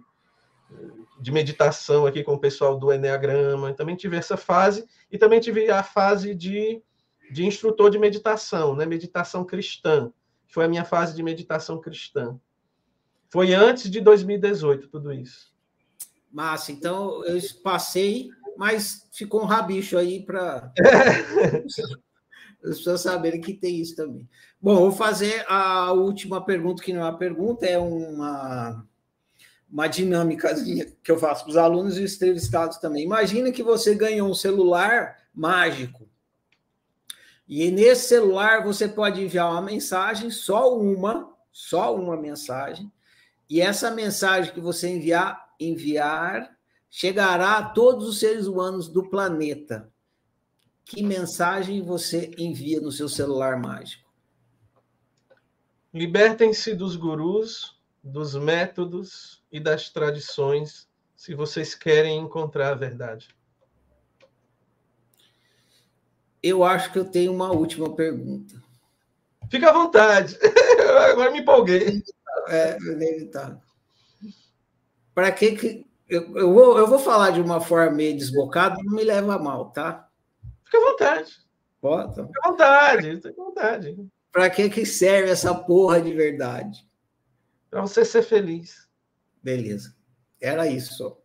de meditação aqui com o pessoal do Enneagrama, também tive essa fase, e também tive a fase de, de instrutor de meditação, né? meditação cristã, foi a minha fase de meditação cristã. Foi antes de 2018, tudo isso. Massa, então eu passei, mas ficou um rabicho aí para as pessoas saberem que tem isso também. Bom, vou fazer a última pergunta, que não é uma pergunta, é uma, uma dinâmica que eu faço para os alunos e os entrevistados também. Imagina que você ganhou um celular mágico. E nesse celular você pode enviar uma mensagem, só uma, só uma mensagem, e essa mensagem que você enviar, enviar chegará a todos os seres humanos do planeta que mensagem você envia no seu celular mágico? Libertem-se dos gurus, dos métodos e das tradições se vocês querem encontrar a verdade. Eu acho que eu tenho uma última pergunta. Fica à vontade. Agora me empolguei. É, inevitável. Para que que. Eu, eu, vou, eu vou falar de uma forma meio desbocada, não me leva a mal, tá? Fica à vontade. Pode? Fica à vontade, fica à vontade. Para que que serve essa porra de verdade? Para você ser feliz. Beleza. Era isso.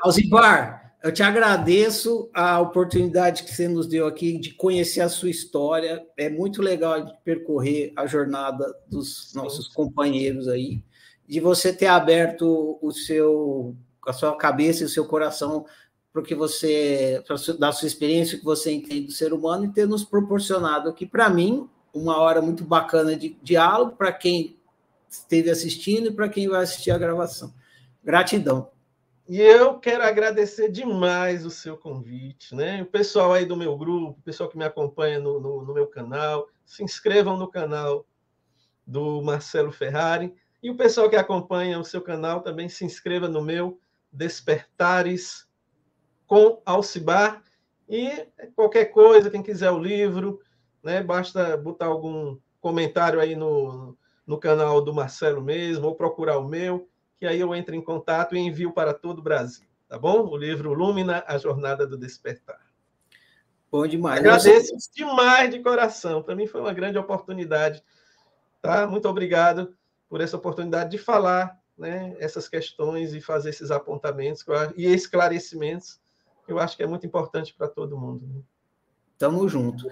Alzibar, eu te agradeço a oportunidade que você nos deu aqui de conhecer a sua história. É muito legal de percorrer a jornada dos nossos companheiros aí, de você ter aberto o seu, a sua cabeça e o seu coração para que você, da sua experiência que você entende do ser humano e ter nos proporcionado aqui para mim uma hora muito bacana de diálogo para quem esteve assistindo e para quem vai assistir a gravação. Gratidão. E eu quero agradecer demais o seu convite, né? O pessoal aí do meu grupo, o pessoal que me acompanha no, no, no meu canal, se inscrevam no canal do Marcelo Ferrari. E o pessoal que acompanha o seu canal também se inscreva no meu Despertares com Alcibar. E qualquer coisa, quem quiser o livro, né? Basta botar algum comentário aí no, no canal do Marcelo mesmo, ou procurar o meu, que aí eu entro em contato e envio para todo o Brasil, tá bom? O livro Lúmina, A Jornada do Despertar. Bom demais. Agradeço Você... demais de coração. Para mim foi uma grande oportunidade, tá? Muito obrigado por essa oportunidade de falar né, essas questões e fazer esses apontamentos e esclarecimentos eu acho que é muito importante para todo mundo. Né? Tamo junto.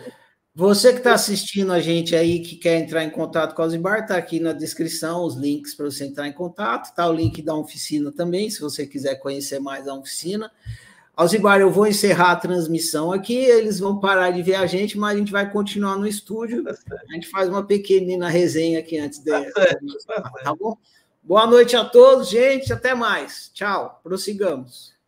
Você que está assistindo a gente aí, que quer entrar em contato com a Alzibar, está aqui na descrição os links para você entrar em contato. Está o link da oficina também, se você quiser conhecer mais a oficina. Alzibar, eu vou encerrar a transmissão aqui, eles vão parar de ver a gente, mas a gente vai continuar no estúdio. Tá a gente faz uma pequenina resenha aqui antes de. Tá, tá bom? Boa noite a todos, gente. Até mais. Tchau. Prossigamos.